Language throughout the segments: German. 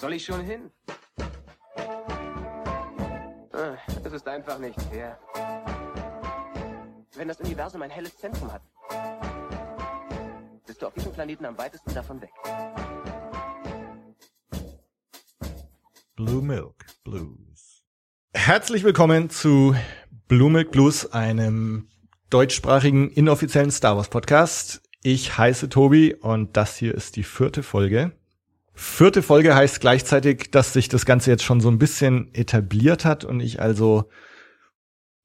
soll ich schon hin? Ah, Es ist einfach nicht fair. Wenn das Universum ein helles Zentrum hat, bist du auf diesem Planeten am weitesten davon weg. Blue Milk Blues. Herzlich willkommen zu Blue Milk Blues, einem deutschsprachigen inoffiziellen Star Wars Podcast. Ich heiße Tobi und das hier ist die vierte Folge. Vierte Folge heißt gleichzeitig, dass sich das Ganze jetzt schon so ein bisschen etabliert hat und ich also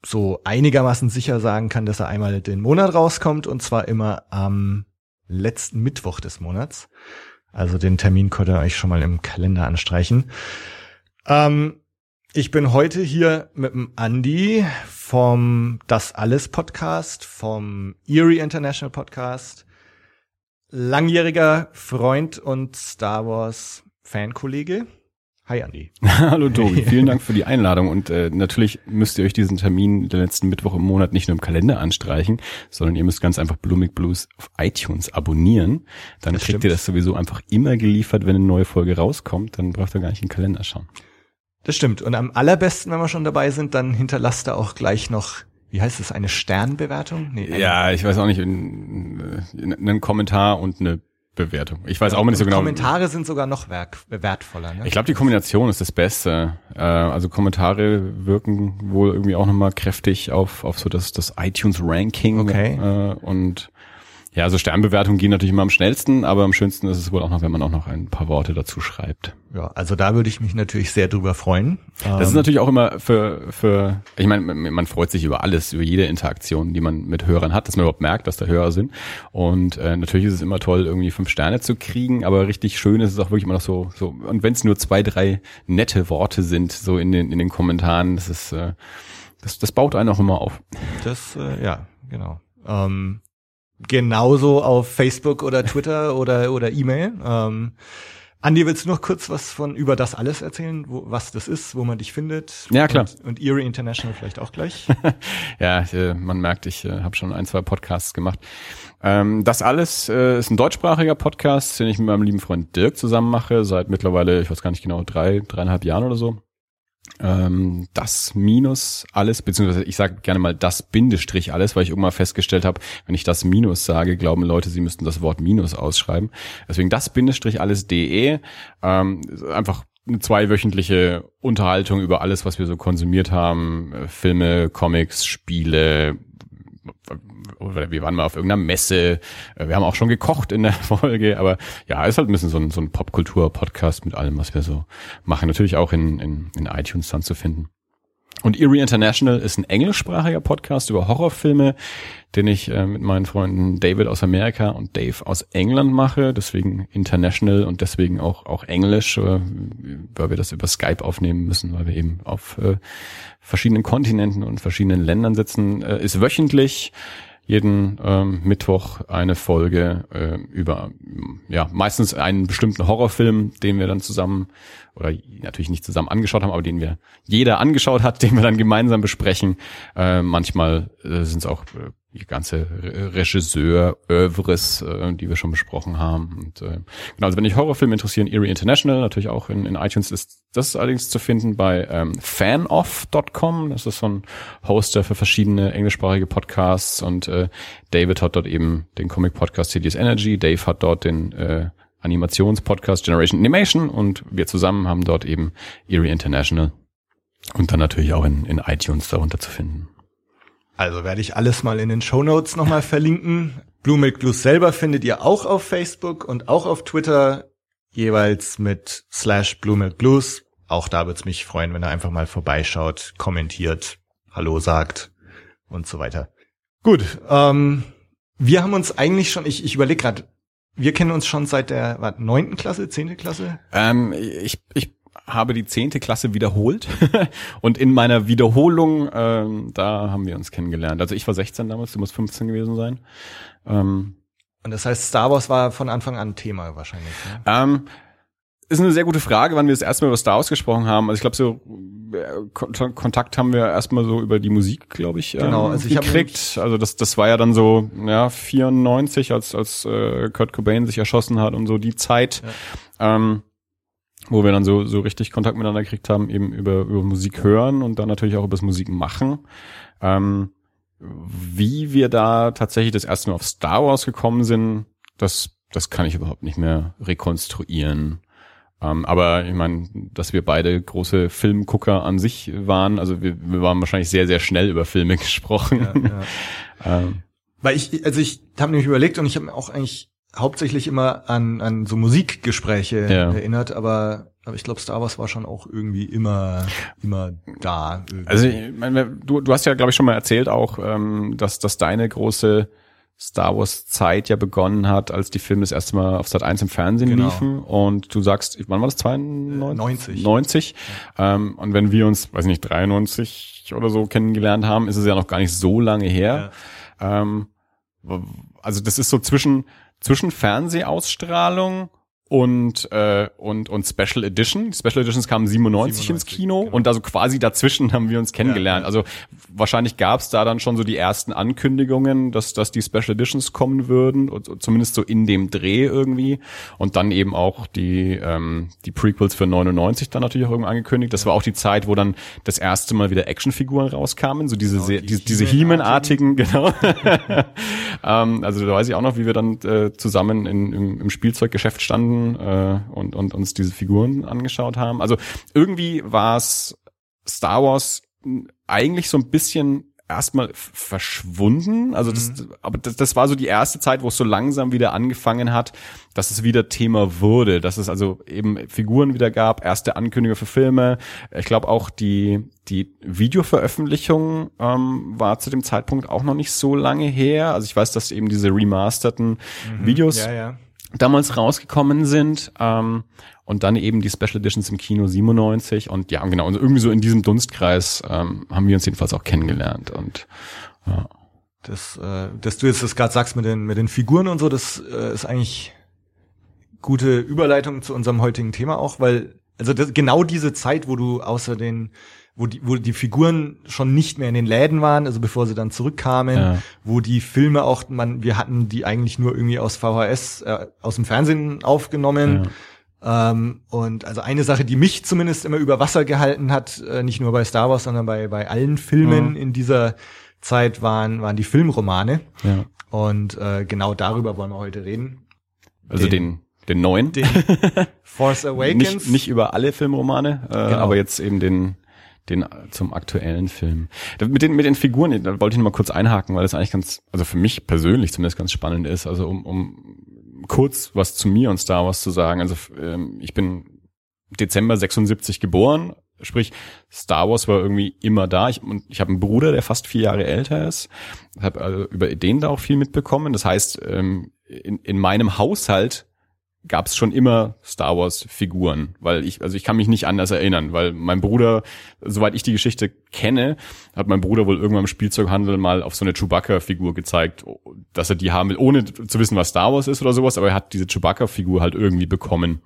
so einigermaßen sicher sagen kann, dass er einmal den Monat rauskommt und zwar immer am letzten Mittwoch des Monats. Also den Termin könnt ihr euch schon mal im Kalender anstreichen. Ähm, ich bin heute hier mit dem Andy vom Das Alles Podcast, vom Erie International Podcast, langjähriger Freund und Star Wars Fankollege. Hi Andy. Hallo Tobi, vielen Dank für die Einladung und äh, natürlich müsst ihr euch diesen Termin der letzten Mittwoch im Monat nicht nur im Kalender anstreichen, sondern ihr müsst ganz einfach Blooming Blues auf iTunes abonnieren. Dann Das kriegt stimmt. ihr das sowieso einfach immer geliefert, wenn eine neue Folge rauskommt. Dann braucht ihr gar nicht in den Kalender schauen. Das stimmt. Und am allerbesten, wenn wir schon dabei sind, dann hinterlasst er auch gleich noch, wie heißt es, eine Sternbewertung? Nee, eine- Ja, ich weiß auch nicht, in, in, einen Kommentar und eine Bewertung. Ich weiß auch mal nicht so genau. Kommentare sind sogar noch werk, wertvoller. Ne? Ich glaube, die Kombination ist das Beste. Äh, also Kommentare wirken wohl irgendwie auch nochmal kräftig auf, auf so das, das iTunes-Ranking. Okay. Äh, und ja, also Sternbewertungen gehen natürlich immer am schnellsten, aber am schönsten ist es wohl auch noch, wenn man auch noch ein paar Worte dazu schreibt. ja, also da würde ich mich natürlich sehr drüber freuen. Das ist Ähm, natürlich auch immer für, für ich meine, man man freut sich über alles, über jede Interaktion, die man mit Hörern hat, dass man überhaupt merkt, dass da Hörer sind. Und äh, natürlich ist es immer toll, irgendwie fünf Sterne zu kriegen, aber richtig schön ist es auch wirklich immer noch so, so und wenn es nur zwei, drei nette Worte sind, so in den, in den Kommentaren, das ist, äh, das, das baut einen auch immer auf. Das, äh, ja, genau. Ähm, genauso auf Facebook oder Twitter oder, oder E-Mail. Ähm, Andi, willst du noch kurz was von über das alles erzählen, wo, was das ist, wo man dich findet? Ja, klar. Und, und Erie International vielleicht auch gleich. Ja, äh, man merkt, ich äh, habe schon ein, zwei Podcasts gemacht. Ähm, das alles äh, ist ein deutschsprachiger Podcast, den ich mit meinem lieben Freund Dirk zusammen mache, seit mittlerweile, ich weiß gar nicht genau, drei, dreieinhalb Jahren oder so. Ähm, das Minus alles, beziehungsweise ich sage gerne mal das Bindestrich alles, weil ich irgendwann festgestellt habe, wenn ich das Minus sage, glauben Leute, sie müssten das Wort Minus ausschreiben. Deswegen das Bindestrich alles.de, ähm, einfach eine zweiwöchentliche Unterhaltung über alles, was wir so konsumiert haben. Äh, Filme, Comics, Spiele, wir waren mal auf irgendeiner Messe, Äh, wir haben auch schon gekocht in der Folge, aber ja, ist halt ein bisschen so ein, so ein Popkultur-Podcast mit allem, was wir so machen. Natürlich auch in, in, in iTunes dann zu finden. Und Erie International ist ein englischsprachiger Podcast über Horrorfilme, den ich äh, mit meinen Freunden David aus Amerika und Dave aus England mache. Deswegen international und deswegen auch, auch Englisch, äh, weil wir das über Skype aufnehmen müssen, weil wir eben auf äh, verschiedenen Kontinenten und verschiedenen Ländern sitzen. Äh, ist wöchentlich jeden ähm, Mittwoch eine Folge äh, über ja meistens einen bestimmten Horrorfilm, den wir dann zusammen oder natürlich nicht zusammen angeschaut haben, aber den wir jeder angeschaut hat, den wir dann gemeinsam besprechen. Äh, manchmal äh, sind es auch äh, die ganze Re- Regisseur-Övres, äh, die wir schon besprochen haben. Und, äh, genau, also wenn dich Horrorfilme interessieren, Erie International, natürlich auch in, in iTunes ist das allerdings zu finden bei ähm, fanoff.com. Das ist so ein Hoster für verschiedene englischsprachige Podcasts und äh, David hat dort eben den Comic-Podcast CDS Energy, Dave hat dort den äh, Animations-Podcast Generation Animation und wir zusammen haben dort eben Erie International und dann natürlich auch in, in iTunes darunter zu finden. Also werde ich alles mal in den Show Notes nochmal verlinken. Blue Milk Blues selber findet ihr auch auf Facebook und auch auf Twitter, jeweils mit slash Blue Milk Blues. Auch da würde es mich freuen, wenn er einfach mal vorbeischaut, kommentiert, Hallo sagt und so weiter. Gut, ähm, wir haben uns eigentlich schon, ich, ich überlege gerade, wir kennen uns schon seit der neunten Klasse, zehnte Klasse? Ähm, ich, ich habe die zehnte Klasse wiederholt und in meiner Wiederholung, ähm, da haben wir uns kennengelernt. Also ich war 16 damals, du musst 15 gewesen sein. Ähm, Und das heißt, Star Wars war von Anfang an Thema wahrscheinlich. Ne? ähm, ist eine sehr gute Frage, wann wir das erste Mal über Star Wars gesprochen haben. Also ich glaube, so äh, Kon Kontakt haben wir erstmal so über die Musik, glaube ich, Genau, ähm, also ich gekriegt. Also das, das war ja dann so, ja, 94, als, als äh, Kurt Cobain sich erschossen hat und so die Zeit. Ähm, wo wir dann so, so richtig Kontakt miteinander gekriegt haben, eben über, über Musik hören und dann natürlich auch über das Musik machen. Ähm, wie wir da tatsächlich das erste Mal auf Star Wars gekommen sind, das, das kann ich überhaupt nicht mehr rekonstruieren. Ähm, aber ich meine, dass wir beide große Filmgucker an sich waren, also wir, wir waren wahrscheinlich sehr, sehr schnell über Filme gesprochen. Ja, ja. ähm. Weil ich, also ich habe nämlich überlegt und ich habe auch eigentlich hauptsächlich immer an, an so Musikgespräche ja. erinnert, aber aber ich glaube, Star Wars war schon auch irgendwie immer, immer da. Irgendwie. Also ich meine, du, du hast ja, glaube ich, schon mal erzählt auch, ähm, dass, dass deine große Star Wars Zeit ja begonnen hat, als die Filme das erste Mal auf Sat 1 im Fernsehen genau. liefen. Und du sagst, wann war das? 92? 90. 90. Ja. Ähm, und wenn wir uns, weiß nicht, 93 oder so kennengelernt haben, ist es ja noch gar nicht so lange her. Ja. Ähm, also das ist so zwischen, zwischen Fernsehausstrahlung und äh, und und Special Edition. Die Special Editions kamen 97, 97 ins Kino genau. und also quasi dazwischen haben wir uns kennengelernt. Ja, ja. Also wahrscheinlich gab es da dann schon so die ersten Ankündigungen, dass dass die Special Editions kommen würden, und, zumindest so in dem Dreh irgendwie und dann eben auch die ähm, die Prequels für 99 dann natürlich auch irgendwie angekündigt. Das ja. war auch die Zeit, wo dann das erste Mal wieder Actionfiguren rauskamen, so diese genau, die, diese He-Man-artigen, genau. ähm, also da weiß ich auch noch, wie wir dann äh, zusammen in, im, im Spielzeuggeschäft standen gesessen äh, und, und uns diese Figuren angeschaut haben. Also irgendwie war es Star Wars eigentlich so ein bisschen erstmal verschwunden. Also das, mhm. aber das, das war so die erste Zeit, wo es so langsam wieder angefangen hat, dass es wieder Thema wurde, dass es also eben Figuren wieder gab, erste Ankündigungen für Filme. Ich glaube auch die die Videoveröffentlichung ähm, war zu dem Zeitpunkt auch noch nicht so lange her. Also ich weiß, dass eben diese remasterten mhm. Videos ja, ja damals rausgekommen sind. Ähm, und dann eben die Special Editions im Kino 97 und ja, genau, und irgendwie so in diesem Dunstkreis ähm, haben wir uns jedenfalls auch kennengelernt und ja. Das, äh, dass du jetzt das gerade sagst mit den, mit den Figuren und so, das äh, ist eigentlich gute Überleitung zu unserem heutigen Thema auch, weil, also das, genau diese Zeit, wo du außer den wo die, wo die Figuren schon nicht mehr in den Läden waren, also bevor sie dann zurückkamen, ja. wo die Filme auch, man, wir hatten die eigentlich nur irgendwie aus VHS, äh, aus dem Fernsehen aufgenommen. Ja. Ähm, und also eine Sache, die mich zumindest immer über Wasser gehalten hat, äh, nicht nur bei Star Wars, sondern bei, bei allen Filmen mhm. in dieser Zeit waren, waren die Filmromane. Ja. Und äh, genau darüber wollen wir heute reden. Also den, den, den neuen. Den Force Awakens. nicht, nicht über alle Filmromane, äh, genau. aber jetzt eben den den zum aktuellen Film. Mit den, mit den Figuren, da wollte ich noch mal kurz einhaken, weil das eigentlich ganz, also für mich persönlich zumindest ganz spannend ist. Also um, um kurz was zu mir und Star Wars zu sagen. Also ähm, ich bin Dezember 76 geboren, sprich Star Wars war irgendwie immer da. Ich, und ich habe einen Bruder, der fast vier Jahre älter ist, habe also über Ideen da auch viel mitbekommen. Das heißt, ähm, in, in meinem Haushalt gab es schon immer Star Wars Figuren, weil ich also ich kann mich nicht anders erinnern, weil mein Bruder, soweit ich die Geschichte kenne, hat mein Bruder wohl irgendwann im Spielzeughandel mal auf so eine Chewbacca Figur gezeigt, dass er die haben will, ohne zu wissen, was Star Wars ist oder sowas, aber er hat diese Chewbacca Figur halt irgendwie bekommen.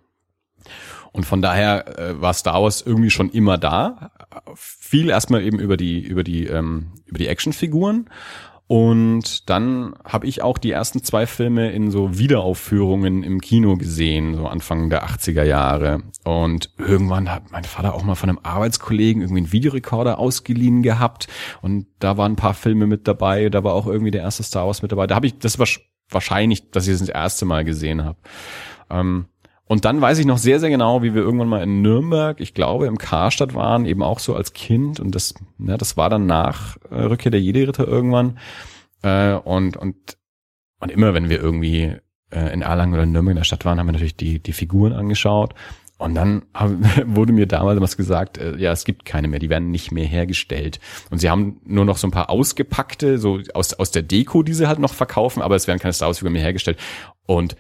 Und von daher äh, war Star Wars irgendwie schon immer da. Viel erstmal eben über die über die ähm, über die Actionfiguren und dann habe ich auch die ersten zwei Filme in so Wiederaufführungen im Kino gesehen, so Anfang der 80er Jahre. Und irgendwann hat mein Vater auch mal von einem Arbeitskollegen irgendwie einen Videorekorder ausgeliehen gehabt. Und da waren ein paar Filme mit dabei. Da war auch irgendwie der erste Star Wars mit dabei. Da habe ich, das war wahrscheinlich, dass ich das, das erste Mal gesehen habe. Ähm, und dann weiß ich noch sehr, sehr genau, wie wir irgendwann mal in Nürnberg, ich glaube, im Karstadt waren, eben auch so als Kind. Und das, ja, das war dann nach äh, Rückkehr der Jedi-Ritter irgendwann. Äh, und, und, und immer, wenn wir irgendwie äh, in Erlangen oder in Nürnberg in der Stadt waren, haben wir natürlich die, die Figuren angeschaut. Und dann haben, wurde mir damals gesagt, äh, ja, es gibt keine mehr, die werden nicht mehr hergestellt. Und sie haben nur noch so ein paar ausgepackte, so aus, aus der Deko, die sie halt noch verkaufen, aber es werden keine Star Wars-Figuren mehr hergestellt. Und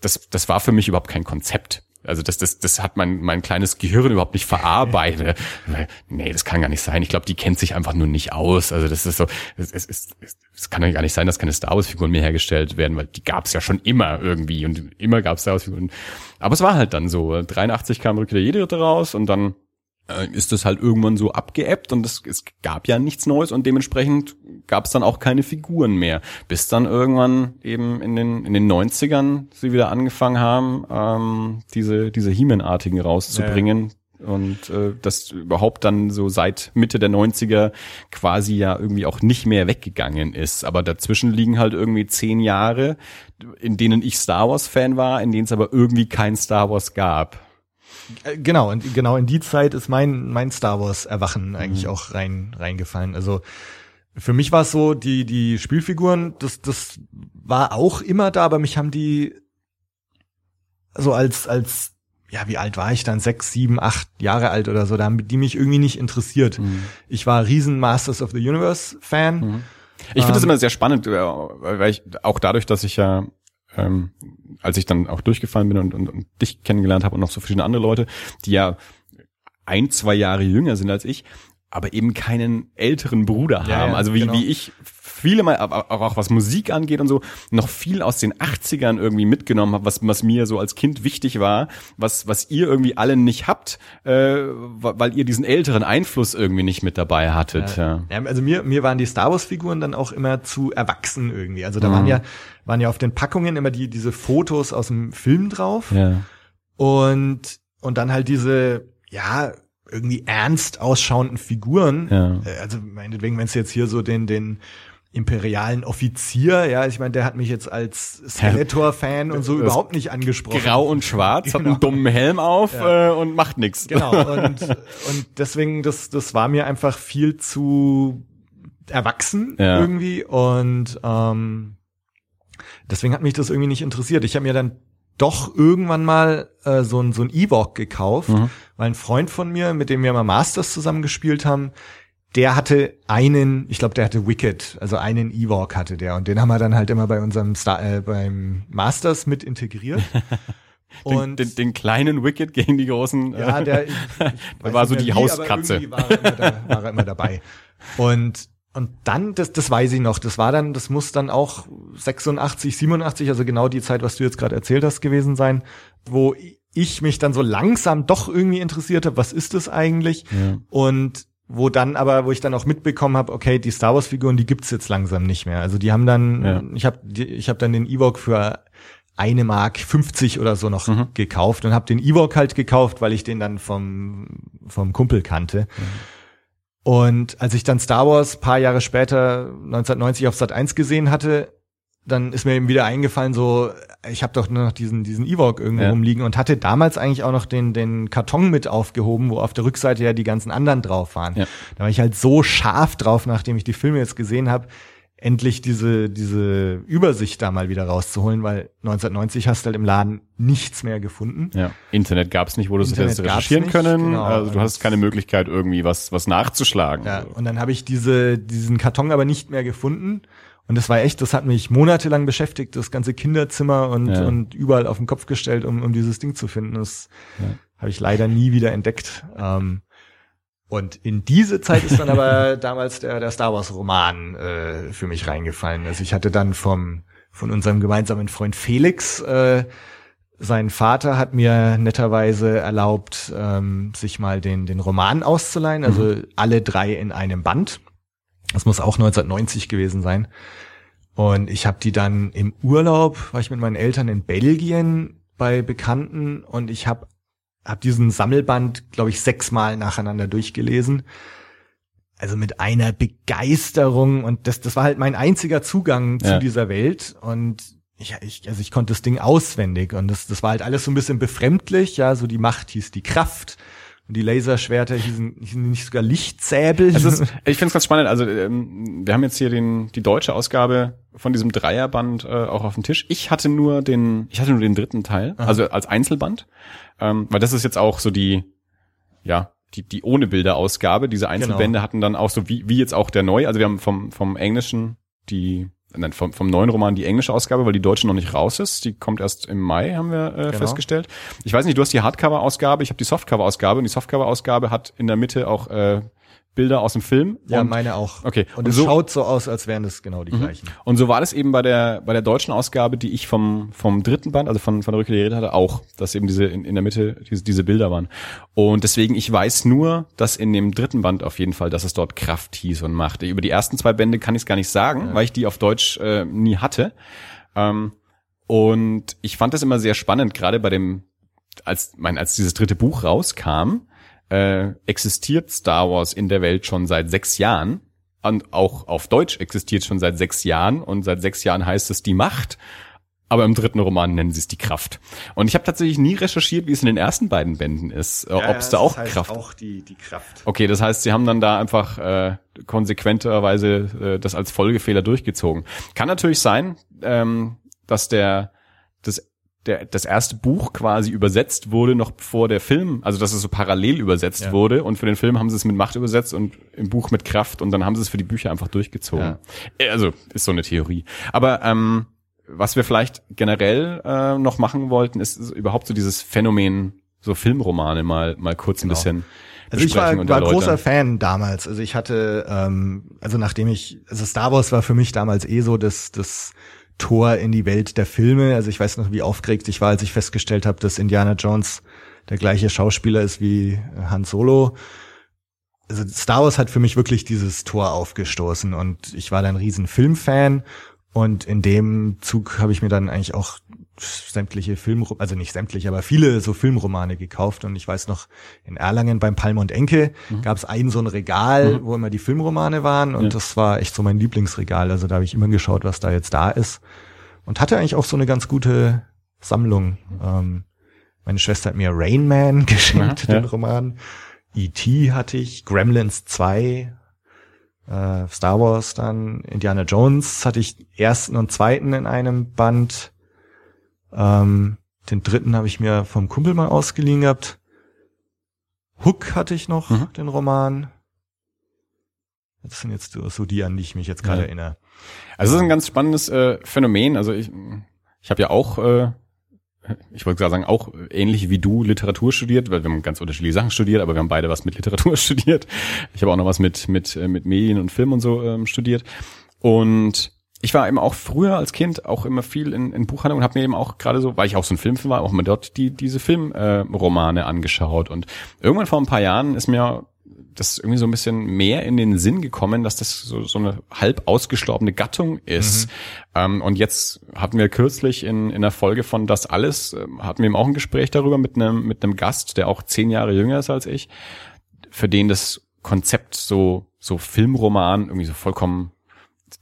das, das war für mich überhaupt kein Konzept. Also das, das, das hat mein, mein kleines Gehirn überhaupt nicht verarbeitet. nee, das kann gar nicht sein. Ich glaube, die kennt sich einfach nur nicht aus. Also das ist so, es, es, es, es kann ja gar nicht sein, dass keine Star Wars-Figuren mehr hergestellt werden, weil die gab es ja schon immer irgendwie und immer gab es Star Wars-Figuren. Aber es war halt dann so. 83 kam Rückkehr der Jedi raus und dann ist das halt irgendwann so abgeebbt und es, es gab ja nichts Neues und dementsprechend gab es dann auch keine Figuren mehr. Bis dann irgendwann eben in den, in den 90ern sie wieder angefangen haben, ähm, diese, diese He-Man-artigen rauszubringen. Und äh, das überhaupt dann so seit Mitte der 90er quasi ja irgendwie auch nicht mehr weggegangen ist. Aber dazwischen liegen halt irgendwie zehn Jahre, in denen ich Star Wars-Fan war, in denen es aber irgendwie kein Star Wars gab. Äh, Genau, und genau in die Zeit ist mein, mein Star Wars Erwachen eigentlich Mhm. auch rein, reingefallen. Also für mich war es so, die, die Spielfiguren, das, das war auch immer da, aber mich haben die so als, als, ja, wie alt war ich dann? Sechs, sieben, acht Jahre alt oder so, da haben die mich irgendwie nicht interessiert. Mhm. Ich war riesen Masters of the Universe Fan. Mhm. Ich finde das Ähm, immer sehr spannend, äh, weil ich auch dadurch, dass ich ja, ähm, als ich dann auch durchgefallen bin und, und, und dich kennengelernt habe und noch so verschiedene andere Leute, die ja ein, zwei Jahre jünger sind als ich, aber eben keinen älteren Bruder Ja, haben. also wie, genau. wie ich viele mal, auch was Musik angeht und so, noch viel aus den 80ern irgendwie mitgenommen habe, was, was mir so als Kind wichtig war, was, was ihr irgendwie alle nicht habt, äh, weil ihr diesen älteren Einfluss irgendwie nicht mit dabei hattet. Ja. Ja, also mir, mir waren die Star Wars Figuren dann auch immer zu erwachsen irgendwie. Also da Mhm. waren ja, waren ja auf den Packungen immer die, diese Fotos aus dem Film drauf. ja. Und, und dann halt diese, ja, irgendwie ernst ausschauenden Figuren. Ja. Äh, Also meinetwegen, wenn es jetzt hier so den, den imperialen Offizier, ja, ich meine, der hat mich jetzt als Skeletor-Fan und so Das überhaupt nicht angesprochen. grau und schwarz, hat Genau. einen dummen Helm auf Ja. äh, und macht nix. Genau, und, und deswegen, das, das war mir einfach viel zu erwachsen Ja. irgendwie und ähm, deswegen hat mich das irgendwie nicht interessiert. Ich habe mir dann doch irgendwann mal äh, so ein so ein Ewok gekauft, Mhm. weil ein Freund von mir, mit dem wir mal Masters zusammen gespielt haben, der hatte einen, ich glaube, der hatte Wicked, also einen Ewok hatte der und den haben wir dann halt immer bei unserem Star, äh, beim Masters mit integriert. Den, den, den kleinen Wicked gegen die großen. äh, ja, der, ich, ich war so die mehr Hauskatze. War er, immer da, war er immer dabei. Und und dann, das, das weiß ich noch, das war dann, das muss dann auch 86, 87, also genau die Zeit, was du jetzt gerade erzählt hast, gewesen sein, wo ich mich dann so langsam doch irgendwie interessiert habe, was ist das eigentlich? Ja. Und wo dann aber, wo ich dann auch mitbekommen habe, okay, die Star Wars Figuren, die gibt's jetzt langsam nicht mehr. Also die haben dann, Ja. ich habe ich habe dann den Ewok für eine Mark 50 oder so noch Mhm. gekauft und habe den Ewok halt gekauft, weil ich den dann vom vom Kumpel kannte. Und als ich dann Star Wars paar Jahre später 1990 auf Sat 1 gesehen hatte, dann ist mir eben wieder eingefallen, so ich habe doch nur noch diesen diesen Ewok irgendwo Ja. rumliegen und hatte damals eigentlich auch noch den den Karton mit aufgehoben, wo auf der Rückseite ja die ganzen anderen drauf waren. Ja. Da war ich halt so scharf drauf, nachdem ich die Filme jetzt gesehen habe, endlich diese diese Übersicht da mal wieder rauszuholen, weil 1990 hast du halt im Laden nichts mehr gefunden. Ja. Internet gab's nicht, wo du es hättest recherchieren nicht, können. genau. Also du hast keine Möglichkeit, irgendwie was, was nachzuschlagen. Ja, und dann habe ich diese, diesen Karton aber nicht mehr gefunden. Und das war echt, das hat mich monatelang beschäftigt, das ganze Kinderzimmer und, Ja. und überall auf den Kopf gestellt, um, um dieses Ding zu finden. Das Ja. habe ich leider nie wieder entdeckt. Ähm, und in diese Zeit ist dann aber damals der, der Star Wars Roman äh, für mich reingefallen. Also ich hatte dann vom, von unserem gemeinsamen Freund Felix, äh, sein Vater hat mir netterweise erlaubt, ähm, sich mal den, den Roman auszuleihen, also alle drei in einem Band. Das muss auch 1990 gewesen sein. Und ich habe die dann im Urlaub, war ich mit meinen Eltern in Belgien bei Bekannten und ich habe hab diesen Sammelband, glaube ich, sechsmal nacheinander durchgelesen. Also mit einer Begeisterung und das, das war halt mein einziger Zugang Ja. zu dieser Welt und ich, ich, also ich konnte das Ding auswendig und das, das war halt alles so ein bisschen befremdlich, ja, so die Macht hieß die Kraft und die Laserschwerter hießen, hießen nicht sogar Lichtsäbel. Es ist, ich finde es ganz spannend. Also ähm, wir haben jetzt hier den die deutsche Ausgabe von diesem Dreierband äh, auch auf dem Tisch. Ich hatte nur den, ich hatte nur den dritten Teil, Aha. also als Einzelband, ähm, weil das ist jetzt auch so die, ja die die ohne Bilder Ausgabe. Diese Einzelbände hatten dann auch so wie wie jetzt auch der neue. Also wir haben vom vom Englischen die Nein, vom, vom neuen Roman die englische Ausgabe, weil die deutsche noch nicht raus ist. Die kommt erst im Mai, haben wir äh, Genau. festgestellt. Ich weiß nicht, du hast die Hardcover-Ausgabe, ich habe die Softcover-Ausgabe und die Softcover-Ausgabe hat in der Mitte auch äh, Bilder aus dem Film. Ja, und, meine auch. Okay. Und, Und es so- schaut so aus, als wären das genau die gleichen. Und so war das eben bei der bei der deutschen Ausgabe, die ich vom vom dritten Band, also von von der Rückkehr der Rede hatte, auch, dass eben diese in, in der Mitte diese, diese Bilder waren. Und deswegen ich weiß nur, dass in dem dritten Band auf jeden Fall, dass es dort Kraft hieß und Macht. Über die ersten zwei Bände kann ich es gar nicht sagen, weil ich die auf Deutsch äh, nie hatte. Ähm, und ich fand das immer sehr spannend, gerade bei dem als mein als dieses dritte Buch rauskam, äh, existiert Star Wars in der Welt schon seit sechs Jahren. Und auch auf Deutsch existiert schon seit sechs Jahren und seit sechs Jahren heißt es die Macht. Aber im dritten Roman nennen sie es die Kraft. Und ich habe tatsächlich nie recherchiert, wie es in den ersten beiden Bänden ist, äh, ob es da auch Kraft. Auch die, die Kraft. Okay, das heißt, sie haben dann da einfach äh, konsequenterweise äh, das als Folgefehler durchgezogen. Kann natürlich sein, ähm, dass der der, das erste Buch quasi übersetzt wurde, noch bevor der Film, also dass es so parallel übersetzt Ja. wurde und für den Film haben sie es mit Macht übersetzt und im Buch mit Kraft und dann haben sie es für die Bücher einfach durchgezogen. Ja. Äh, Also ist so eine Theorie. Aber ähm, was wir vielleicht generell äh, noch machen wollten, ist so überhaupt so dieses Phänomen, so Filmromane mal mal kurz ein Genau. bisschen Also ich war, war großer Fan damals. Also ich hatte, ähm, also nachdem ich, also Star Wars war für mich damals eh so das, das Tor in die Welt der Filme. Also ich weiß noch, wie aufgeregt ich war, als ich festgestellt habe, dass Indiana Jones der gleiche Schauspieler ist wie Han Solo. Also Star Wars hat für mich wirklich dieses Tor aufgestoßen und ich war dann ein riesen Filmfan und in dem Zug habe ich mir dann eigentlich auch sämtliche Film, also nicht sämtliche, aber viele so Filmromane gekauft und ich weiß noch, in Erlangen beim Palm und Enke gab es ein so ein Regal, wo immer die Filmromane waren und Ja. das war echt so mein Lieblingsregal, also da habe ich immer geschaut, was da jetzt da ist und hatte eigentlich auch so eine ganz gute Sammlung. Ähm, meine Schwester hat mir Rain Man geschenkt, Ja, den ja. Roman. E.T. hatte ich, Gremlins 2, äh, Star Wars dann, Indiana Jones hatte ich ersten und zweiten in einem Band. Ähm, den dritten habe ich mir vom Kumpel mal ausgeliehen gehabt. Hook hatte ich noch, Mhm. den Roman. Das sind jetzt so- die, an die ich mich jetzt gerade Ja. erinnere. Also es ist ein ganz spannendes äh, Phänomen. Also ich, ich habe ja auch, äh, ich wollte gerade sagen, auch ähnlich wie du Literatur studiert, weil wir haben ganz unterschiedliche Sachen studiert, aber wir haben beide was mit Literatur studiert. Ich habe auch noch was mit mit äh, mit Medien und Film und so ähm, studiert. Und ich war eben auch früher als Kind auch immer viel in, in Buchhandlungen und habe mir eben auch gerade so, weil ich auch so ein Filmfan war, auch mal dort die diese Filmromane äh, angeschaut. Und irgendwann vor ein paar Jahren ist mir das irgendwie so ein bisschen mehr in den Sinn gekommen, dass das so, so eine halb ausgestorbene Gattung ist. Ähm, und jetzt hatten wir kürzlich in, in der Folge von Das Alles, ähm, hatten wir eben auch ein Gespräch darüber mit einem, mit einem Gast, der auch zehn Jahre jünger ist als ich, für den das Konzept so, so Filmroman irgendwie so vollkommen,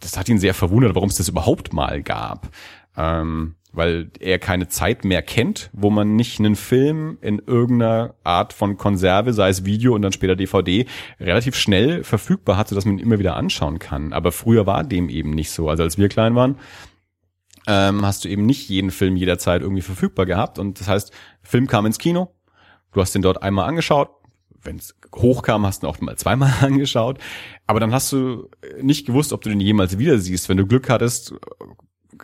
das hat ihn sehr verwundert, warum es das überhaupt mal gab. Ähm, weil er keine Zeit mehr kennt, wo man nicht einen Film in irgendeiner Art von Konserve, sei es Video und dann später DVD, relativ schnell verfügbar hat, sodass man ihn immer wieder anschauen kann. Aber früher war dem eben nicht so. Also als wir klein waren, ähm, hast du eben nicht jeden Film jederzeit irgendwie verfügbar gehabt. Und das heißt, Film kam ins Kino, du hast den dort einmal angeschaut, wenn es hochkam, hast du ihn auch mal zweimal angeschaut. Aber dann hast du nicht gewusst, ob du den jemals wieder siehst. Wenn du Glück hattest,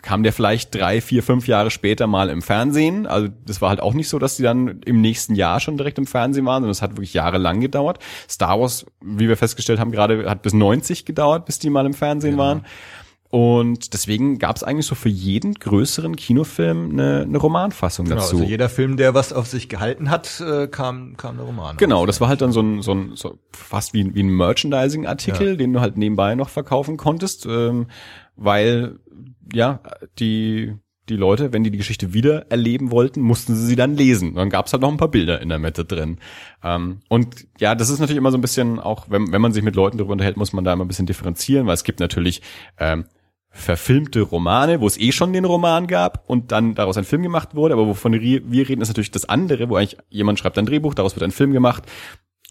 kam der vielleicht drei, vier, fünf Jahre später mal im Fernsehen. Also das war halt auch nicht so, dass die dann im nächsten Jahr schon direkt im Fernsehen waren, sondern es hat wirklich jahrelang gedauert. Star Wars, wie wir festgestellt haben, gerade hat bis 90 gedauert, bis die mal im Fernsehen waren. Und deswegen gab es eigentlich so für jeden größeren Kinofilm eine, eine Romanfassung Genau, dazu. also jeder Film, der was auf sich gehalten hat, äh, kam, kam der Roman. Genau, raus. das war halt dann so ein, so ein so fast wie, ein- wie ein Merchandising-Artikel, den du halt nebenbei noch verkaufen konntest, ähm, weil ja die die Leute, wenn die die Geschichte wieder erleben wollten, mussten sie sie dann lesen. Dann gab's halt noch ein paar Bilder in der Mitte drin. Ähm, und ja, das ist natürlich immer so ein bisschen auch, wenn, wenn man sich mit Leuten darüber unterhält, muss man da immer ein bisschen differenzieren, weil es gibt natürlich ähm, verfilmte Romane, wo es eh schon den Roman gab und dann daraus ein Film gemacht wurde, aber wovon wir reden, ist natürlich das andere, wo eigentlich jemand schreibt ein Drehbuch, daraus wird ein Film gemacht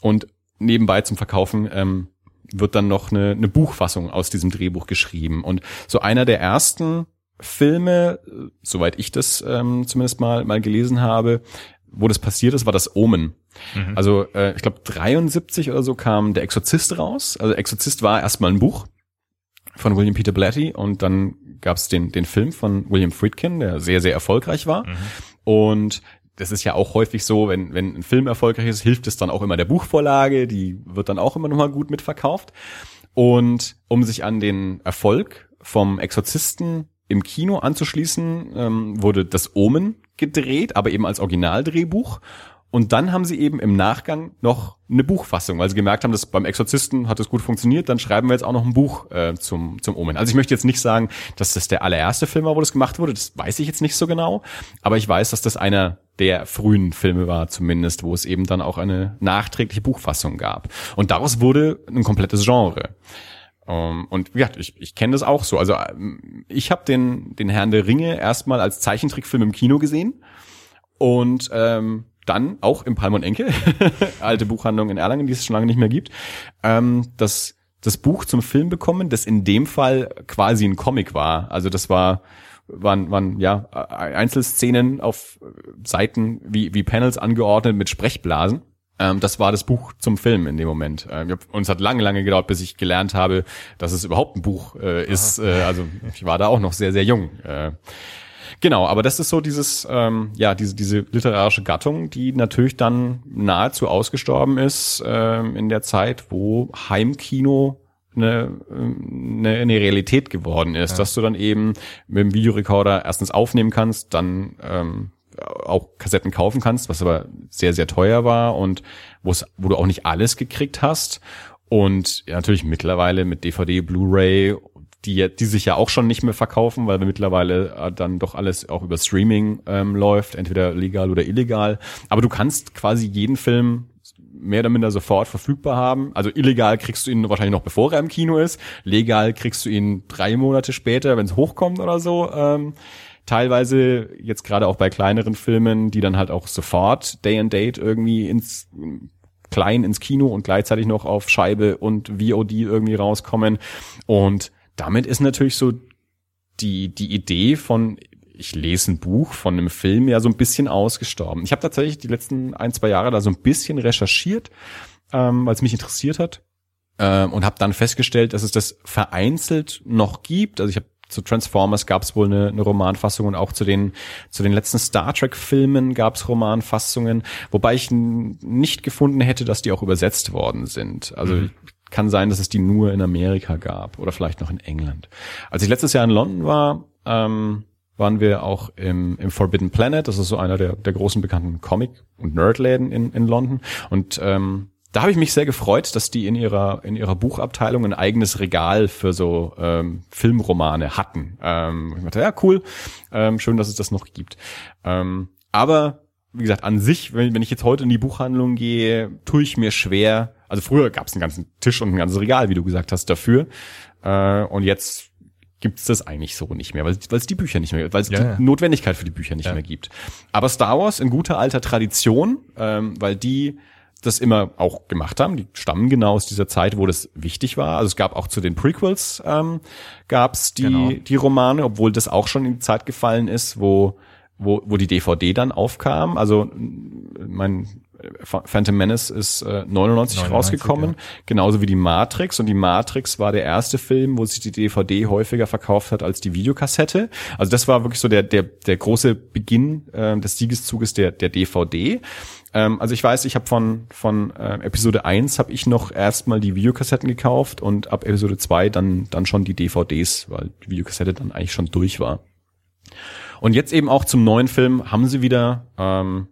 und nebenbei zum Verkaufen ähm, wird dann noch eine, eine Buchfassung aus diesem Drehbuch geschrieben. Und so einer der ersten Filme, äh, soweit ich das ähm, zumindest mal mal gelesen habe, wo das passiert ist, war das Omen. Also äh, ich glaube 73 oder so kam der Exorzist raus. Also Exorzist war erstmal ein Buch von William Peter Blatty und dann gab es den den Film von William Friedkin, der sehr sehr erfolgreich war. Und das ist ja auch häufig so, wenn, wenn ein Film erfolgreich ist, hilft es dann auch immer der Buchvorlage, die wird dann auch immer nochmal gut mitverkauft. Und um sich an den Erfolg vom Exorzisten im Kino anzuschließen, ähm, wurde das Omen gedreht, aber eben als Originaldrehbuch. Und dann haben sie eben im Nachgang noch eine Buchfassung, weil sie gemerkt haben, dass beim Exorzisten hat es gut funktioniert, dann schreiben wir jetzt auch noch ein Buch äh, zum, zum Omen. Also ich möchte jetzt nicht sagen, dass das der allererste Film war, wo das gemacht wurde, das weiß ich jetzt nicht so genau, aber ich weiß, dass das einer der frühen Filme war zumindest, wo es eben dann auch eine nachträgliche Buchfassung gab. Und daraus wurde ein komplettes Genre. Um, ähm, und ja, ich, ich kenne das auch so. Also ähm, ich habe den, den Herrn der Ringe erstmal als Zeichentrickfilm im Kino gesehen und ähm, dann auch im Palm und Enkel, alte Buchhandlung in Erlangen, die es schon lange nicht mehr gibt, ähm, das, das Buch zum Film bekommen, das in dem Fall quasi ein Comic war. Also das war waren, waren ja Einzelszenen auf Seiten wie, wie Panels angeordnet mit Sprechblasen. Ähm, das war das Buch zum Film in dem Moment. Ähm, uns hat lange, lange gedauert, bis ich gelernt habe, dass es überhaupt ein Buch äh, ist. Äh, also ich war da auch noch sehr, sehr jung. Äh, Genau, aber das ist so dieses, ähm, ja, diese, diese literarische Gattung, die natürlich dann nahezu ausgestorben ist ähm, in der Zeit, wo Heimkino eine, eine, eine Realität geworden ist, ja. dass du dann eben mit dem Videorekorder erstens aufnehmen kannst, dann ähm, auch Kassetten kaufen kannst, was aber sehr, sehr teuer war und wo es, wo du auch nicht alles gekriegt hast. Und ja, natürlich mittlerweile mit DVD, Blu-ray die, die sich ja auch schon nicht mehr verkaufen, weil wir mittlerweile äh, dann doch alles auch über Streaming ähm, läuft, entweder legal oder illegal. Aber du kannst quasi jeden Film mehr oder minder sofort verfügbar haben. Also illegal kriegst du ihn wahrscheinlich noch bevor er im Kino ist. Legal kriegst du ihn drei Monate später, wenn es hochkommt oder so. Ähm, teilweise jetzt gerade auch bei kleineren Filmen, die dann halt auch sofort Day and Date irgendwie ins klein ins Kino und gleichzeitig noch auf Scheibe und VOD irgendwie rauskommen. Und damit ist natürlich so die, die Idee von, ich lese ein Buch von einem Film ja so ein bisschen ausgestorben. Ich habe tatsächlich die letzten ein, zwei Jahre da so ein bisschen recherchiert, ähm, weil es mich interessiert hat. Ähm, und habe dann festgestellt, dass es das vereinzelt noch gibt. Also ich habe zu Transformers gab es wohl eine, eine Romanfassung und auch zu den zu den letzten Star Trek Filmen gab es Romanfassungen, wobei ich nicht gefunden hätte, dass die auch übersetzt worden sind. Also mhm kann sein, dass es die nur in Amerika gab oder vielleicht noch in England. Als ich letztes Jahr in London war, ähm, waren wir auch im, im Forbidden Planet. Das ist so einer der, der großen bekannten Comic- und Nerdläden in, in London. Und ähm, da habe ich mich sehr gefreut, dass die in ihrer in ihrer Buchabteilung ein eigenes Regal für so ähm, Filmromane hatten. Ähm, ich dachte, ja cool, ähm, schön, dass es das noch gibt. Ähm, aber wie gesagt, an sich, wenn, wenn ich jetzt heute in die Buchhandlung gehe, tue ich mir schwer. Also früher gab es einen ganzen Tisch und ein ganzes Regal, wie du gesagt hast, dafür. Äh, und jetzt gibt's das eigentlich so nicht mehr, weil es die Bücher nicht mehr gibt, weil es ja, die ja. Notwendigkeit für die Bücher nicht ja. mehr gibt. Aber Star Wars in guter alter Tradition, ähm, weil die das immer auch gemacht haben. Die stammen genau aus dieser Zeit, wo das wichtig war. Also es gab auch zu den Prequels ähm, gab's die genau. die Romane, obwohl das auch schon in die Zeit gefallen ist, wo wo, wo die DVD dann aufkam. Also mein Phantom Menace ist äh, 99, 99 rausgekommen, ja. genauso wie die Matrix. Und die Matrix war der erste Film, wo sich die DVD häufiger verkauft hat als die Videokassette. Also das war wirklich so der der der große Beginn äh, des Siegeszuges der der DVD. Ähm, also ich weiß, ich habe von von äh, Episode 1 habe ich noch erstmal die Videokassetten gekauft und ab Episode 2 dann dann schon die DVDs, weil die Videokassette dann eigentlich schon durch war. Und jetzt eben auch zum neuen Film haben sie wieder ähm,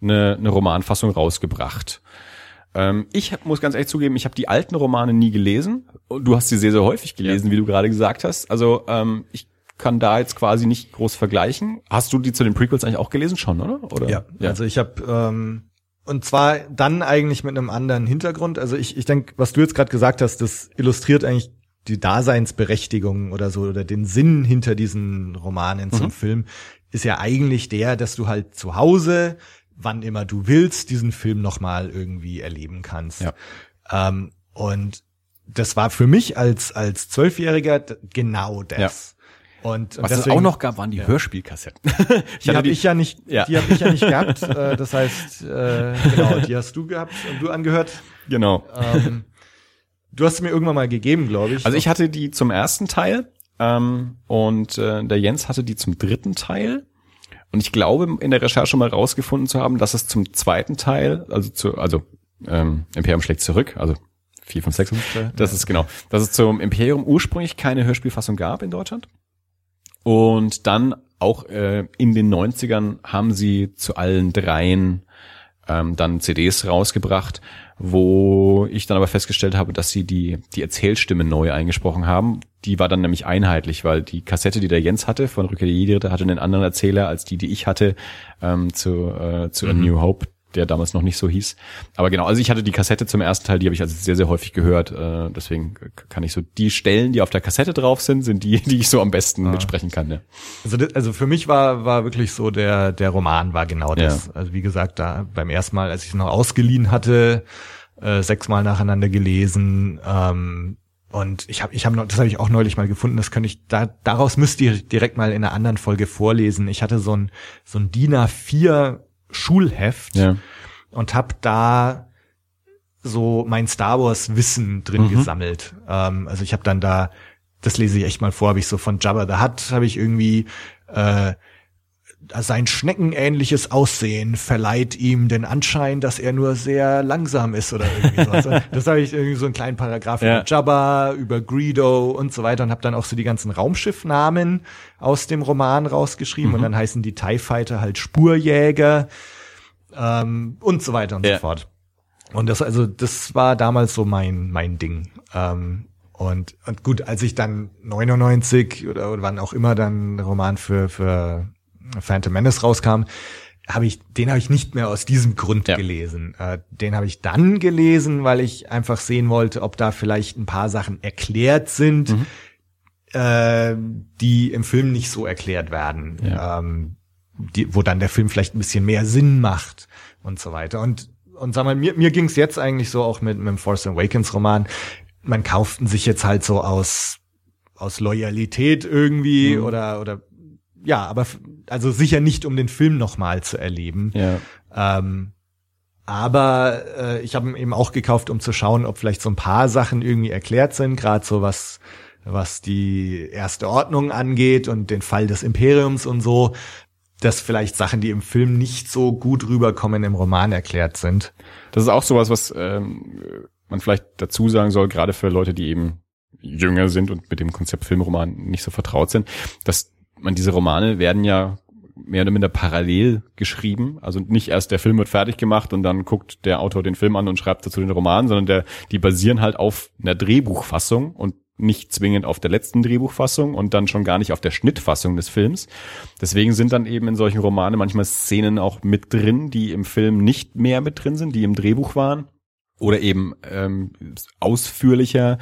eine, eine Romanfassung rausgebracht. Ähm, ich muss ganz ehrlich zugeben, ich habe die alten Romane nie gelesen. Du hast sie sehr, sehr häufig gelesen, ja. wie du gerade gesagt hast. Also ähm, ich kann da jetzt quasi nicht groß vergleichen. Hast du die zu den Prequels eigentlich auch gelesen schon, oder? oder? Ja, ja. also ich habe ähm, und zwar dann eigentlich mit einem anderen Hintergrund. Also ich, ich denke, was du jetzt gerade gesagt hast, das illustriert eigentlich die Daseinsberechtigung oder so oder den Sinn hinter diesen Romanen zum mhm. Film ist ja eigentlich der, dass du halt zu Hause, wann immer du willst, diesen Film nochmal irgendwie erleben kannst. Ja. Ähm, und das war für mich als als Zwölfjähriger genau das. Ja. Und, Was deswegen, es auch noch gab, waren die ja. Hörspielkassetten. die habe ich ja nicht, ja. die habe ich ja nicht gehabt. Äh, das heißt, äh, genau, die hast du gehabt und du angehört. Genau. Ähm, Du hast mir irgendwann mal gegeben, glaube ich. Also ich hatte die zum ersten Teil ähm, und äh, der Jens hatte die zum dritten Teil. Und ich glaube, in der Recherche mal rausgefunden zu haben, dass es zum zweiten Teil, also zu, also ähm, Imperium schlägt zurück, also 4, 5, 6, das ist genau, dass es zum Imperium ursprünglich keine Hörspielfassung gab in Deutschland. Und dann auch äh, in den 90ern haben sie zu allen dreien ähm, dann CDs rausgebracht, wo ich dann aber festgestellt habe, dass sie die, die Erzählstimme neu eingesprochen haben. Die war dann nämlich einheitlich, weil die Kassette, die der Jens hatte von Rückkehr der Jedi, hatte einen anderen Erzähler als die, die ich hatte ähm, zu, äh, zu mhm. A New Hope der damals noch nicht so hieß. Aber genau, also ich hatte die Kassette zum ersten Teil, die habe ich also sehr, sehr häufig gehört. Äh, deswegen kann ich so die Stellen, die auf der Kassette drauf sind, sind die, die ich so am besten ah. mitsprechen kann. Ja. Also, das, also für mich war, war wirklich so, der, der Roman war genau das. Ja. Also wie gesagt, da beim ersten Mal, als ich es noch ausgeliehen hatte, äh, sechsmal nacheinander gelesen, ähm, und ich habe, ich habe, das habe ich auch neulich mal gefunden. Das könnte ich da, daraus müsst ihr direkt mal in einer anderen Folge vorlesen. Ich hatte so ein so ein DIN A4 Schulheft ja. und habe da so mein Star Wars Wissen drin mhm. gesammelt. Ähm, also ich habe dann da, das lese ich echt mal vor, habe ich so von Jabba the Hutt habe ich irgendwie äh, sein schneckenähnliches Aussehen verleiht ihm den Anschein, dass er nur sehr langsam ist oder irgendwie sowas. das habe ich irgendwie so einen kleinen Paragraph ja. über Jabba, über Greedo und so weiter und habe dann auch so die ganzen Raumschiffnamen aus dem Roman rausgeschrieben mhm. und dann heißen die TIE Fighter halt Spurjäger ähm, und so weiter und ja. so fort. Und das also das war damals so mein mein Ding. Ähm, und, und gut, als ich dann 99 oder, oder wann auch immer dann Roman für für Phantom Menace rauskam, habe ich, den habe ich nicht mehr aus diesem Grund ja. gelesen. Äh, den habe ich dann gelesen, weil ich einfach sehen wollte, ob da vielleicht ein paar Sachen erklärt sind, mhm. äh, die im Film nicht so erklärt werden, ja. ähm, die, wo dann der Film vielleicht ein bisschen mehr Sinn macht und so weiter. Und und sag mal, mir, mir ging es jetzt eigentlich so auch mit, mit dem Force Awakens Roman. Man kauften sich jetzt halt so aus aus Loyalität irgendwie mhm. oder oder ja, aber also sicher nicht, um den Film nochmal zu erleben. Ja. Ähm, aber äh, ich habe ihn eben auch gekauft, um zu schauen, ob vielleicht so ein paar Sachen irgendwie erklärt sind, gerade so was was die erste Ordnung angeht und den Fall des Imperiums und so, dass vielleicht Sachen, die im Film nicht so gut rüberkommen, im Roman erklärt sind. Das ist auch sowas, was ähm, man vielleicht dazu sagen soll, gerade für Leute, die eben jünger sind und mit dem Konzept Filmroman nicht so vertraut sind, dass man diese Romane werden ja mehr oder minder parallel geschrieben. Also nicht erst der Film wird fertig gemacht und dann guckt der Autor den Film an und schreibt dazu den Roman, sondern der, die basieren halt auf einer Drehbuchfassung und nicht zwingend auf der letzten Drehbuchfassung und dann schon gar nicht auf der Schnittfassung des Films. Deswegen sind dann eben in solchen Romanen manchmal Szenen auch mit drin, die im Film nicht mehr mit drin sind, die im Drehbuch waren oder eben ähm, ausführlicher.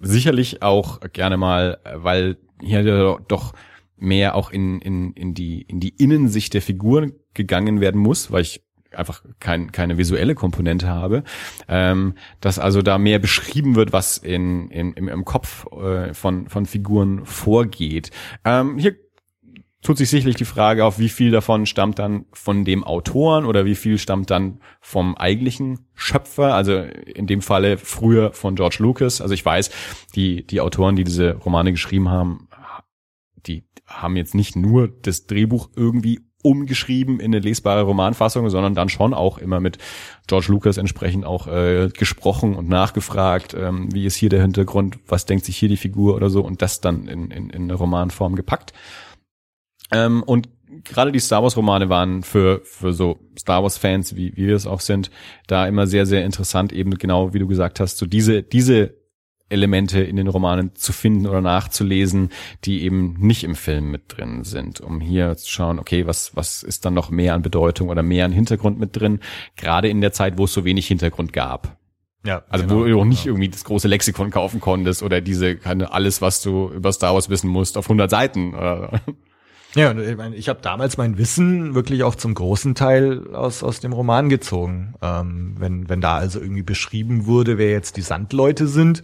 Sicherlich auch gerne mal, weil hier doch mehr auch in, in, in, die, in die Innensicht der Figur gegangen werden muss, weil ich einfach kein, keine visuelle Komponente habe, ähm, dass also da mehr beschrieben wird, was in, in, im, im Kopf äh, von, von Figuren vorgeht. Ähm, hier tut sich sicherlich die Frage auf, wie viel davon stammt dann von dem Autoren oder wie viel stammt dann vom eigentlichen Schöpfer, also in dem Falle früher von George Lucas. Also ich weiß, die, die Autoren, die diese Romane geschrieben haben, die haben jetzt nicht nur das Drehbuch irgendwie umgeschrieben in eine lesbare Romanfassung, sondern dann schon auch immer mit George Lucas entsprechend auch äh, gesprochen und nachgefragt, ähm, wie ist hier der Hintergrund, was denkt sich hier die Figur oder so und das dann in, in, in eine Romanform gepackt. Ähm, und gerade die Star Wars Romane waren für, für so Star Wars Fans, wie, wie wir es auch sind, da immer sehr, sehr interessant, eben genau wie du gesagt hast, so diese, diese Elemente in den Romanen zu finden oder nachzulesen, die eben nicht im Film mit drin sind, um hier zu schauen, okay, was, was ist dann noch mehr an Bedeutung oder mehr an Hintergrund mit drin, gerade in der Zeit, wo es so wenig Hintergrund gab. Ja, also genau, wo du auch nicht genau. irgendwie das große Lexikon kaufen konntest oder diese keine alles, was du über Star Wars wissen musst, auf 100 Seiten. Ja, ich, meine, ich habe damals mein Wissen wirklich auch zum großen Teil aus aus dem Roman gezogen. Ähm, wenn wenn da also irgendwie beschrieben wurde, wer jetzt die Sandleute sind,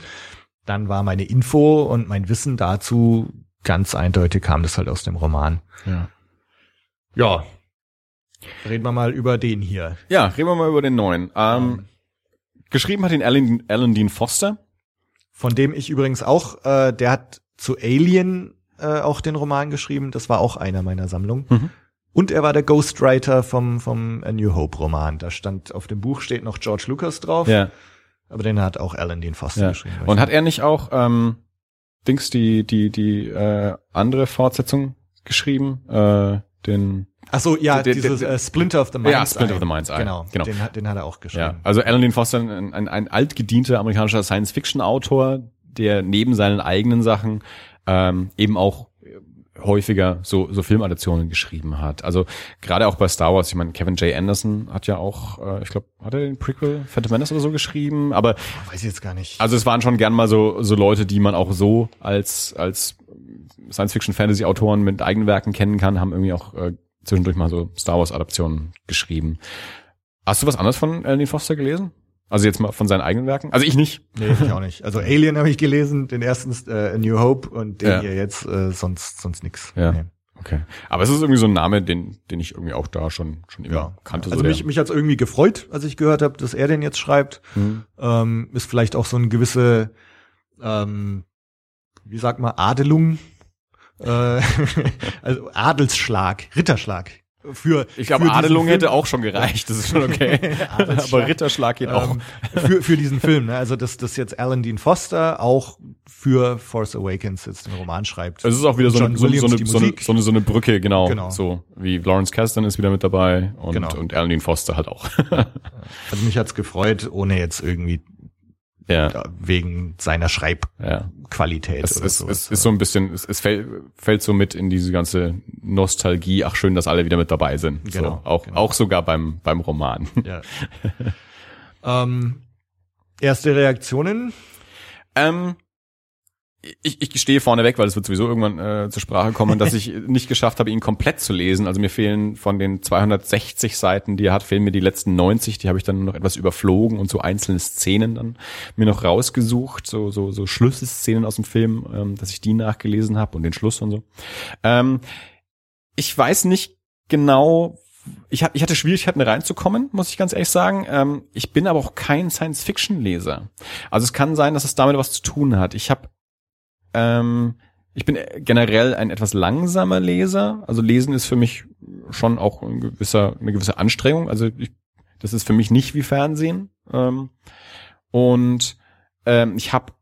dann war meine Info und mein Wissen dazu ganz eindeutig kam das halt aus dem Roman. Ja. Ja. Reden wir mal über den hier. Ja, reden wir mal über den neuen. Ähm, geschrieben hat ihn Alan, Alan Dean Foster. Von dem ich übrigens auch, äh, der hat zu Alien äh, auch den Roman geschrieben. Das war auch einer meiner Sammlungen. Mhm. Und er war der Ghostwriter vom, vom A New Hope Roman. Da stand auf dem Buch steht noch George Lucas drauf. Ja. Aber den hat auch Alan Dean Foster ja. geschrieben. Und hat er nicht auch ähm, Dings die die die äh, andere Fortsetzung geschrieben? Äh, den Ach so, ja, der- dieses der- äh, Splinter of the Mind's Ja, Splinter Eye. of the Mind's. Genau, Genau. Den, hat, den hat er auch geschrieben. Ja, also Alan Dean Foster, ein, ein, ein altgedienter amerikanischer Science-Fiction-Autor, der neben seinen eigenen Sachen ähm, eben auch häufiger so, so Filmadaptionen geschrieben hat. Also gerade auch bei Star Wars, ich meine, Kevin J. Anderson hat ja auch, äh, ich glaube, hat er den Prequel Phantom Menace oder so geschrieben, aber Weiß ich jetzt gar nicht. also es waren schon gern mal so, so Leute, die man auch so als, als Science-Fiction-Fantasy-Autoren mit eigenen Werken kennen kann, haben irgendwie auch äh, zwischendurch mal so Star Wars-Adaptionen geschrieben. Hast du was anderes von Alan Foster gelesen? Also jetzt mal von seinen eigenen Werken? Also ich nicht. Nee, ich auch nicht. Also Alien habe ich gelesen, den ersten äh, A New Hope und den Ja. hier jetzt äh, sonst sonst nix. Ja. Nee. Okay. Aber es ist irgendwie so ein Name, den, den ich irgendwie auch da schon, schon immer kannte. Also so mich, der- mich hat's irgendwie gefreut, als ich gehört habe, dass er den jetzt schreibt. Mhm. Ähm, ist vielleicht auch so eine gewisse, ähm, wie sagt man, Adelung, äh, also Adelsschlag, Ritterschlag. Für, ich glaube, Adelung Film. hätte auch schon gereicht. Das ist schon okay. Aber Ritterschlag geht auch. ähm, für, für diesen Film. Ne? Also dass, dass jetzt Alan Dean Foster auch für Force Awakens jetzt den Roman schreibt. Es ist auch wieder so eine, so, so, eine, so, eine, so, eine, so eine Brücke, genau. Genau. So wie Lawrence Kasdan ist wieder mit dabei und, Genau. und Alan Dean Foster halt auch. Also mich hat's gefreut, ohne jetzt irgendwie ja, ja, wegen seiner Schreibqualität ja. Es, oder es, so. es ist so ein bisschen, es, es fällt, fällt so mit in diese ganze Nostalgie. Ach schön, dass alle wieder mit dabei sind. Genau, So, auch, genau. auch sogar beim, beim Roman. ja. ähm, erste Reaktionen? Ähm, ich, ich gestehe vorneweg, weil es wird sowieso irgendwann äh, zur Sprache kommen, dass ich nicht geschafft habe, ihn komplett zu lesen. Also mir fehlen von den 260 Seiten, die er hat, fehlen mir die letzten 90. Die habe ich dann noch etwas überflogen und so einzelne Szenen dann mir noch rausgesucht, so so so Schlüsselszenen aus dem Film, ähm, dass ich die nachgelesen habe und den Schluss und so. Ähm, ich weiß nicht genau. Ich, ich hatte Schwierigkeiten reinzukommen, muss ich ganz ehrlich sagen. Ähm, ich bin aber auch kein Science-Fiction-Leser. Also es kann sein, dass es damit was zu tun hat. Ich habe ähm, ich bin generell ein etwas langsamer Leser. Also Lesen ist für mich schon auch ein gewisser, eine gewisse Anstrengung. Also ich, das ist für mich nicht wie Fernsehen. Ähm, und ähm, ich habe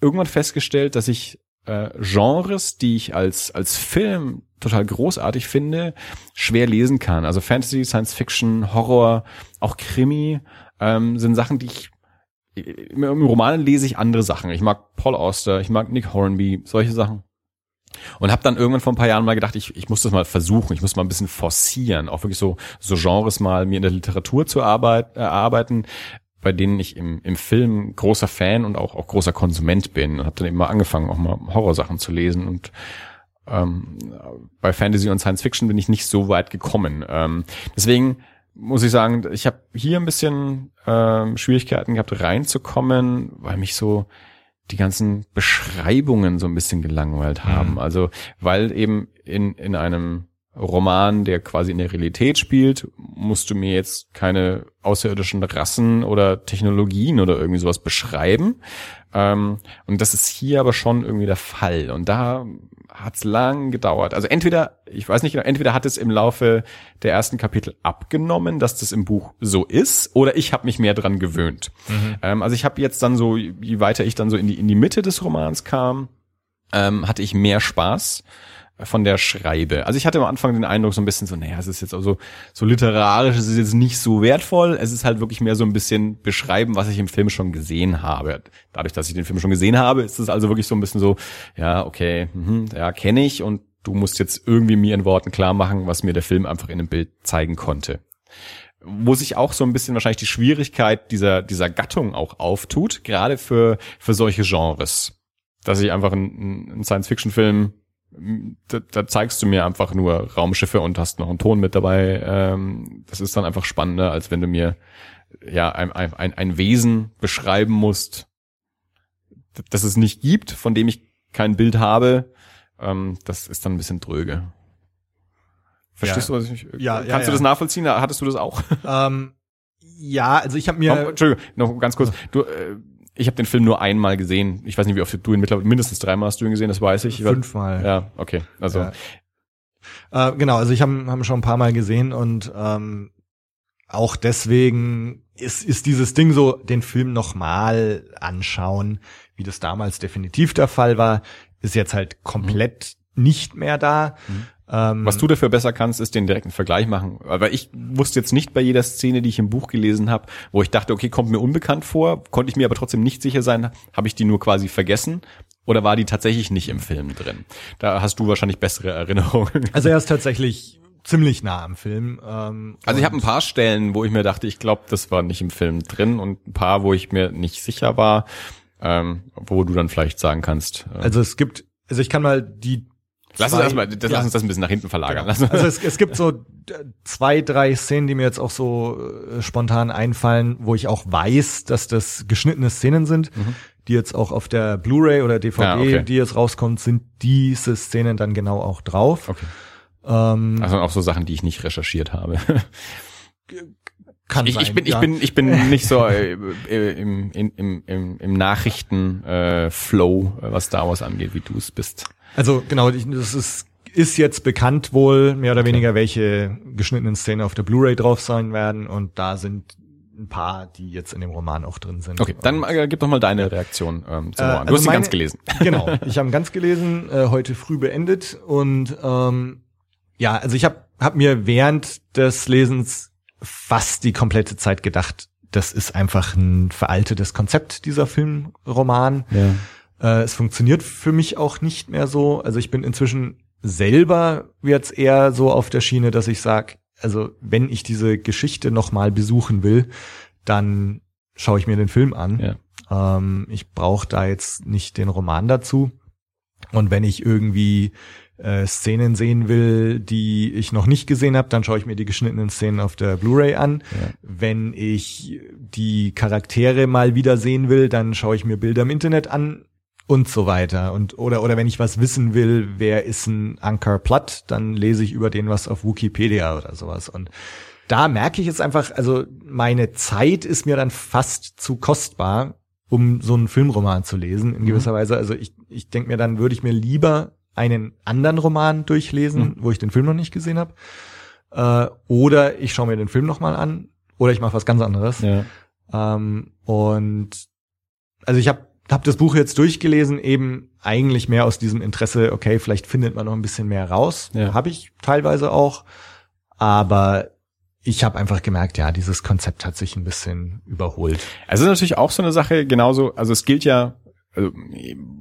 irgendwann festgestellt, dass ich äh, Genres, die ich als als Film total großartig finde, schwer lesen kann. Also Fantasy, Science Fiction, Horror, auch Krimi ähm, sind Sachen, die ich im Roman lese ich andere Sachen. Ich mag Paul Auster, ich mag Nick Hornby, solche Sachen. Und habe dann irgendwann vor ein paar Jahren mal gedacht, ich, ich muss das mal versuchen, ich muss mal ein bisschen forcieren, auch wirklich so, so Genres mal mir in der Literatur zu arbeit, äh, erarbeiten, bei denen ich im, im Film großer Fan und auch, auch großer Konsument bin. Und habe dann eben mal angefangen, auch mal Horrorsachen zu lesen. Und ähm, bei Fantasy und Science Fiction bin ich nicht so weit gekommen. Ähm, deswegen muss ich sagen, ich habe hier ein bisschen ähm, Schwierigkeiten gehabt, reinzukommen, weil mich so die ganzen Beschreibungen so ein bisschen gelangweilt haben. Mhm. Also weil eben in, in einem Roman, der quasi in der Realität spielt, musst du mir jetzt keine außerirdischen Rassen oder Technologien oder irgendwie sowas beschreiben. Ähm, und das ist hier aber schon irgendwie der Fall. Und da hat's lang gedauert. Also entweder, ich weiß nicht genau, entweder hat es im Laufe der ersten Kapitel abgenommen, dass das im Buch so ist, oder ich habe mich mehr dran gewöhnt. Ähm, also ich habe jetzt dann so, je weiter ich dann so in die, in die Mitte des Romans kam, ähm, hatte ich mehr Spaß von der Schreibe. Also ich hatte am Anfang den Eindruck so ein bisschen so, naja, es ist jetzt also so literarisch, es ist jetzt nicht so wertvoll, es ist halt wirklich mehr so ein bisschen beschreiben, was ich im Film schon gesehen habe. Dadurch, dass ich den Film schon gesehen habe, ist es also wirklich so ein bisschen so, ja, okay, mhm, ja, kenne ich und du musst jetzt irgendwie mir in Worten klar machen, was mir der Film einfach in einem Bild zeigen konnte. Wo sich auch so ein bisschen wahrscheinlich die Schwierigkeit dieser, dieser Gattung auch auftut, gerade für, für solche Genres. Dass ich einfach einen Science-Fiction-Film da, da zeigst du mir einfach nur Raumschiffe und hast noch einen Ton mit dabei. Ähm, das ist dann einfach spannender, als wenn du mir ja ein, ein, ein Wesen beschreiben musst, das es nicht gibt, von dem ich kein Bild habe. Ähm, das ist dann ein bisschen dröge. Verstehst Ja. du, was ich Ja, Kannst ja, du das nachvollziehen? Hattest du das auch? Ähm, ja, also ich habe mir Oh, Entschuldigung, noch ganz kurz. Du, äh, ich habe den Film nur einmal gesehen. Ich weiß nicht, wie oft du ihn mittlerweile mindestens dreimal hast du ihn gesehen, das weiß ich. fünfmal. Ja, okay. Also Ja. Äh, genau, also ich habe hab schon ein paar Mal gesehen und ähm, auch deswegen ist, ist dieses Ding so, den Film nochmal anschauen, wie das damals definitiv der Fall war, ist jetzt halt komplett mhm. nicht mehr da. Mhm. Ähm, Was du dafür besser kannst, ist den direkten Vergleich machen. Aber ich wusste jetzt nicht bei jeder Szene, die ich im Buch gelesen habe, wo ich dachte, okay, kommt mir unbekannt vor, konnte ich mir aber trotzdem nicht sicher sein, habe ich die nur quasi vergessen oder war die tatsächlich nicht im Film drin? Da hast du wahrscheinlich bessere Erinnerungen. Also er ist tatsächlich ziemlich nah am Film. Ähm, also ich habe ein paar Stellen, wo ich mir dachte, ich glaube, das war nicht im Film drin und ein paar, wo ich mir nicht sicher war, ähm, wo du dann vielleicht sagen kannst. Äh, also es gibt, also ich kann mal die Lass uns, erstmal, das, ja. lass uns das ein bisschen nach hinten verlagern. Genau. Also es, es gibt so zwei, drei Szenen, die mir jetzt auch so äh, spontan einfallen, wo ich auch weiß, dass das geschnittene Szenen sind. Mhm die jetzt auch auf der Blu-ray oder DVD, ja, okay. die jetzt rauskommt, sind diese Szenen dann genau auch drauf. Okay. Ähm, also auch so Sachen, die ich nicht recherchiert habe. Kann ich, sein, ich bin, ja. ich bin, ich bin nicht so äh, äh im, im, im, im Nachrichten-Flow, äh, was Star Wars angeht, wie du es bist. Also genau, das ist, ist jetzt bekannt wohl mehr oder okay. weniger, welche geschnittenen Szenen auf der Blu-ray drauf sein werden und da sind ein paar, die jetzt in dem Roman auch drin sind. Okay, dann äh, gib doch mal deine Reaktion ähm, zum äh, Roman. Du also hast ihn ganz gelesen. Genau, ich habe ihn ganz gelesen, äh, heute früh beendet und ähm, ja, also ich habe hab mir während des Lesens fast die komplette Zeit gedacht, das ist einfach ein veraltetes Konzept, dieser Filmroman. Ja. Äh, es funktioniert für mich auch nicht mehr so. Also ich bin inzwischen selber jetzt eher so auf der Schiene, dass ich sage, also wenn ich diese Geschichte nochmal besuchen will, dann schaue ich mir den Film an. Ja. Ähm, ich brauche da jetzt nicht den Roman dazu. Und wenn ich irgendwie äh, Szenen sehen will, die ich noch nicht gesehen habe, dann schaue ich mir die geschnittenen Szenen auf der Blu-ray an. Ja. Wenn ich die Charaktere mal wieder sehen will, dann schaue ich mir Bilder im Internet an und so weiter. Und oder oder wenn ich was wissen will, wer ist ein Anker Platt, dann lese ich über den was auf Wikipedia oder sowas. Und da merke ich jetzt einfach, also meine Zeit ist mir dann fast zu kostbar, um so einen Filmroman zu lesen in gewisser mhm. Weise. Also ich ich denke mir, dann würde ich mir lieber einen anderen Roman durchlesen, mhm. wo ich den Film noch nicht gesehen habe. Äh, oder ich schaue mir den Film nochmal an. Oder ich mache was ganz anderes. Ja. Ähm, und also ich habe hab das Buch jetzt durchgelesen, eben eigentlich mehr aus diesem Interesse, okay, vielleicht findet man noch ein bisschen mehr raus. Ja. Habe ich teilweise auch. Aber ich habe einfach gemerkt, ja, dieses Konzept hat sich ein bisschen überholt. Es ist natürlich auch so eine Sache, genauso, also es gilt ja also,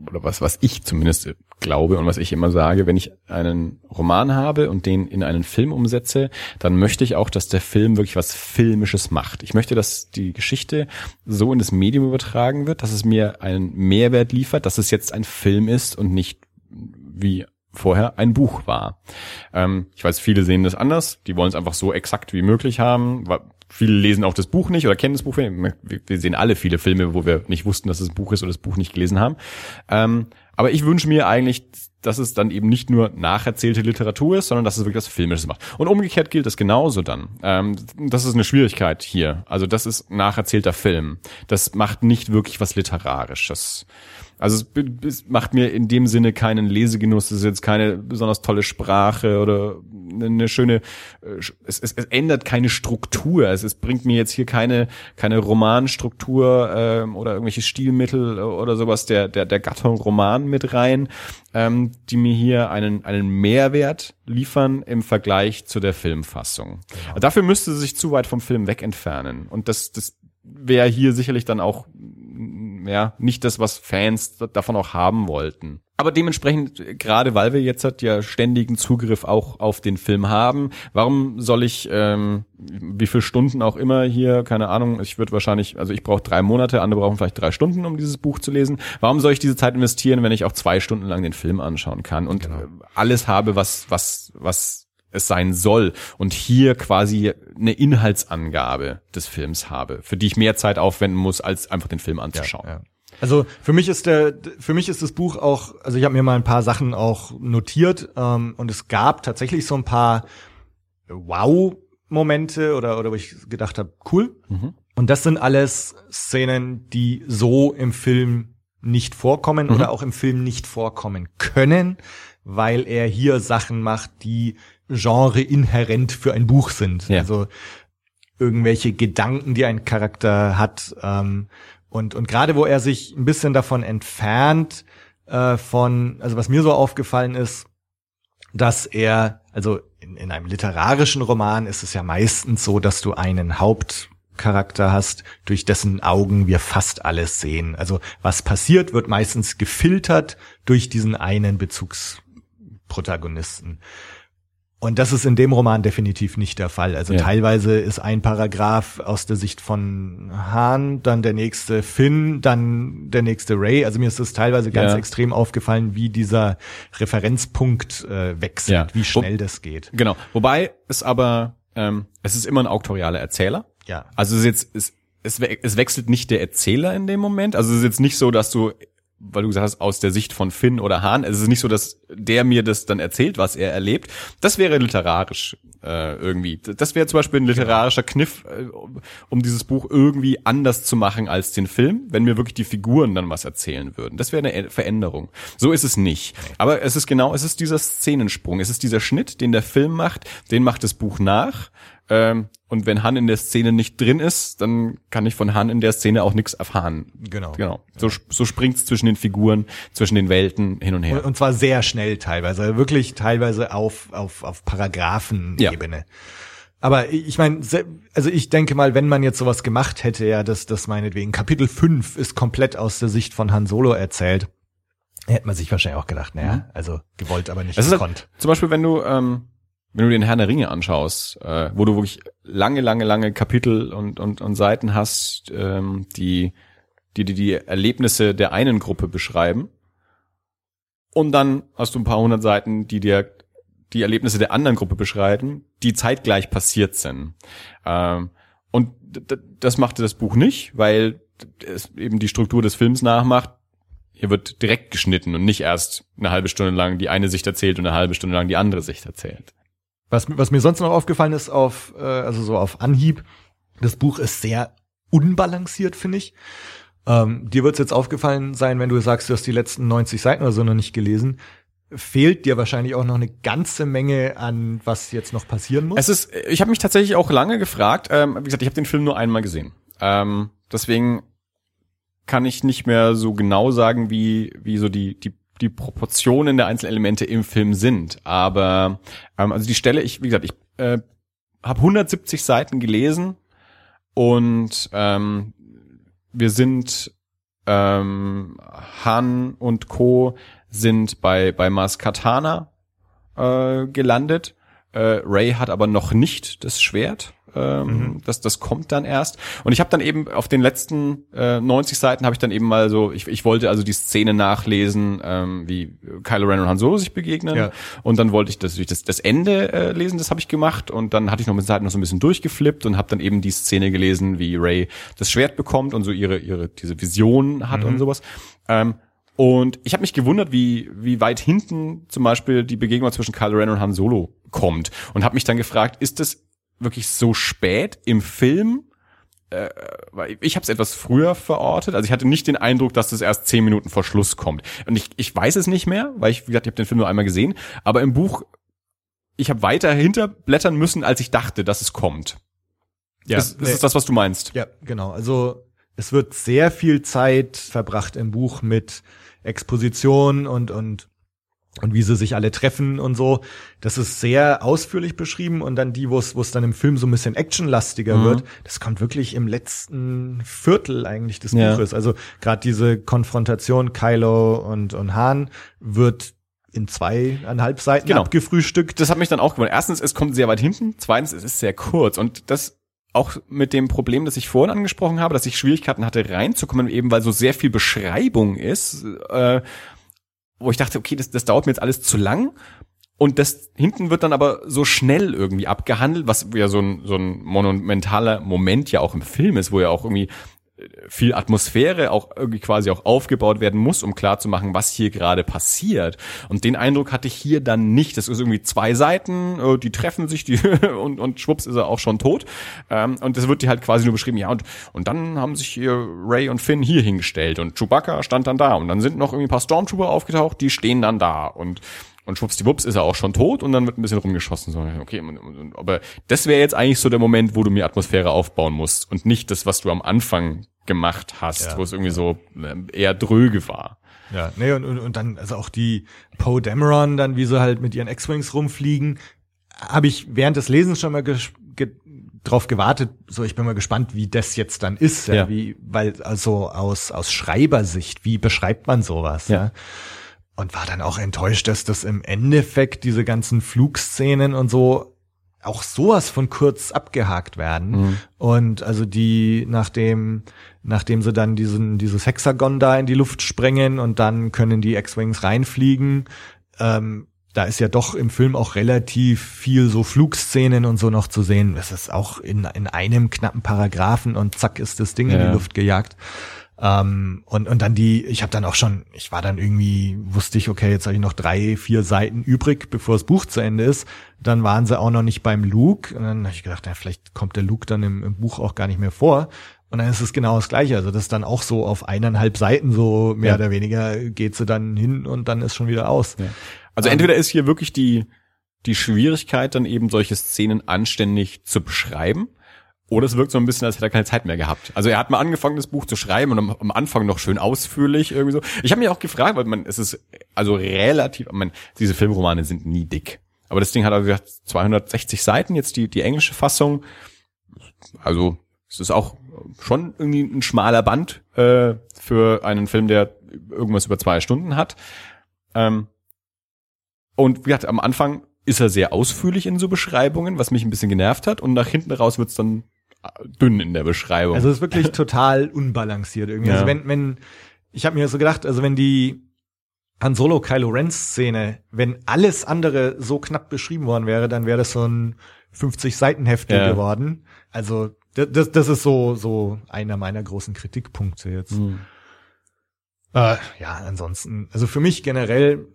oder was, was ich zumindest glaube und was ich immer sage, wenn ich einen Roman habe und den in einen Film umsetze, dann möchte ich auch, dass der Film wirklich was Filmisches macht. Ich möchte, dass die Geschichte so in das Medium übertragen wird, dass es mir einen Mehrwert liefert, dass es jetzt ein Film ist und nicht wie vorher ein Buch war. Ähm, ich weiß, viele sehen das anders. Die wollen es einfach so exakt wie möglich haben. Viele lesen auch das Buch nicht oder kennen das Buch nicht. Wir sehen alle viele Filme, wo wir nicht wussten, dass es ein Buch ist oder das Buch nicht gelesen haben. Ähm, aber ich wünsche mir eigentlich, dass es dann eben nicht nur nacherzählte Literatur ist, sondern dass es wirklich das Filmische macht. Und umgekehrt gilt es genauso dann. Ähm, das ist eine Schwierigkeit hier. Also das ist nacherzählter Film. Das macht nicht wirklich was Literarisches. Also es, es macht mir in dem Sinne keinen Lesegenuss. Es ist jetzt keine besonders tolle Sprache oder eine schöne. Äh, es, es, es ändert keine Struktur. Es, es bringt mir jetzt hier keine keine Romanstruktur ähm, oder irgendwelche Stilmittel oder sowas der der der Gattung Roman mit rein, ähm, die mir hier einen einen Mehrwert liefern im Vergleich zu der Filmfassung. Genau. Dafür müsste sie sich zu weit vom Film weg entfernen. Und das das wäre hier sicherlich dann auch ja, nicht das, was Fans davon auch haben wollten. Aber dementsprechend, gerade weil wir jetzt halt ja ständigen Zugriff auch auf den Film haben, warum soll ich, ähm, wie viele Stunden auch immer hier, keine Ahnung, ich würde wahrscheinlich, also ich brauche drei Monate, andere brauchen vielleicht drei Stunden, um dieses Buch zu lesen. Warum soll ich diese Zeit investieren, wenn ich auch zwei Stunden lang den Film anschauen kann und genau. alles habe, was, was, was es sein soll und hier quasi eine Inhaltsangabe des Films habe, für die ich mehr Zeit aufwenden muss, als einfach den Film anzuschauen. Ja, ja. Also für mich ist der, für mich ist das Buch auch, also ich habe mir mal ein paar Sachen auch notiert ähm, und es gab tatsächlich so ein paar Wow-Momente oder oder wo ich gedacht habe, cool. Mhm. Und das sind alles Szenen, die so im Film nicht vorkommen mhm. oder auch im Film nicht vorkommen können, weil er hier Sachen macht, die Genre inhärent für ein Buch sind. Ja. Also irgendwelche Gedanken, die ein Charakter hat. Ähm, und, und gerade wo er sich ein bisschen davon entfernt, äh, von, also was mir so aufgefallen ist, dass er, also in, in einem literarischen Roman ist es ja meistens so, dass du einen Hauptcharakter hast, durch dessen Augen wir fast alles sehen. Also was passiert, wird meistens gefiltert durch diesen einen Bezugsprotagonisten. Und das ist in dem Roman definitiv nicht der Fall. Also Ja. teilweise ist ein Paragraph aus der Sicht von Han, dann der nächste Finn, dann der nächste Ray. Also mir ist es teilweise ganz Ja. extrem aufgefallen, wie dieser Referenzpunkt äh, wechselt, Ja. wie schnell das geht. Genau. Wobei es aber, ähm, es ist immer ein auktorialer Erzähler. Ja. Also es ist jetzt, es, es wechselt nicht der Erzähler in dem Moment. Also es ist jetzt nicht so, dass du, weil du gesagt hast, aus der Sicht von Finn oder Hahn, es ist nicht so, dass der mir das dann erzählt, was er erlebt. Das wäre literarisch äh, irgendwie. Das wäre zum Beispiel ein literarischer Kniff, äh, um- dieses Buch irgendwie anders zu machen als den Film, wenn mir wirklich die Figuren dann was erzählen würden. Das wäre eine Veränderung. So ist es nicht. Aber es ist genau, es ist dieser Szenensprung, es ist dieser Schnitt, den der Film macht, den macht das Buch nach. Ähm, und wenn Han in der Szene nicht drin ist, dann kann ich von Han in der Szene auch nichts erfahren. Genau. Genau. So, so springt's zwischen den Figuren, zwischen den Welten hin und her. Und, und zwar sehr schnell teilweise, wirklich teilweise auf, auf, auf Paragraphenebene. Aber ich meine, also ich denke mal, wenn man jetzt sowas gemacht hätte, ja, dass das meinetwegen Kapitel 5 ist komplett aus der Sicht von Han Solo erzählt, hätte man sich wahrscheinlich auch gedacht, naja, also gewollt, aber nicht halt, gekonnt. zum Beispiel, wenn du, ähm, wenn du den Herrn der Ringe anschaust, äh, wo du wirklich lange, lange, lange Kapitel und, und, und Seiten hast, ähm, die, die, die die Erlebnisse der einen Gruppe beschreiben. Und dann hast du ein paar hundert Seiten, die dir die Erlebnisse der anderen Gruppe beschreiben, die zeitgleich passiert sind. Ähm, und das machte das Buch nicht, weil es eben die Struktur des Films nachmacht. Hier wird direkt geschnitten und nicht erst eine halbe Stunde lang die eine Sicht erzählt und eine halbe Stunde lang die andere Sicht erzählt. Was, was mir sonst noch aufgefallen ist auf, äh, also so auf Anhieb, das Buch ist sehr unbalanciert, finde ich. Ähm, dir wird es jetzt aufgefallen sein, wenn du sagst, du hast die letzten 90 Seiten oder so noch nicht gelesen. Fehlt dir wahrscheinlich auch noch eine ganze Menge an, was jetzt noch passieren muss. Es ist, ich habe mich tatsächlich auch lange gefragt. Ähm, wie gesagt, ich habe den Film nur einmal gesehen. Ähm, deswegen kann ich nicht mehr so genau sagen, wie wie so die die die Proportionen der einzelnen Elemente im Film sind. Aber ähm, also die Stelle, ich wie gesagt, ich äh, habe 170 Seiten gelesen und ähm, wir sind ähm, Han und Co. sind bei bei Mars Katana äh, gelandet. Äh, Ray hat aber noch nicht das Schwert. Ähm, das, das kommt dann erst. Und ich habe dann eben auf den letzten äh, 90 Seiten habe ich dann eben mal so, ich, ich wollte also die Szene nachlesen, ähm, wie Kylo Ren und Han Solo sich begegnen. Ja. Und dann wollte ich das, das, das Ende äh, lesen, das habe ich gemacht. Und dann hatte ich noch mit Seiten noch so ein bisschen durchgeflippt und habe dann eben die Szene gelesen, wie Ray das Schwert bekommt und so ihre, ihre diese Vision hat und sowas. Ähm, und ich habe mich gewundert, wie, wie weit hinten zum Beispiel die Begegnung zwischen Kylo Ren und Han Solo kommt. Und habe mich dann gefragt, ist das wirklich so spät im Film? Äh, weil ich habe es etwas früher verortet. Also ich hatte nicht den Eindruck, dass das erst zehn Minuten vor Schluss kommt. Und ich, ich weiß es nicht mehr, weil ich, wie gesagt, ich habe den Film nur einmal gesehen. Aber im Buch, ich habe weiter hinterblättern müssen, als ich dachte, dass es kommt. ja, ist, ist nee. es das, was du meinst? Ja, genau. Also es wird sehr viel Zeit verbracht im Buch mit Exposition und und und wie sie sich alle treffen und so. Das ist sehr ausführlich beschrieben und dann die, wo es wo es dann im Film so ein bisschen actionlastiger Mhm. wird, das kommt wirklich im letzten Viertel eigentlich des Ja. Buches. Also gerade diese Konfrontation Kylo und und Han wird in zweieinhalb Seiten Genau. abgefrühstückt. das hat mich dann auch gewundert. Erstens, es kommt sehr weit hinten. Zweitens, es ist sehr kurz. Und das auch mit dem Problem, das ich vorhin angesprochen habe, dass ich Schwierigkeiten hatte, reinzukommen, eben weil so sehr viel Beschreibung ist, äh, wo ich dachte, okay, das, das dauert mir jetzt alles zu lang. Und das hinten wird dann aber so schnell irgendwie abgehandelt, was ja so ein, so ein monumentaler Moment ja auch im Film ist, wo ja auch irgendwie viel Atmosphäre auch irgendwie quasi auch aufgebaut werden muss, um klarzumachen, was hier gerade passiert. Und den Eindruck hatte ich hier dann nicht. Das ist irgendwie zwei Seiten, äh, die treffen sich, die und, und schwupps ist er auch schon tot. Ähm, und das wird dir halt quasi nur beschrieben, ja, und, und dann haben sich hier Ray und Finn hier hingestellt und Chewbacca stand dann da. Und dann sind noch irgendwie ein paar Stormtrooper aufgetaucht, die stehen dann da. Und Und schwuppsdiwupps ist er auch schon tot und dann wird ein bisschen rumgeschossen. So, okay, aber das wäre jetzt eigentlich so der Moment, wo du mir Atmosphäre aufbauen musst und nicht das, was du am Anfang gemacht hast, Ja. wo es irgendwie so ähm, eher dröge war. Ja, nee, und, und, und dann, also auch die Poe Dameron, dann wie sie halt mit ihren X-Wings rumfliegen, habe ich während des Lesens schon mal drauf gewartet, so ich bin mal gespannt, wie das jetzt dann ist, ja, Ja. wie, weil also aus, aus Schreibersicht, wie beschreibt man sowas, ja. Ja. Und war dann auch enttäuscht, dass das im Endeffekt diese ganzen Flugszenen und so auch sowas von kurz abgehakt werden. Mhm. Und also die, nachdem, nachdem sie dann diesen, dieses Hexagon da in die Luft sprengen und dann können die X-Wings reinfliegen, ähm, da ist ja doch im Film auch relativ viel so Flugszenen und so noch zu sehen. Das ist auch in, in einem knappen Paragraphen und zack ist das Ding in Ja. die Luft gejagt. Ähm, und, und dann die, ich habe dann auch schon, ich war dann irgendwie, wusste ich, okay, jetzt habe ich noch drei, vier Seiten übrig, bevor das Buch zu Ende ist. Dann waren sie auch noch nicht beim Luke. Und dann habe ich gedacht, ja, vielleicht kommt der Luke dann im, im Buch auch gar nicht mehr vor. Und dann ist es genau das Gleiche. Also das ist dann auch so auf eineinhalb Seiten so mehr Ja. oder weniger geht sie dann hin und dann ist schon wieder aus. Ja. Also Ähm, entweder ist hier wirklich die, die Schwierigkeit, dann eben solche Szenen anständig zu beschreiben, oder es wirkt so ein bisschen, als hätte er keine Zeit mehr gehabt. Also er hat mal angefangen, das Buch zu schreiben und am, am Anfang noch schön ausführlich irgendwie so. Ich habe mich auch gefragt, weil man, es ist also relativ, man, diese Filmromane sind nie dick. Aber das Ding hat also gesagt, 260 Seiten, jetzt die, die englische Fassung. Also es ist auch schon irgendwie ein schmaler Band äh, für einen Film, der irgendwas über zwei Stunden hat. Ähm, und wie gesagt, am Anfang ist er sehr ausführlich in so Beschreibungen, was mich ein bisschen genervt hat. Und nach hinten raus wird's dann dünn in der Beschreibung. Also es ist wirklich total unbalanciert irgendwie. Also Ja. wenn, wenn, ich habe mir so gedacht, also wenn die Han Solo Kylo Ren Szene, wenn alles andere so knapp beschrieben worden wäre, dann wäre das so ein 50 Seiten Heftel Ja. geworden. Also das, das, ist so so einer meiner großen Kritikpunkte jetzt. Hm. Äh, ja, ansonsten, also für mich generell,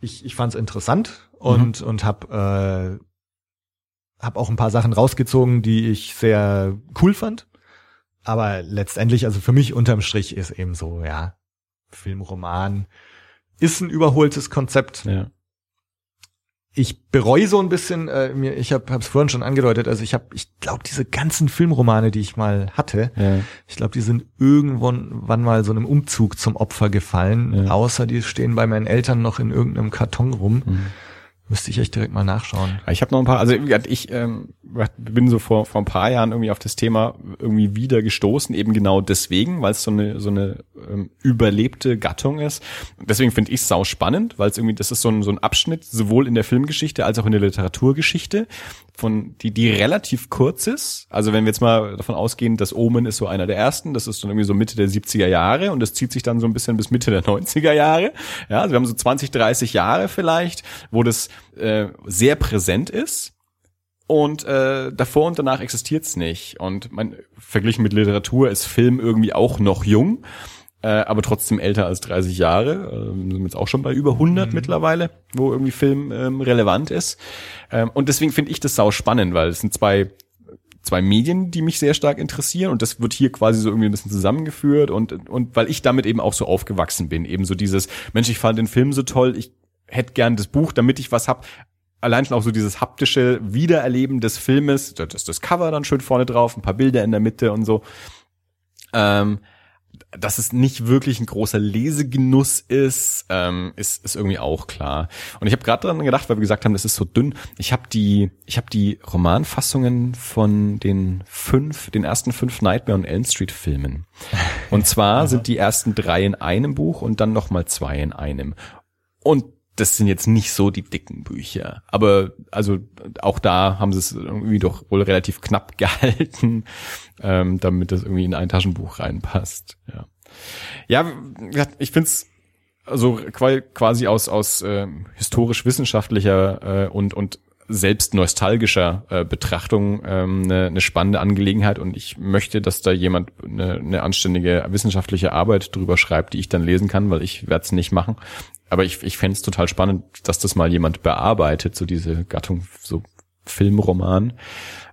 ich, ich fand es interessant und, und hab, äh, hab auch ein paar Sachen rausgezogen, die ich sehr cool fand. Aber letztendlich, also für mich unterm Strich ist eben so, ja, Filmroman ist ein überholtes Konzept. ja. Ich bereue so ein bisschen, äh, mir, ich habe es vorhin schon angedeutet, also ich habe, ich glaube, diese ganzen Filmromane, die ich mal hatte, Ja. ich glaube, die sind irgendwann wann mal so einem Umzug zum Opfer gefallen. Ja. Außer die stehen bei meinen Eltern noch in irgendeinem Karton rum. Mhm. Müsste ich echt direkt mal nachschauen. Ich habe noch ein paar, also ich ähm, bin so vor, vor ein paar Jahren irgendwie auf das Thema irgendwie wieder gestoßen, eben genau deswegen, weil es so eine so eine ähm, überlebte Gattung ist. Deswegen finde ich es sau spannend, weil es irgendwie, das ist so ein, so ein Abschnitt, sowohl in der Filmgeschichte als auch in der Literaturgeschichte, von die, die relativ kurz ist. Also wenn wir jetzt mal davon ausgehen, das Omen ist so einer der ersten, das ist dann irgendwie so Mitte der 70er Jahre und das zieht sich dann so ein bisschen bis Mitte der 90er Jahre. Ja, also wir haben so 20, 30 Jahre vielleicht, wo das äh, sehr präsent ist. Und äh, davor und danach existiert's nicht. Und man, verglichen mit Literatur ist Film irgendwie auch noch jung, äh, aber trotzdem älter als 30 Jahre. Äh, wir sind jetzt auch schon bei über 100 mittlerweile, wo irgendwie Film ähm, relevant ist. Ähm, und deswegen finde ich das sau spannend, weil es sind zwei zwei Medien, die mich sehr stark interessieren und das wird hier quasi so irgendwie ein bisschen zusammengeführt und und weil ich damit eben auch so aufgewachsen bin, eben so dieses Mensch, ich fand den Film so toll, ich hätte gern das Buch, damit ich was hab. Allein schon auch so dieses haptische Wiedererleben des Filmes, das ist das Cover dann schön vorne drauf, ein paar Bilder in der Mitte und so. Ähm, dass es nicht wirklich ein großer Lesegenuss ist, ähm, ist, ist irgendwie auch klar. Und ich habe gerade dran gedacht, weil wir gesagt haben, das ist so dünn. Ich habe die, ich habe die Romanfassungen von den fünf, den ersten fünf Nightmare on Elm Street Filmen. Und zwar sind die ersten drei in einem Buch und dann noch mal zwei in einem. Und das sind jetzt nicht so die dicken Bücher. Aber also auch da haben sie es irgendwie doch wohl relativ knapp gehalten, ähm, damit das irgendwie in ein Taschenbuch reinpasst. Ja, ja ich find's also qua- quasi aus aus äh, historisch-wissenschaftlicher äh, und und selbst nostalgischer äh, Betrachtung ähm, eine, eine spannende Angelegenheit und ich möchte, dass da jemand eine, eine anständige wissenschaftliche Arbeit drüber schreibt, die ich dann lesen kann, weil ich werde es nicht machen. Aber ich, ich fände es total spannend, dass das mal jemand bearbeitet, so diese Gattung, so Filmroman.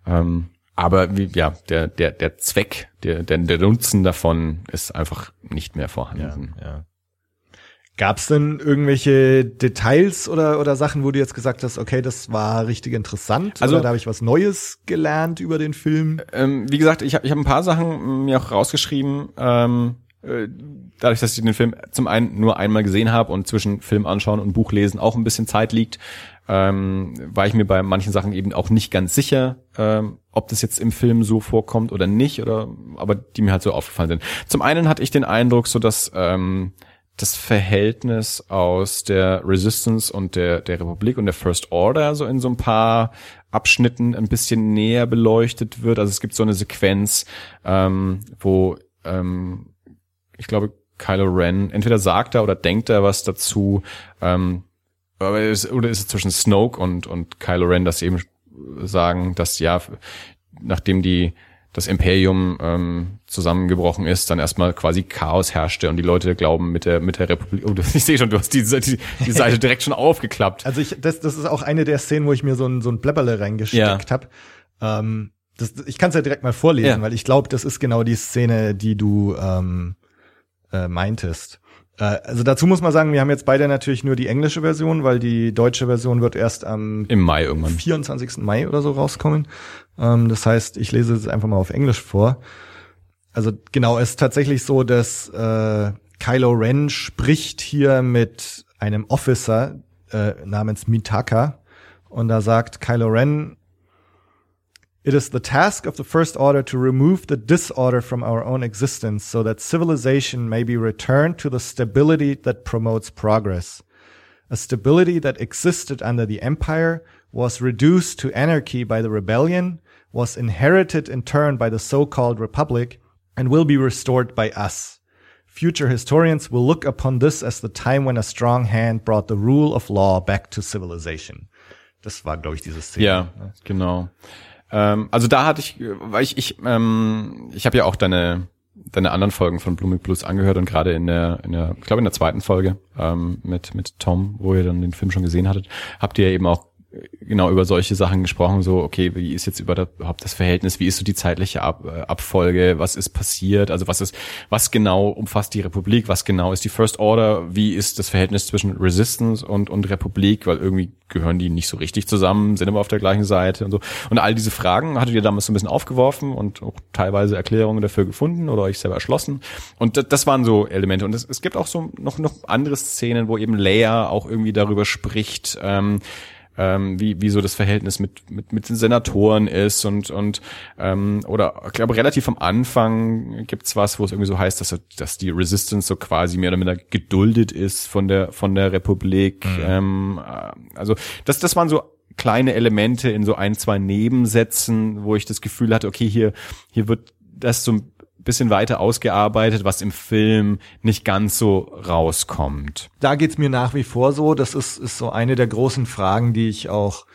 Ähm, aber wie, ja, der, der, der Zweck, der, der, der Nutzen davon ist einfach nicht mehr vorhanden. ja. Gab es denn irgendwelche Details oder, oder Sachen, wo du jetzt gesagt hast, okay, das war richtig interessant Also- oder da habe ich was Neues gelernt über den Film? Ähm, wie gesagt, ich habe ich hab ein paar Sachen mir auch rausgeschrieben. Ähm, äh, dadurch, dass ich den Film zum einen nur einmal gesehen habe und zwischen Film anschauen und Buch lesen auch ein bisschen Zeit liegt, ähm, war ich mir bei manchen Sachen eben auch nicht ganz sicher, ähm, ob das jetzt im Film so vorkommt oder nicht, oder aber die mir halt so aufgefallen sind. Zum einen hatte ich den Eindruck, so dass ähm, das Verhältnis aus der Resistance und der, der Republik und der First Order so in so ein paar Abschnitten ein bisschen näher beleuchtet wird. Also es gibt so eine Sequenz, ähm, wo ähm, ich glaube Kylo Ren entweder sagt er oder denkt er was dazu, ähm, aber oder ist es zwischen Snoke und und Kylo Ren, dass sie eben sagen, dass ja nachdem die das Imperium ähm, zusammengebrochen ist, dann erstmal quasi Chaos herrschte und die Leute glauben mit der mit der Republik. Oh, ich sehe schon, du hast die, die, die Seite direkt schon aufgeklappt. Also ich, das, das ist auch eine der Szenen, wo ich mir so ein, so ein Blabberle reingesteckt hab. Ähm, das, ich kann es ja direkt mal vorlesen, Ja. weil ich glaube, das ist genau die Szene, die du ähm, äh, meintest. Äh, also dazu muss man sagen, wir haben jetzt beide natürlich nur die englische Version, weil die deutsche Version wird erst am Im Mai irgendwann. 24. Mai oder so rauskommen. Ähm, das heißt, ich lese es einfach mal auf Englisch vor. Also genau, es ist tatsächlich so, dass äh, Kylo Ren spricht hier mit einem Officer äh, namens Mitaka und da sagt Kylo Ren, It is the task of the First Order to remove the disorder from our own existence so that civilization may be returned to the stability that promotes progress. A stability that existed under the Empire was reduced to anarchy by the rebellion, was inherited in turn by the so-called Republic, and will be restored by us. Future historians will look upon this as the time when a strong hand brought the rule of law back to civilization. Das war, glaube ich, diese Szene. Ja, genau. Ähm, also da hatte ich, weil ich, ich, ähm, ich habe ja auch deine deine anderen Folgen von Blooming Blues angehört und gerade in der, in der, ich glaube in der zweiten Folge ähm, mit mit Tom, wo ihr dann den Film schon gesehen hattet, habt ihr eben auch genau über solche Sachen gesprochen, so okay, wie ist jetzt überhaupt das Verhältnis, wie ist so die zeitliche Ab, äh, Abfolge, was ist passiert, also was ist, was genau umfasst die Republik, was genau ist die First Order, wie ist das Verhältnis zwischen Resistance und und Republik, weil irgendwie gehören die nicht so richtig zusammen, sind aber auf der gleichen Seite und so. Und all diese Fragen hattet ihr damals so ein bisschen aufgeworfen und auch teilweise Erklärungen dafür gefunden oder euch selber erschlossen. Und das, das waren so Elemente. Und es, es gibt auch so noch, noch andere Szenen, wo eben Leia auch irgendwie darüber spricht, ähm, ähm, wie, wie so das Verhältnis mit, mit, mit den Senatoren ist und, und ähm, oder ich glaube relativ am Anfang gibt's was, wo es irgendwie so heißt, dass, dass die Resistance so quasi mehr oder minder geduldet ist von der von der Republik. Ähm, äh, also das, das waren so kleine Elemente in so ein, zwei Nebensätzen, wo ich das Gefühl hatte, okay, hier, hier wird das so ein bisschen weiter ausgearbeitet, was im Film nicht ganz so rauskommt. da geht's mir nach wie vor so. Das ist, ist so eine der großen Fragen, die ich auch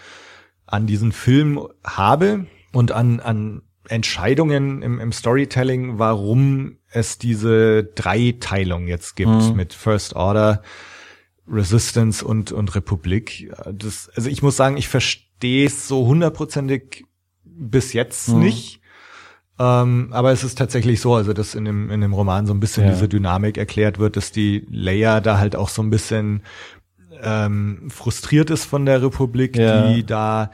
an diesen Film habe und an, an Entscheidungen im, im Storytelling, warum es diese Dreiteilung jetzt gibt Mhm. mit First Order, Resistance und, und Republik. Das, also ich muss sagen, ich verstehe es so hundertprozentig bis jetzt Mhm. nicht. Ähm, aber es ist tatsächlich so, also dass in dem, in dem Roman so ein bisschen Ja. diese Dynamik erklärt wird, dass die Leia da halt auch so ein bisschen ähm, frustriert ist von der Republik, Ja. die da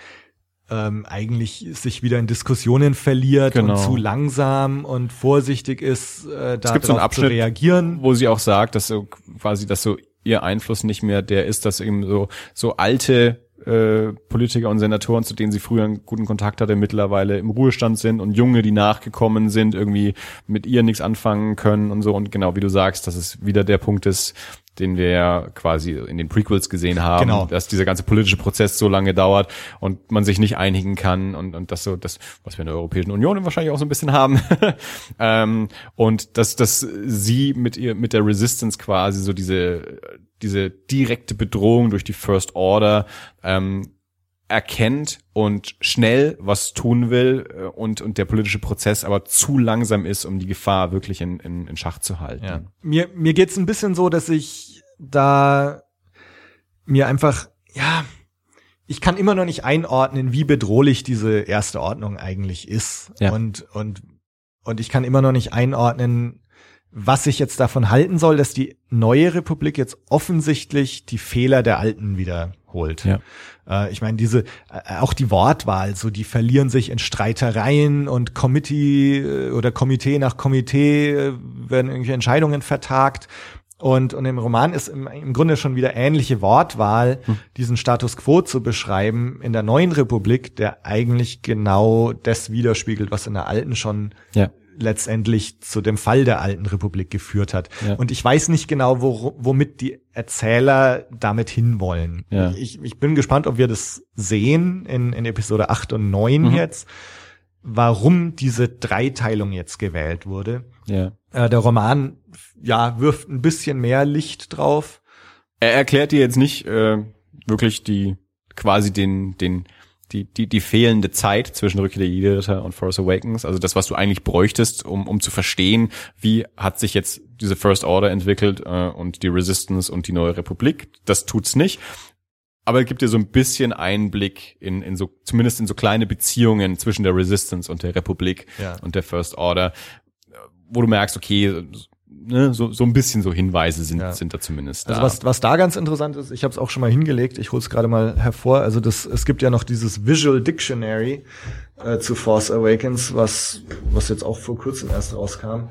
ähm, eigentlich sich wieder in Diskussionen verliert Genau. und zu langsam und vorsichtig ist, äh, da gibt so einen drauf zu Abschnitt, reagieren. wo sie auch sagt, dass so quasi, dass so ihr Einfluss nicht mehr der ist, dass eben so so alte äh, Politiker und Senatoren, zu denen sie früher einen guten Kontakt hatte, mittlerweile im Ruhestand sind und Junge, die nachgekommen sind, irgendwie mit ihr nichts anfangen können und so. Und genau wie du sagst, dass es wieder der Punkt ist, den wir ja quasi in den Prequels gesehen haben, Genau. dass dieser ganze politische Prozess so lange dauert und man sich nicht einigen kann und, und das so, das, was wir in der Europäischen Union wahrscheinlich auch so ein bisschen haben. ähm, und dass, dass sie mit ihr, mit der Resistance quasi so diese, diese direkte Bedrohung durch die First Order ähm, erkennt und schnell was tun will äh, und, und der politische Prozess aber zu langsam ist, um die Gefahr wirklich in, in, in Schach zu halten. Ja. Mir, mir geht's ein bisschen so, dass ich da mir einfach, ja, ich kann immer noch nicht einordnen, wie bedrohlich diese erste Ordnung eigentlich ist. Ja. Und, und, und ich kann immer noch nicht einordnen, was ich jetzt davon halten soll, dass die neue Republik jetzt offensichtlich die Fehler der alten wiederholt. Ja. Äh, ich meine, diese, äh, auch die Wortwahl, so die verlieren sich in Streitereien und Committee äh, oder Komitee nach Komitee äh, werden irgendwelche Entscheidungen vertagt. Und, und im Roman ist im, im Grunde schon wieder ähnliche Wortwahl, hm. diesen Status quo zu beschreiben in der neuen Republik, der eigentlich genau das widerspiegelt, was in der alten schon ja letztendlich zu dem Fall der alten Republik geführt hat. Ja. Und ich weiß nicht genau, wo, womit die Erzähler damit hinwollen. Ja. Ich, ich bin gespannt, ob wir das sehen in, in Episode 8 und 9 Mhm. jetzt, warum diese Dreiteilung jetzt gewählt wurde. Ja. Äh, der Roman, ja, wirft ein bisschen mehr Licht drauf. Er erklärt dir jetzt nicht äh, wirklich die quasi den den die, die, die fehlende Zeit zwischen Rückkehr der Jedi-Ritter und Force Awakens, also das, was du eigentlich bräuchtest, um, um zu verstehen, wie hat sich jetzt diese First Order entwickelt äh, und die Resistance und die neue Republik. Das tut's nicht. Aber es gibt dir so ein bisschen Einblick in, in so, zumindest in so kleine Beziehungen zwischen der Resistance und der Republik Ja. und der First Order, wo du merkst, okay, ne, so, so ein bisschen so Hinweise sind, Ja. sind da zumindest da. Also was, was da ganz interessant ist, ich habe es auch schon mal hingelegt, ich hole es gerade mal hervor. Also das, es gibt ja noch dieses Visual Dictionary äh, zu Force Awakens, was, was jetzt auch vor kurzem erst rauskam.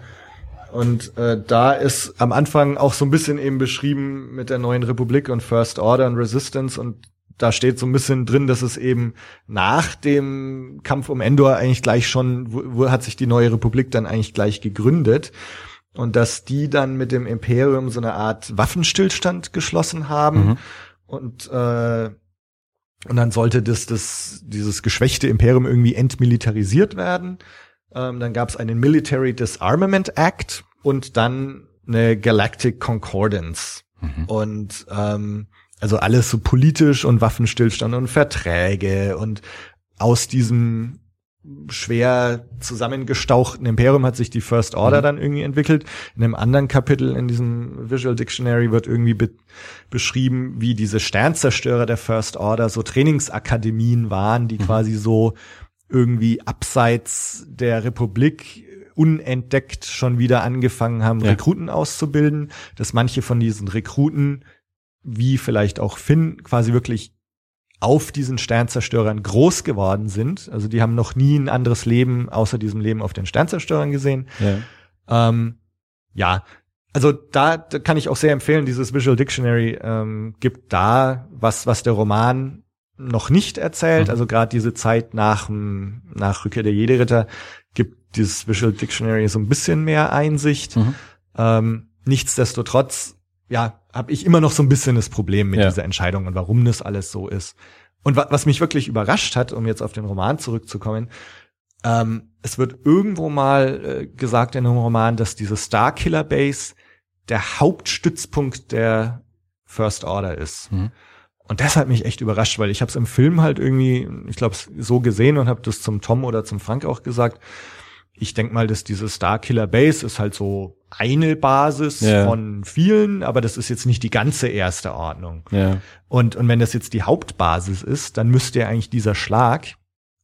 Und äh, da ist am Anfang auch so ein bisschen eben beschrieben mit der neuen Republik und First Order und Resistance und da steht so ein bisschen drin, dass es eben nach dem Kampf um Endor eigentlich gleich schon, wo, wo hat sich die neue Republik dann eigentlich gleich gegründet und dass die dann mit dem Imperium so eine Art Waffenstillstand geschlossen haben Mhm. und äh, und dann sollte das, das dieses geschwächte Imperium irgendwie entmilitarisiert werden. Ähm, dann gab es einen Military Disarmament Act und dann eine Galactic Concordance. Mhm. Und ähm, also alles so politisch und Waffenstillstand und Verträge und aus diesem schwer zusammengestauchten Imperium hat sich die First Order Mhm. dann irgendwie entwickelt. In einem anderen Kapitel in diesem Visual Dictionary wird irgendwie be beschrieben, wie diese Sternzerstörer der First Order so Trainingsakademien waren, die Mhm. quasi so irgendwie abseits der Republik unentdeckt schon wieder angefangen haben, Ja. Rekruten auszubilden, dass manche von diesen Rekruten, wie vielleicht auch Finn, quasi wirklich auf diesen Sternzerstörern groß geworden sind. Also die haben noch nie ein anderes Leben außer diesem Leben auf den Sternzerstörern gesehen. Ja. Ähm, ja, also da, da kann ich auch sehr empfehlen, dieses Visual Dictionary ähm, gibt da was, was der Roman noch nicht erzählt. Mhm. Also gerade diese Zeit nach, nach Rückkehr der Jedi-Ritter gibt dieses Visual Dictionary so ein bisschen mehr Einsicht. Mhm. Ähm, nichtsdestotrotz, ja, habe ich immer noch so ein bisschen das Problem mit Ja. dieser Entscheidung und warum das alles so ist. Und wa was mich wirklich überrascht hat, um jetzt auf den Roman zurückzukommen, ähm, es wird irgendwo mal äh, gesagt in einem Roman, dass diese Starkiller Base der Hauptstützpunkt der First Order ist. Mhm. Und das hat mich echt überrascht, weil ich habe es im Film halt irgendwie, ich glaube, so gesehen und habe das zum Tom oder zum Frank auch gesagt. Ich denk mal, dass diese Starkiller Base ist halt so eine Basis Ja. von vielen, aber das ist jetzt nicht die ganze erste Ordnung. Ja. Und, und wenn das jetzt die Hauptbasis ist, dann müsste ja eigentlich dieser Schlag,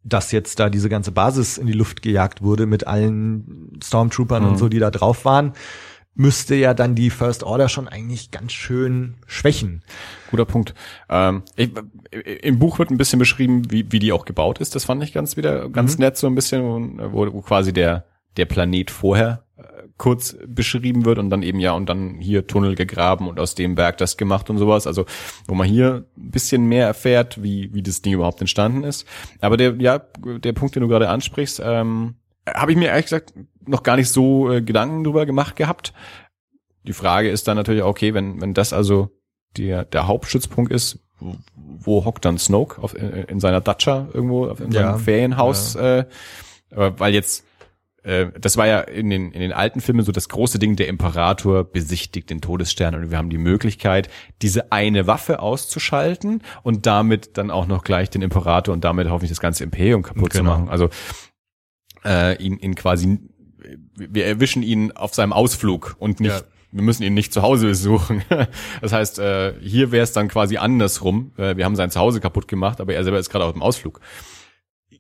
dass jetzt da diese ganze Basis in die Luft gejagt wurde mit allen Stormtroopern Mhm. und so, die da drauf waren, müsste ja dann die First Order schon eigentlich ganz schön schwächen. Guter Punkt. Ähm, ich, Im Buch wird ein bisschen beschrieben, wie, wie die auch gebaut ist. Das fand ich ganz wieder ganz Mhm. nett, so ein bisschen, wo, wo quasi der, der Planet vorher äh, kurz beschrieben wird und dann eben ja und dann hier Tunnel gegraben und aus dem Berg das gemacht und sowas. Also wo man hier ein bisschen mehr erfährt, wie, wie das Ding überhaupt entstanden ist. Aber der, ja, der Punkt, den du gerade ansprichst, ähm, habe ich mir ehrlich gesagt noch gar nicht so äh, Gedanken drüber gemacht gehabt. Die Frage ist dann natürlich, okay, wenn, wenn das also der, der Hauptstützpunkt ist, wo, wo hockt dann Snoke auf, in, in seiner Datscha irgendwo, auf- in Ja, seinem Ferienhaus, äh, aber weil jetzt äh, das war ja in den, in den alten Filmen so das große Ding, der Imperator besichtigt den Todesstern und wir haben die Möglichkeit, diese eine Waffe auszuschalten und damit dann auch noch gleich den Imperator und damit hoffentlich das ganze Imperium kaputt zu Genau. machen. Also äh, ihn, ihn quasi, wir erwischen ihn auf seinem Ausflug und nicht Ja. wir müssen ihn nicht zu Hause besuchen. Das heißt, äh, hier wäre es dann quasi andersrum. Äh, wir haben sein Zuhause kaputt gemacht, aber er selber ist gerade auf dem Ausflug.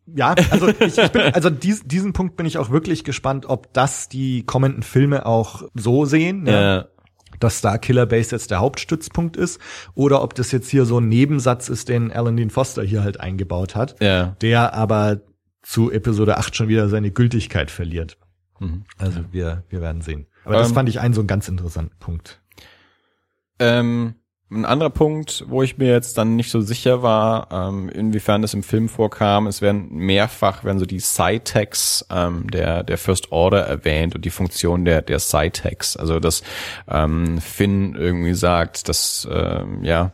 ja, also ich, ich bin, also dies, diesen Punkt bin ich auch wirklich gespannt, ob das die kommenden Filme auch so sehen. Ja. Dass Star Killer Base jetzt der Hauptstützpunkt ist oder ob das jetzt hier so ein Nebensatz ist, den Alan Dean Foster hier halt eingebaut hat, Ja. der aber zu Episode 8 schon wieder seine Gültigkeit verliert. Mhm. Also wir, wir werden sehen. Aber das Ähm, fand ich einen so einen ganz interessanten Punkt. Ähm, ein anderer Punkt, wo ich mir jetzt dann nicht so sicher war, ähm, inwiefern das im Film vorkam, es werden mehrfach werden so die Side-Tags ähm, der der First Order erwähnt und die Funktion der der Side-Tags, also dass ähm, Finn irgendwie sagt, dass ähm, ja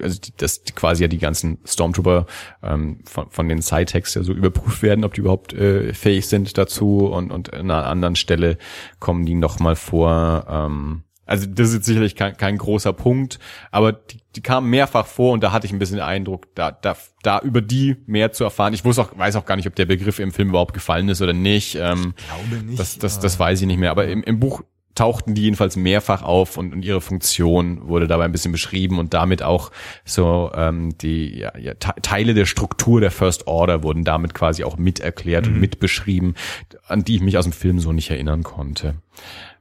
also dass quasi ja die ganzen Stormtrooper ähm, von, von den Side-Tags ja so überprüft werden, ob die überhaupt äh, fähig sind dazu und und an einer anderen Stelle kommen die noch mal vor. Ähm, also das ist jetzt sicherlich kein, kein großer Punkt, aber die, die kamen mehrfach vor und da hatte ich ein bisschen den Eindruck, da, da, da über die mehr zu erfahren. Ich wusste auch, weiß auch gar nicht, ob der Begriff im Film überhaupt gefallen ist oder nicht. Ähm, Glaube nicht. das, das, das weiß ich nicht mehr. Aber im, im Buch tauchten die jedenfalls mehrfach auf und, und ihre Funktion wurde dabei ein bisschen beschrieben und damit auch so ähm, die ja, ja, Te- Teile der Struktur der First Order wurden damit quasi auch mit erklärt und mit beschrieben, an die ich mich aus dem Film so nicht erinnern konnte.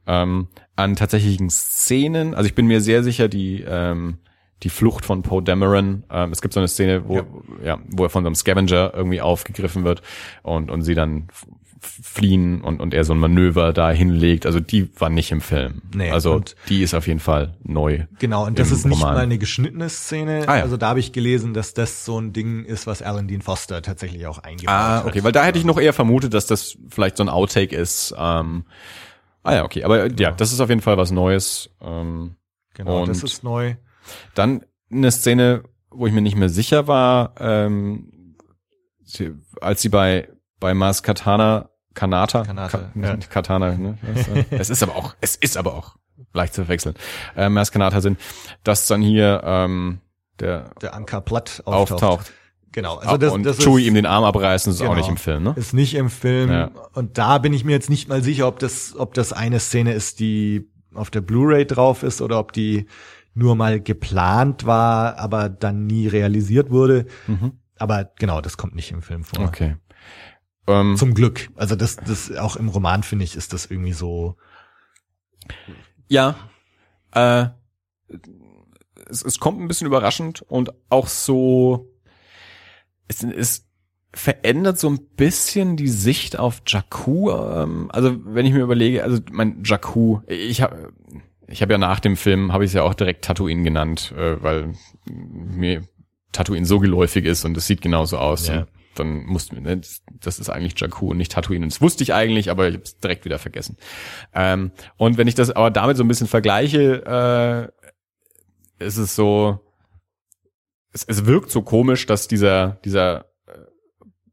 Ähm, an tatsächlichen Szenen, also ich bin mir sehr sicher, die ähm, die Flucht von Poe Dameron. Ähm, es gibt so eine Szene, wo ja. wo er von so einem Scavenger irgendwie aufgegriffen wird und und sie dann fliehen und und er so ein Manöver da hinlegt. Also die war nicht im Film. Nee, also die ist auf jeden Fall neu. Genau, und das ist nicht Roman. mal eine geschnittene Szene. Ah, ja. Also da habe ich gelesen, dass das so ein Ding ist, was Alan Dean Foster tatsächlich auch eingebaut Ah, hat. okay, weil da hätte ich noch eher vermutet, dass das vielleicht so ein Outtake ist. Ähm, ah ja, okay, aber ja, das ist auf jeden Fall was Neues. Ähm, Genau, und das ist neu. Dann eine Szene, wo ich mir nicht mehr sicher war, ähm, sie, als sie bei bei Mars Katana Kanata Kanata, Ka ja. Katana, ne? Es ist aber auch, es ist aber auch leicht zu verwechseln. Äh, Mars Kanata sind, dass dann hier ähm, der Der Anker Platt auftaucht. auftaucht Genau, also das, und das Chewie ist, ihm den Arm abreißen, ist auch Genau. nicht im Film, ne? ist nicht im Film. Ja. Und da bin ich mir jetzt nicht mal sicher, ob das, ob das eine Szene ist, die auf der Blu-ray drauf ist oder ob die nur mal geplant war, aber dann nie realisiert wurde. Mhm. Aber genau, das kommt nicht im Film vor. Okay. Ähm, Zum Glück. Also das, das auch im Roman finde ich, ist das irgendwie so. Ja. Äh, es, es kommt ein bisschen überraschend und auch so, es, es verändert so ein bisschen die Sicht auf Jakku. Ähm, also wenn ich mir überlege, also mein Jakku, ich habe ich habe ja nach dem Film, habe ich es ja auch direkt Tatooine genannt, äh, weil mir Tatooine so geläufig ist und es sieht genauso aus. Ja. Dann musste ne, das- das ist eigentlich Jakku und nicht Tatooine. Und das wusste ich eigentlich, aber ich habe es direkt wieder vergessen. Ähm, und wenn ich das aber damit so ein bisschen vergleiche, äh, ist es so, es, es wirkt so komisch, dass dieser dieser äh,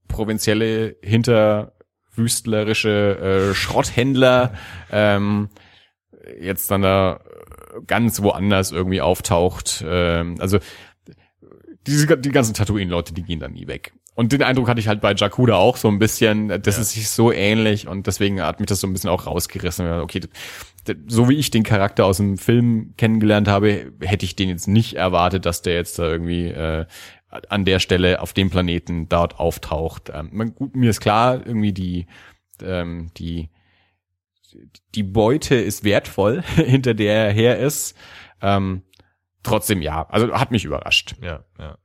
provinzielle hinterwüstlerische äh, Schrotthändler ähm, jetzt dann da ganz woanders irgendwie auftaucht. Ähm, also diese, die ganzen Tatooine-Leute, die gehen dann nie weg. Und den Eindruck hatte ich halt bei Jakuda auch so ein bisschen, das ist sich so ähnlich und deswegen hat mich das so ein bisschen auch rausgerissen. Okay, so wie ich den Charakter aus dem Film kennengelernt habe, hätte ich den jetzt nicht erwartet, dass der jetzt da irgendwie äh, an der Stelle auf dem Planeten dort auftaucht. Ähm, man- gut, mir ist klar, irgendwie die, ähm, die, die Beute ist wertvoll, hinter der er her ist. Ähm, trotzdem ja, also hat mich überrascht. Ja, ja.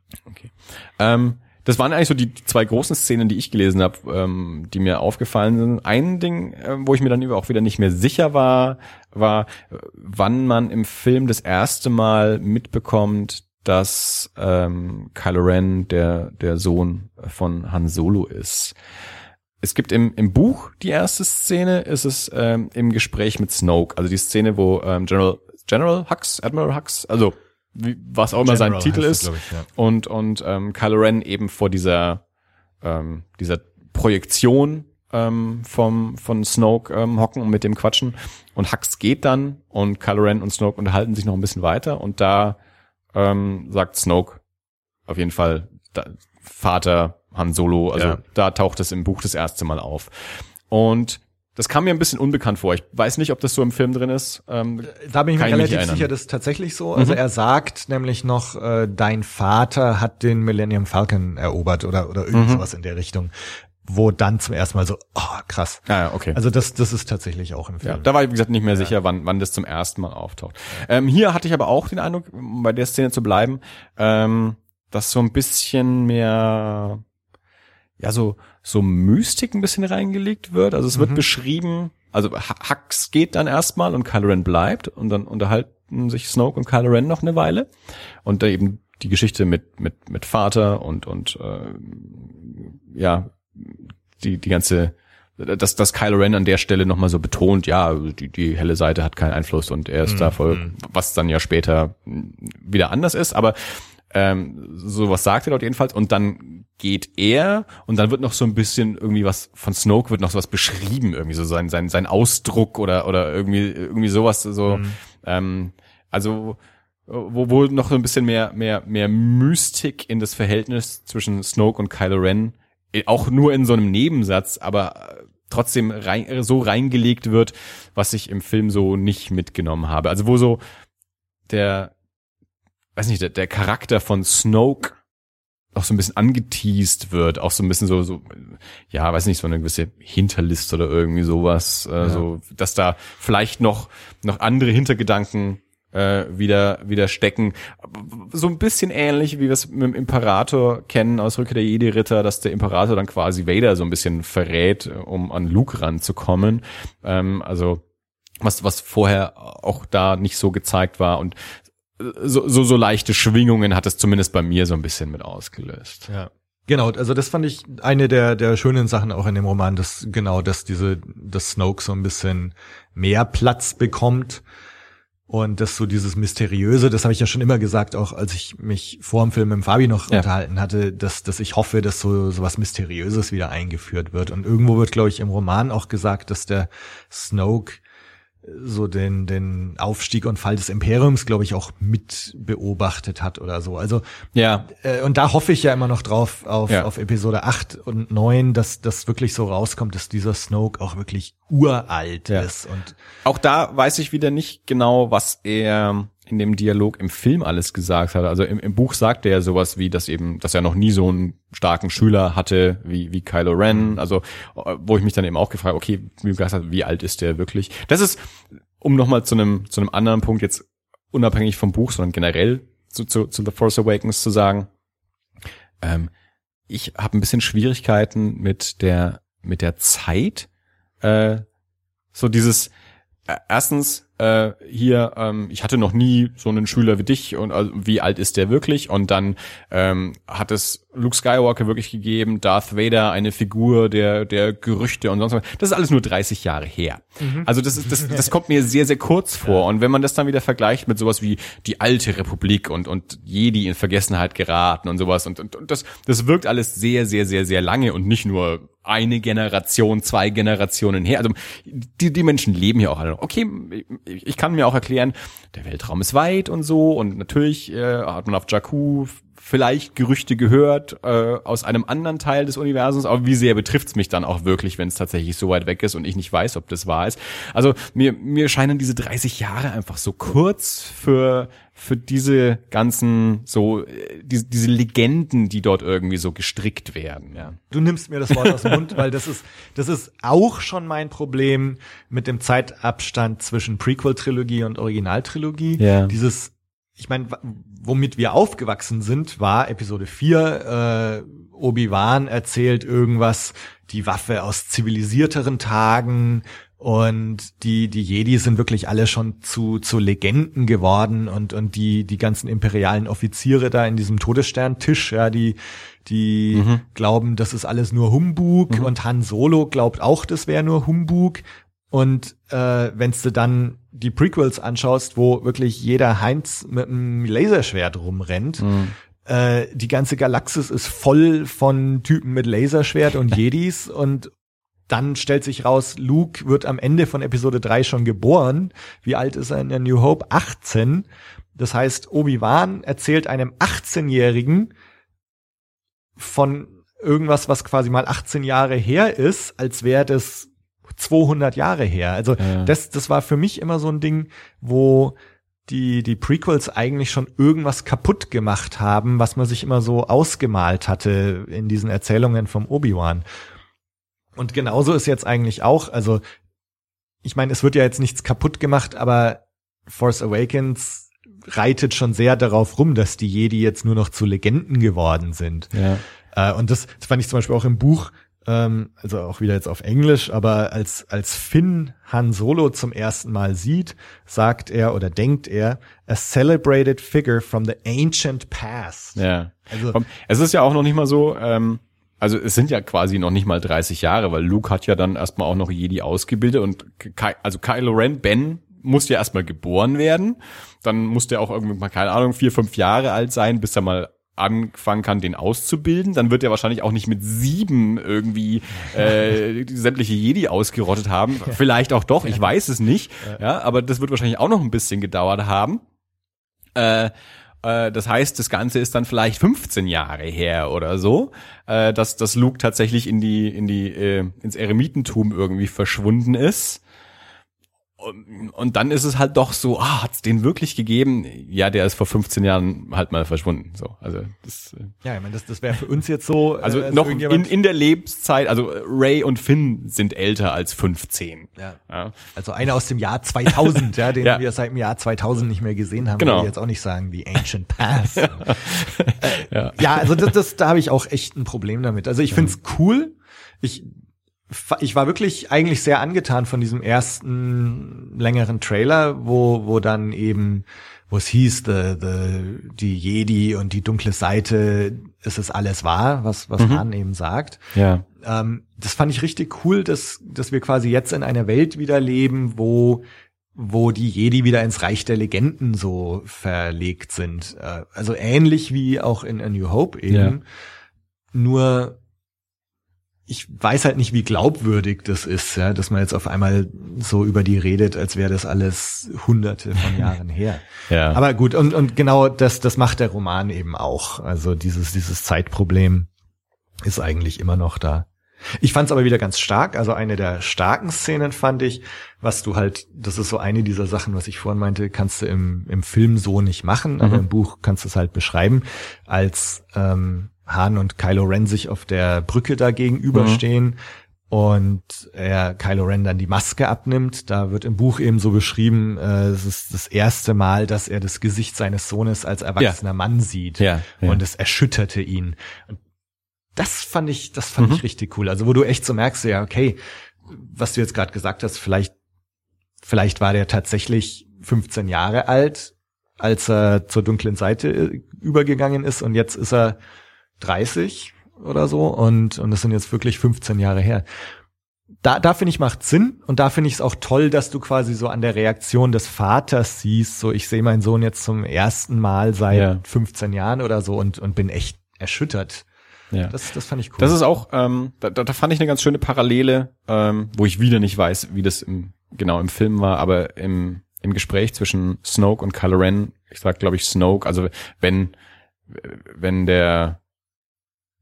Ähm, das waren eigentlich so die zwei großen Szenen, die ich gelesen habe, ähm, die mir aufgefallen sind. Ein Ding, äh, wo ich mir dann auch wieder nicht mehr sicher war, war, wann man im Film das erste Mal mitbekommt, dass ähm, Kylo Ren der der Sohn von Han Solo ist. Es gibt im, im Buch die erste Szene, ist es ähm, im Gespräch mit Snoke, also die Szene, wo ähm, General General Hux, Admiral Hux, also wie, was auch immer sein General Titel heißt ist, glaub ich, ja. und und ähm, Kylo Ren eben vor dieser ähm, dieser Projektion ähm, vom von Snoke ähm, hocken und mit dem quatschen und Hux geht dann und Kylo Ren und Snoke unterhalten sich noch ein bisschen weiter und da ähm, sagt Snoke auf jeden Fall da, Vater Han Solo, also Ja. da taucht es im Buch das erste Mal auf und das kam mir ein bisschen unbekannt vor. Ich weiß nicht, ob das so im Film drin ist. Ähm, Da bin ich mir ich relativ erinnern. sicher, das ist tatsächlich so. Also Mhm. er sagt nämlich noch, äh, dein Vater hat den Millennium Falcon erobert oder, oder irgend Mhm. sowas in der Richtung. Wo dann zum ersten Mal so, oh, krass. ah, ja, okay. Also das, das ist tatsächlich auch im Film. Ja, da war ich, wie gesagt, nicht mehr sicher, wann, wann das zum ersten Mal auftaucht. Ähm, hier hatte ich aber auch den Eindruck, um bei der Szene zu bleiben, ähm, dass so ein bisschen mehr, ja, so, so Mystik ein bisschen reingelegt wird. Also es wird beschrieben, also Hux geht dann erstmal und Kylo Ren bleibt und dann unterhalten sich Snoke und Kylo Ren noch eine Weile. Und da eben die Geschichte mit, mit, mit Vater und, und, äh, ja, die, die ganze, dass, dass Kylo Ren an der Stelle nochmal so betont, ja, die, die helle Seite hat keinen Einfluss und er ist da voll, was dann ja später wieder anders ist, aber ähm, sowas sagt er dort jedenfalls und dann geht er und dann wird noch so ein bisschen irgendwie was von Snoke wird noch sowas beschrieben irgendwie so sein sein sein Ausdruck oder oder irgendwie irgendwie sowas so ähm, also wo wohl noch so ein bisschen mehr mehr mehr Mystik in das Verhältnis zwischen Snoke und Kylo Ren äh, auch nur in so einem Nebensatz aber äh, trotzdem rein, so reingelegt wird was ich im Film so nicht mitgenommen habe. Also wo so der weiß nicht, der, der Charakter von Snoke auch so ein bisschen angeteased wird, auch so ein bisschen so, so, ja, weiß nicht, so eine gewisse Hinterlist oder irgendwie sowas, äh, so, dass da vielleicht noch, noch andere Hintergedanken äh, wieder, wieder stecken. So ein bisschen ähnlich, wie wir es mit dem Imperator kennen aus Rückkehr der Jedi-Ritter, dass der Imperator dann quasi Vader so ein bisschen verrät, um an Luke ranzukommen. Ähm, also, was, was vorher auch da nicht so gezeigt war und so, so, so leichte Schwingungen hat es zumindest bei mir so ein bisschen mit ausgelöst. Ja. Genau, also das fand ich eine der, der schönen Sachen auch in dem Roman, dass genau, dass diese, dass Snoke so ein bisschen mehr Platz bekommt und dass so dieses Mysteriöse, das habe ich ja schon immer gesagt, auch als ich mich vor dem Film mit Fabi noch Ja. unterhalten hatte, dass, dass ich hoffe, dass so, so was Mysteriöses wieder eingeführt wird. Und irgendwo wird, glaube ich, im Roman auch gesagt, dass der Snoke so den, den Aufstieg und Fall des Imperiums, glaube ich, auch mit beobachtet hat oder so. Also Ja, äh, und da hoffe ich ja immer noch drauf auf, Ja. auf Episode 8 und 9, dass das wirklich so rauskommt, dass dieser Snoke auch wirklich uralt Ja. ist und auch da weiß ich wieder nicht genau, was er in dem Dialog im Film alles gesagt hat. Also im, im Buch sagt er ja sowas wie, dass eben, dass er noch nie so einen starken Schüler hatte wie, wie Kylo Ren. Also, äh, wo ich mich dann eben auch gefragt, okay, wie, gesagt wie alt ist der wirklich? Das ist, um nochmal zu einem, zu einem anderen Punkt jetzt unabhängig vom Buch, sondern generell zu, zu, zu The Force Awakens zu sagen, ähm, ich habe ein bisschen Schwierigkeiten mit der, mit der Zeit, äh, so dieses, äh, erstens, äh, hier, ähm, ich hatte noch nie so einen Schüler wie dich und also, wie alt ist der wirklich? Und dann ähm, hat es Luke Skywalker wirklich gegeben, Darth Vader, eine Figur der, der Gerüchte und sonst was. Das ist alles nur 30 Jahre her. Also das ist, das, das kommt mir sehr, sehr kurz vor. Und wenn man das dann wieder vergleicht mit sowas wie die alte Republik und, und Jedi in Vergessenheit geraten und sowas und, und, und das, das wirkt alles sehr, sehr, sehr, sehr lange und nicht nur eine Generation, zwei Generationen her. Also die, die Menschen leben hier auch alle. Okay, ich, kann mir auch erklären, der Weltraum ist weit und so und natürlich äh, hat man auf Jakku vielleicht Gerüchte gehört äh, aus einem anderen Teil des Universums, aber wie sehr betrifft's mich dann auch wirklich, wenn es tatsächlich so weit weg ist und ich nicht weiß, ob das wahr ist. Also mir, mir scheinen diese 30 Jahre einfach so kurz für für diese ganzen so äh, diese, diese Legenden, die dort irgendwie so gestrickt werden. Ja. du nimmst mir das Wort aus dem Mund, weil das ist, das ist auch schon mein Problem mit dem Zeitabstand zwischen Prequel-Trilogie und Originaltrilogie. Ja. Dieses, ich meine, womit wir aufgewachsen sind, war Episode 4, äh, Obi-Wan erzählt irgendwas, die Waffe aus zivilisierteren Tagen und die, die Jedi sind wirklich alle schon zu, zu Legenden geworden und, und die, die ganzen imperialen Offiziere da in diesem Todessterntisch, ja, die, die glauben, das ist alles nur Humbug und Han Solo glaubt auch, das wäre nur Humbug. Und äh, wenn du dann die Prequels anschaust, wo wirklich jeder Heinz mit einem Laserschwert rumrennt, äh, die ganze Galaxis ist voll von Typen mit Laserschwert und Jedis und dann stellt sich raus, Luke wird am Ende von Episode 3 schon geboren. Wie alt ist er in der New Hope? 18. Das heißt, Obi-Wan erzählt einem 18-Jährigen von irgendwas, was quasi mal 18 Jahre her ist, als wäre das 200 Jahre her. Also Ja. das, das war für mich immer so ein Ding, wo die, die Prequels eigentlich schon irgendwas kaputt gemacht haben, was man sich immer so ausgemalt hatte in diesen Erzählungen vom Obi-Wan. Und genauso ist jetzt eigentlich auch, also ich meine, es wird ja jetzt nichts kaputt gemacht, aber Force Awakens reitet schon sehr darauf rum, dass die Jedi jetzt nur noch zu Legenden geworden sind. Ja. Äh, und das, das fand ich zum Beispiel auch im Buch, ähm, also auch wieder jetzt auf Englisch, aber als, als Finn Han Solo zum ersten Mal sieht, sagt er oder denkt er, a celebrated figure from the ancient past. Ja. Also- es ist ja auch noch nicht mal so, ähm, also es sind ja quasi noch nicht mal 30 Jahre, weil Luke hat ja dann erstmal auch noch Jedi ausgebildet und Ky also Kylo Ren, Ben muss ja erstmal geboren werden. Dann muss der auch irgendwie mal, keine Ahnung, vier, fünf Jahre alt sein, bis er mal anfangen kann, den auszubilden. Dann wird er wahrscheinlich auch nicht mit sieben irgendwie äh, sämtliche Jedi ausgerottet haben. Vielleicht auch doch, ich weiß es nicht. Ja, aber das wird wahrscheinlich auch noch ein bisschen gedauert haben. Äh, äh, das heißt, das Ganze ist dann vielleicht 15 Jahre her oder so, äh, dass, dass Luke tatsächlich in die, in die, äh, ins Eremitentum irgendwie verschwunden ist. Und, und dann ist es halt doch so, ah, hat's den wirklich gegeben? Ja, der ist vor 15 Jahren halt mal verschwunden. So, also das, äh, Ja, ich meine, das, das wäre für uns jetzt so. also äh, noch in, in der Lebenszeit, also Ray und Finn sind älter als 15. ja. Ja. Also einer aus dem Jahr 2000, ja, den Ja. wir seit dem Jahr 2000 nicht mehr gesehen haben. Genau. Will jetzt auch nicht sagen, the ancient past. ja. Ja. ja, also das, das, da habe ich auch echt ein Problem damit. Also ich find's cool. Ich, ich war wirklich eigentlich sehr angetan von diesem ersten längeren Trailer, wo, wo dann eben, wo es hieß, the, the, die Jedi und die dunkle Seite, es ist alles wahr, was, was Han eben sagt. Ja. Ähm, das fand ich richtig cool, dass, dass wir quasi jetzt in einer Welt wieder leben, wo, wo die Jedi wieder ins Reich der Legenden so verlegt sind. Äh, also ähnlich wie auch in A New Hope eben. Ja. Nur ich weiß halt nicht, wie glaubwürdig das ist, ja, dass man jetzt auf einmal so über die redet, als wäre das alles hunderte von Jahren her. Ja. Aber gut, und, und genau das, das macht der Roman eben auch. Also dieses, dieses Zeitproblem ist eigentlich immer noch da. Ich fand es aber wieder ganz stark. Also eine der starken Szenen fand ich, was du halt, das ist so eine dieser Sachen, was ich vorhin meinte, kannst du im, im Film so nicht machen, aber Mhm. im Buch kannst du es halt beschreiben, als ähm, Han und Kylo Ren sich auf der Brücke da gegenüberstehen und er Kylo Ren dann die Maske abnimmt. Da wird im Buch eben so beschrieben, äh, es ist das erste Mal, dass er das Gesicht seines Sohnes als erwachsener Mann sieht. Ja, ja. Und es erschütterte ihn. Und das fand ich, das fand ich richtig cool. Also wo du echt so merkst, ja, okay, was du jetzt gerade gesagt hast, vielleicht, vielleicht war der tatsächlich 15 Jahre alt, als er zur dunklen Seite äh, übergegangen ist und jetzt ist er 30 oder so und, und das sind jetzt wirklich 15 Jahre her. Da, da finde ich macht Sinn und da finde ich es auch toll, dass du quasi so an der Reaktion des Vaters siehst, so ich sehe meinen Sohn jetzt zum ersten Mal seit Ja. 15 Jahren oder so und, und bin echt erschüttert. ja. Das, das fand ich cool. Das ist auch, ähm, da, da fand ich eine ganz schöne Parallele, ähm, wo ich wieder nicht weiß, wie das im, genau im Film war, aber im, im Gespräch zwischen Snoke und Kylo Ren, ich sag glaube ich Snoke, also wenn, wenn der,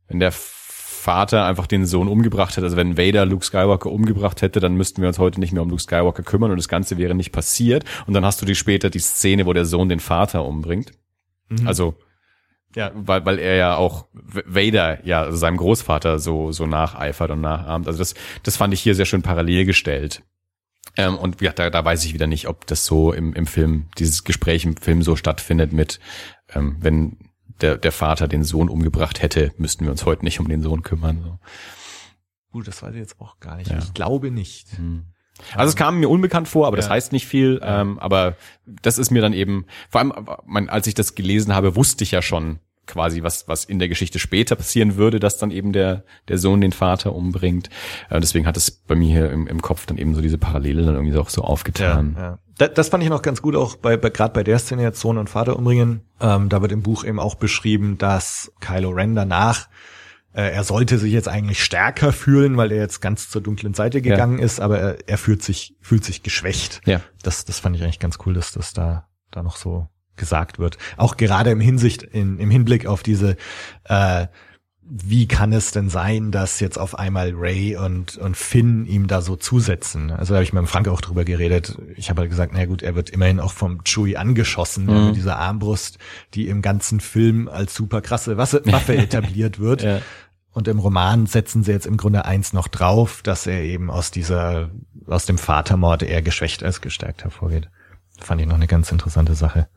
wenn der Vater einfach den Sohn umgebracht hätte, also wenn Vader Luke Skywalker umgebracht hätte, dann müssten wir uns heute nicht mehr um Luke Skywalker kümmern und das Ganze wäre nicht passiert. Und dann hast du die später die Szene, wo der Sohn den Vater umbringt. Mhm. Also ja. weil, weil er ja auch Vader ja also seinem Großvater so so nacheifert und nachahmt. Also das das fand ich hier sehr schön parallel gestellt. Ähm, und ja, da, da weiß ich wieder nicht, ob das so im, im Film, dieses Gespräch im Film so stattfindet mit, ähm, wenn der, der Vater den Sohn umgebracht hätte, müssten wir uns heute nicht um den Sohn kümmern. So. Gut, das weiß ich jetzt auch gar nicht. Ja. Ich glaube nicht. Also es kam mir unbekannt vor, aber das Ja. heißt nicht viel. Ähm, aber das ist mir dann eben, vor allem, mein, als ich das gelesen habe, wusste ich ja schon quasi, was, was in der Geschichte später passieren würde, dass dann eben der, der Sohn den Vater umbringt. Äh, deswegen hat es bei mir hier im, im Kopf dann eben so diese Parallele dann irgendwie auch so aufgetan. ja. Da, das fand ich noch ganz gut, auch bei, bei gerade bei der Szene jetzt Sohn und Vater umbringen. Ähm, da wird im Buch eben auch beschrieben, dass Kylo Ren danach, äh, er sollte sich jetzt eigentlich stärker fühlen, weil er jetzt ganz zur dunklen Seite gegangen ist, aber er, er fühlt sich, fühlt sich geschwächt. Ja. Das, das fand ich eigentlich ganz cool, dass das da, da noch so gesagt wird. Auch gerade im Hinsicht, in, im Hinblick auf diese, äh, wie kann es denn sein, dass jetzt auf einmal Ray und, und Finn ihm da so zusetzen? Also da habe ich mit dem Frank auch drüber geredet. Ich habe halt gesagt, na gut, er wird immerhin auch vom Chewie angeschossen, mhm. mit dieser Armbrust, die im ganzen Film als super krasse Waffe etabliert wird. ja. Und im Roman setzen sie jetzt im Grunde eins noch drauf, dass er eben aus dieser, aus dem Vatermord eher geschwächt als gestärkt hervorgeht. Fand ich noch eine ganz interessante Sache.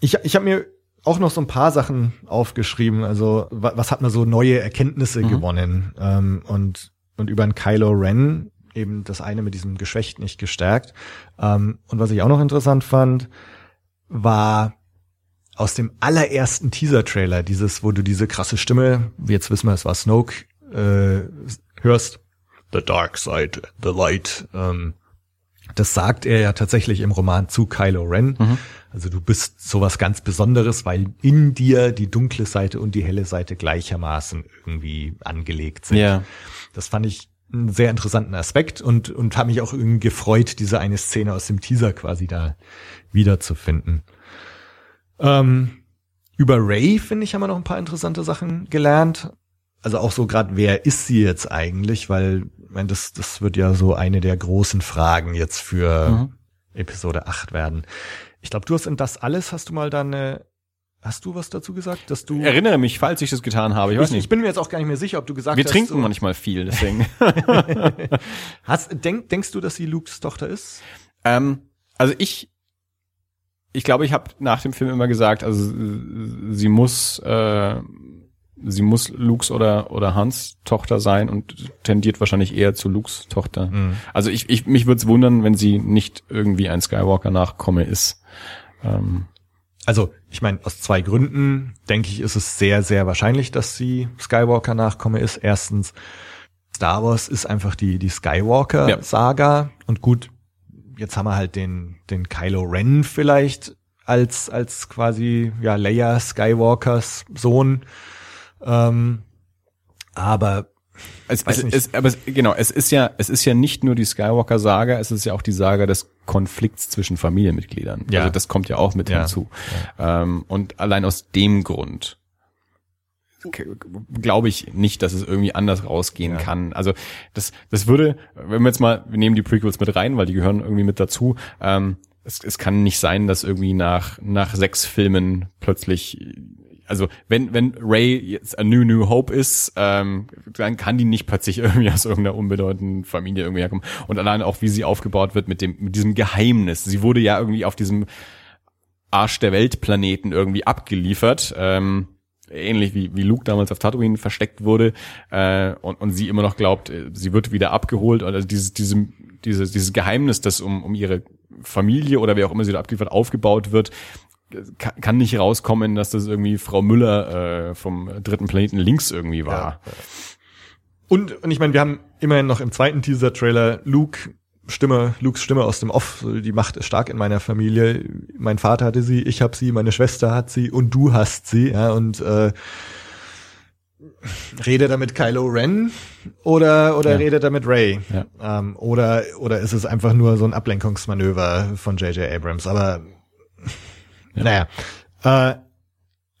Ich, ich habe mir auch noch so ein paar Sachen aufgeschrieben. Also was hat man so neue Erkenntnisse mhm. gewonnen ähm, und und über ein Kylo Ren eben das eine mit diesem Geschwächt nicht gestärkt. Ähm, und was ich auch noch interessant fand, war aus dem allerersten Teaser-Trailer, dieses, wo du diese krasse Stimme, jetzt wissen wir, es war Snoke, äh, hörst, The Dark Side, The Light. Ähm, das sagt er ja tatsächlich im Roman zu Kylo Ren. Mhm. Also du bist sowas ganz Besonderes, weil in dir die dunkle Seite und die helle Seite gleichermaßen irgendwie angelegt sind. Ja. Das fand ich einen sehr interessanten Aspekt und, und habe mich auch irgendwie gefreut, diese eine Szene aus dem Teaser quasi da wiederzufinden. Ähm, über Ray, finde ich, haben wir noch ein paar interessante Sachen gelernt. Also auch so gerade, wer ist sie jetzt eigentlich? Weil, ich meine, das, das wird ja so eine der großen Fragen jetzt für mhm. Episode 8 werden. Ich glaube, du hast in das alles, hast du mal deine, hast du was dazu gesagt, dass du? Erinnere mich, falls ich das getan habe. Ich weiß nicht. Ich bin mir jetzt auch gar nicht mehr sicher, ob du gesagt Wir hast. Wir trinken so manchmal viel, deswegen. hast, denk, denkst du, dass sie Lukes Tochter ist? Ähm, also ich, ich glaube, ich habe nach dem Film immer gesagt, also sie muss, äh, sie muss Lukes oder oder Hans Tochter sein und tendiert wahrscheinlich eher zu Lukes Tochter. Mhm. Also ich, ich mich würde es wundern, wenn sie nicht irgendwie ein Skywalker Nachkomme ist. Ähm, also ich meine, aus zwei Gründen denke ich, ist es sehr, sehr wahrscheinlich, dass sie Skywalker-Nachkomme ist. Erstens, Star Wars ist einfach die, die Skywalker-Saga. Ja. Und gut, jetzt haben wir halt den, den Kylo Ren vielleicht als, als quasi, ja, Leia Skywalkers Sohn. Ähm, aber es, es, es, aber es, genau, es ist ja, es ist ja nicht nur die Skywalker-Saga, es ist ja auch die Saga des Konflikts zwischen Familienmitgliedern. Ja. Also das kommt ja auch mit ja. hinzu. Ja. Ähm, und allein aus dem Grund glaube ich nicht, dass es irgendwie anders rausgehen ja. kann. Also das, das würde, wenn wir jetzt mal, wir nehmen die Prequels mit rein, weil die gehören irgendwie mit dazu. Ähm, es, es kann nicht sein, dass irgendwie nach nach sechs Filmen plötzlich also wenn, wenn Ray jetzt a New New Hope ist, ähm, dann kann die nicht plötzlich irgendwie aus irgendeiner unbedeutenden Familie irgendwie herkommen. Und allein auch, wie sie aufgebaut wird mit dem, mit diesem Geheimnis. Sie wurde ja irgendwie auf diesem Arsch der Weltplaneten irgendwie abgeliefert. Ähm, ähnlich wie, wie Luke damals auf Tatooine versteckt wurde äh, und, und sie immer noch glaubt, äh, sie wird wieder abgeholt. Also dieses, diese, dieses, dieses Geheimnis, das um, um ihre Familie oder wer auch immer sie da abgeliefert aufgebaut wird, kann nicht rauskommen, dass das irgendwie Frau Müller äh, vom dritten Planeten links irgendwie war. Ja. Und, und ich meine, wir haben immerhin noch im zweiten Teaser-Trailer Luke Stimme, Lukes Stimme aus dem Off, die Macht ist stark in meiner Familie. Mein Vater hatte sie, ich habe sie, meine Schwester hat sie und du hast sie, ja, und äh, rede damit Kylo Ren oder oder ja. rede damit Ray ja. ähm, oder oder ist es einfach nur so ein Ablenkungsmanöver von J.J. Abrams? Aber ja. Naja. Äh,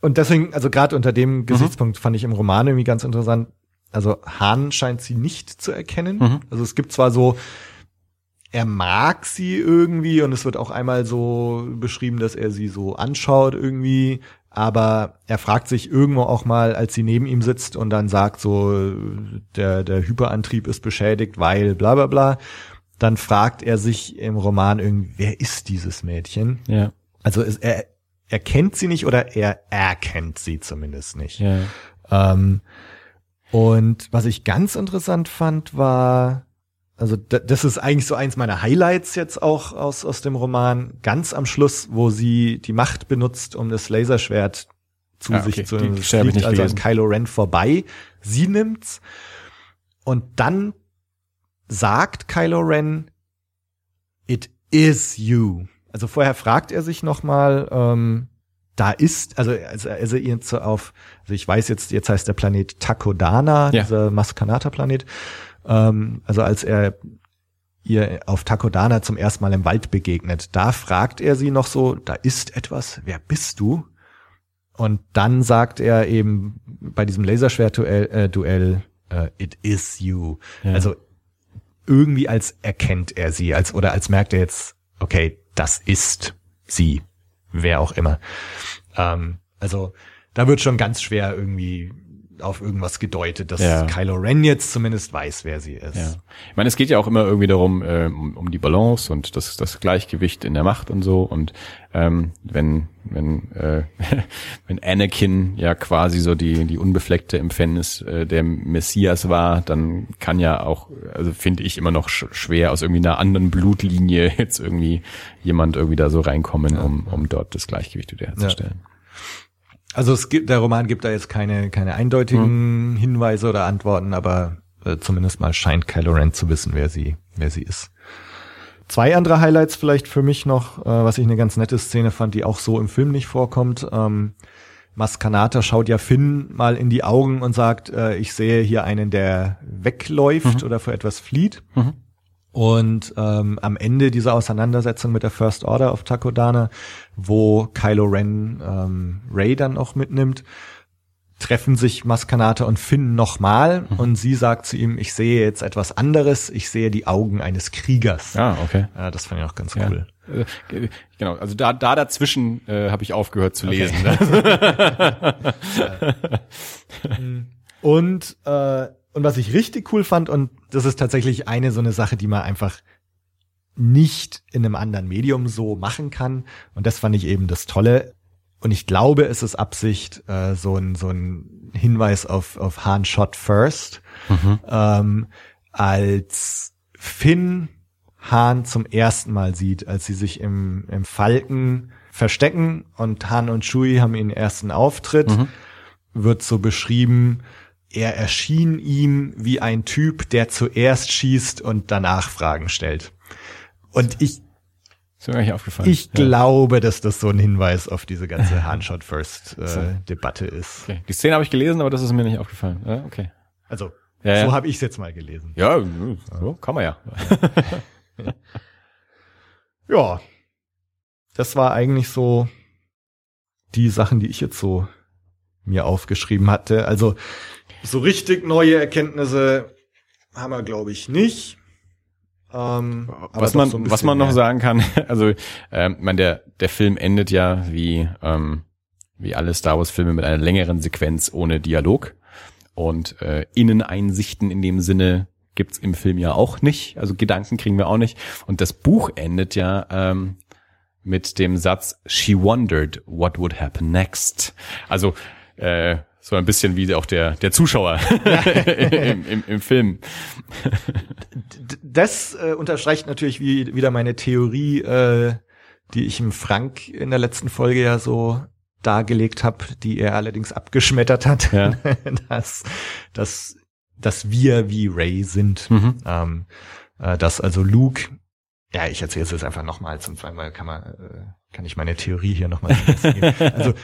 und deswegen, also gerade unter dem mhm. Gesichtspunkt fand ich im Roman irgendwie ganz interessant. Also Hahn scheint sie nicht zu erkennen. Mhm. Also es gibt zwar so, er mag sie irgendwie und es wird auch einmal so beschrieben, dass er sie so anschaut irgendwie, aber er fragt sich irgendwo auch mal, als sie neben ihm sitzt und dann sagt so, der, der Hyperantrieb ist beschädigt, weil bla bla bla. Dann fragt er sich im Roman irgendwie, wer ist dieses Mädchen? Ja. Also es, er, er kennt sie nicht oder er erkennt sie zumindest nicht. Ja. Ähm, und was ich ganz interessant fand, war, also das ist eigentlich so eins meiner Highlights jetzt auch aus, aus dem Roman, ganz am Schluss, wo sie die Macht benutzt, um das Laserschwert zu ah, sich zu nehmen. Fliegt also an Kylo Ren vorbei. Sie nimmt's. Und dann sagt Kylo Ren, it is you. Also vorher fragt er sich nochmal, ähm, da ist, also, also, also jetzt auf, also ich weiß jetzt, jetzt heißt der Planet Takodana, ja. dieser Maskanata-Planet. Ähm, also als er ihr auf Takodana zum ersten Mal im Wald begegnet, da fragt er sie noch so, da ist etwas, wer bist du? Und dann sagt er eben bei diesem Laserschwert-Duell, äh, Duell, äh, it is you. Ja. Also irgendwie als erkennt er sie, als oder als merkt er jetzt, okay, das ist sie, wer auch immer. Ähm, also da wird schon ganz schwer irgendwie auf irgendwas gedeutet, dass Ja. Kylo Ren jetzt zumindest weiß, wer sie ist. Ja. Ich meine, es geht ja auch immer irgendwie darum, ähm, um, um die Balance und das, das Gleichgewicht in der Macht und so. Und ähm, wenn, wenn, äh, wenn Anakin ja quasi so die, die unbefleckte Empfängnis äh, der Messias war, dann kann ja auch, also finde ich immer noch sch schwer aus irgendwie einer anderen Blutlinie jetzt irgendwie jemand irgendwie da so reinkommen, um, um dort das Gleichgewicht wieder herzustellen. Also es gibt, der Roman gibt da jetzt keine, keine eindeutigen Hinweise oder Antworten, aber äh, zumindest mal scheint Kylo Ren zu wissen, wer sie, wer sie ist. Zwei andere Highlights vielleicht für mich noch, äh, was ich eine ganz nette Szene fand, die auch so im Film nicht vorkommt. Ähm, Maskanata schaut ja Finn mal in die Augen und sagt, äh, ich sehe hier einen, der wegläuft oder vor etwas flieht. Mhm. Und ähm, am Ende dieser Auseinandersetzung mit der First Order auf Takodana, wo Kylo Ren ähm, Ray dann auch mitnimmt, treffen sich Maskanata und Finn nochmal und sie sagt zu ihm, ich sehe jetzt etwas anderes, ich sehe die Augen eines Kriegers. Ah, okay. Ja, das fand ich auch ganz Ja. cool. Äh, Genau, also da, da dazwischen äh, habe ich aufgehört zu lesen. Und, äh, und was ich richtig cool fand, und das ist tatsächlich eine so eine Sache, die man einfach nicht in einem anderen Medium so machen kann. Und das fand ich eben das Tolle. Und ich glaube, es ist Absicht, äh, so ein, so ein Hinweis auf, auf Han Shot First. Ähm, als Finn Han zum ersten Mal sieht, als sie sich im, im Falken verstecken und Han und Chewie haben ihren ersten Auftritt, wird so beschrieben, er erschien ihm wie ein Typ, der zuerst schießt und danach Fragen stellt. Und ich, Ist mir nicht aufgefallen. ich Ja. glaube, dass das so ein Hinweis auf diese ganze Handshot First So. äh, Debatte ist. Okay. Die Szene habe ich gelesen, aber das ist mir nicht aufgefallen. Ja, okay. Also, ja. so habe ich es jetzt mal gelesen. Ja, so kann man ja. Ja. Das war eigentlich so die Sachen, die ich jetzt so mir aufgeschrieben hatte. Also so richtig neue Erkenntnisse haben wir, glaube ich, nicht. Ähm, was man, so was man noch mehr. sagen kann, also ähm, man der der Film endet ja wie ähm, wie alle Star Wars Filme mit einer längeren Sequenz ohne Dialog und äh, Inneneinsichten in dem Sinne gibt's im Film ja auch nicht, also Gedanken kriegen wir auch nicht und das Buch endet ja ähm, mit dem Satz She wondered what would happen next. Also äh, so ein bisschen wie auch der der Zuschauer im, im, im Film. Das äh, unterstreicht natürlich wie, wieder meine Theorie, äh, die ich im Frank in der letzten Folge ja so dargelegt habe, die er allerdings abgeschmettert hat, Ja. dass, dass, dass wir wie Ray sind. Mhm. Ähm, äh, dass also Luke, ja, ich erzähle es jetzt einfach nochmal zum zweiten Mal, kann man, äh, kann ich meine Theorie hier nochmal Also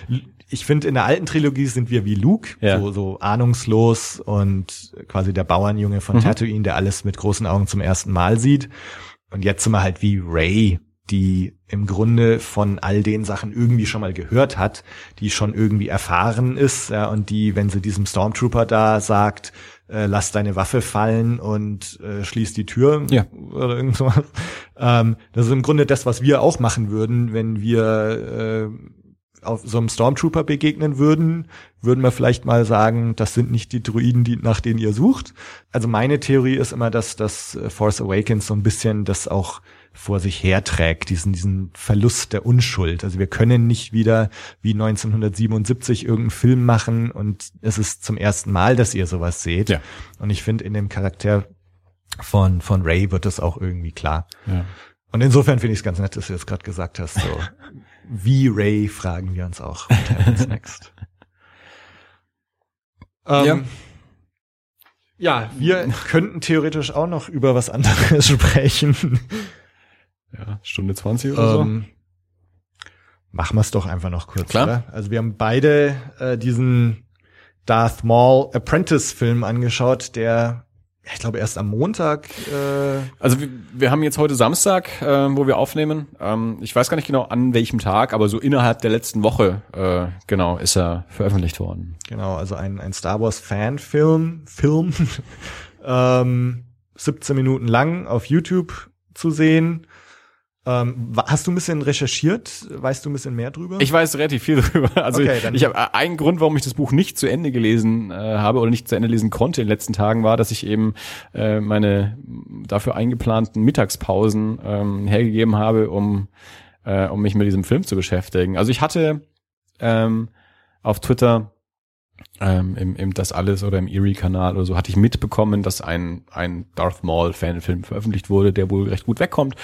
ich finde, in der alten Trilogie sind wir wie Luke, Ja. so, so ahnungslos und quasi der Bauernjunge von Mhm. Tatooine, der alles mit großen Augen zum ersten Mal sieht. Und jetzt sind wir halt wie Ray, die im Grunde von all den Sachen irgendwie schon mal gehört hat, die schon irgendwie erfahren ist, ja, und die, wenn sie diesem Stormtrooper da sagt, äh, lass deine Waffe fallen und äh, schließ die Tür Ja. oder irgend sowas. Ähm, das ist im Grunde das, was wir auch machen würden, wenn wir äh, auf so einem Stormtrooper begegnen würden, würden wir vielleicht mal sagen, das sind nicht die Druiden, die, nach denen ihr sucht. Also meine Theorie ist immer, dass das äh, Force Awakens so ein bisschen das auch vor sich herträgt, diesen, diesen Verlust der Unschuld. Also wir können nicht wieder wie 1977 irgendeinen Film machen und es ist zum ersten Mal, dass ihr sowas seht. Ja. Und ich finde, in dem Charakter von, von Ray wird das auch irgendwie klar. Ja. Und insofern finde ich es ganz nett, dass du jetzt gerade gesagt hast, so wie Ray fragen wir uns auch. Next? Ähm, Ja. ja, wir könnten theoretisch auch noch über was anderes sprechen. Ja, Stunde 20 oder so. Ähm, machen wir es doch einfach noch kurz. Klar. Oder? Also wir haben beide äh, diesen Darth Maul Apprentice Film angeschaut, der ich glaube erst am Montag. Äh Also wir, wir haben jetzt heute Samstag, äh, wo wir aufnehmen. Ähm, ich weiß gar nicht genau an welchem Tag, aber so innerhalb der letzten Woche, äh, genau, ist er veröffentlicht worden. Genau, also ein, ein Star Wars Fanfilm, Film, ähm, 17 Minuten lang auf YouTube zu sehen. Ähm, hast du ein bisschen recherchiert? Weißt du ein bisschen mehr drüber? Ich weiß relativ viel drüber. Also Okay, ich habe einen Grund, warum ich das Buch nicht zu Ende gelesen äh, habe oder nicht zu Ende lesen konnte in den letzten Tagen, war, dass ich eben äh, meine dafür eingeplanten Mittagspausen ähm, hergegeben habe, um äh, um mich mit diesem Film zu beschäftigen. Also ich hatte ähm, auf Twitter ähm, im, im Das Alles oder im Erie-Kanal oder so hatte ich mitbekommen, dass ein, ein Darth Maul-Fanfilm veröffentlicht wurde, der wohl recht gut wegkommt.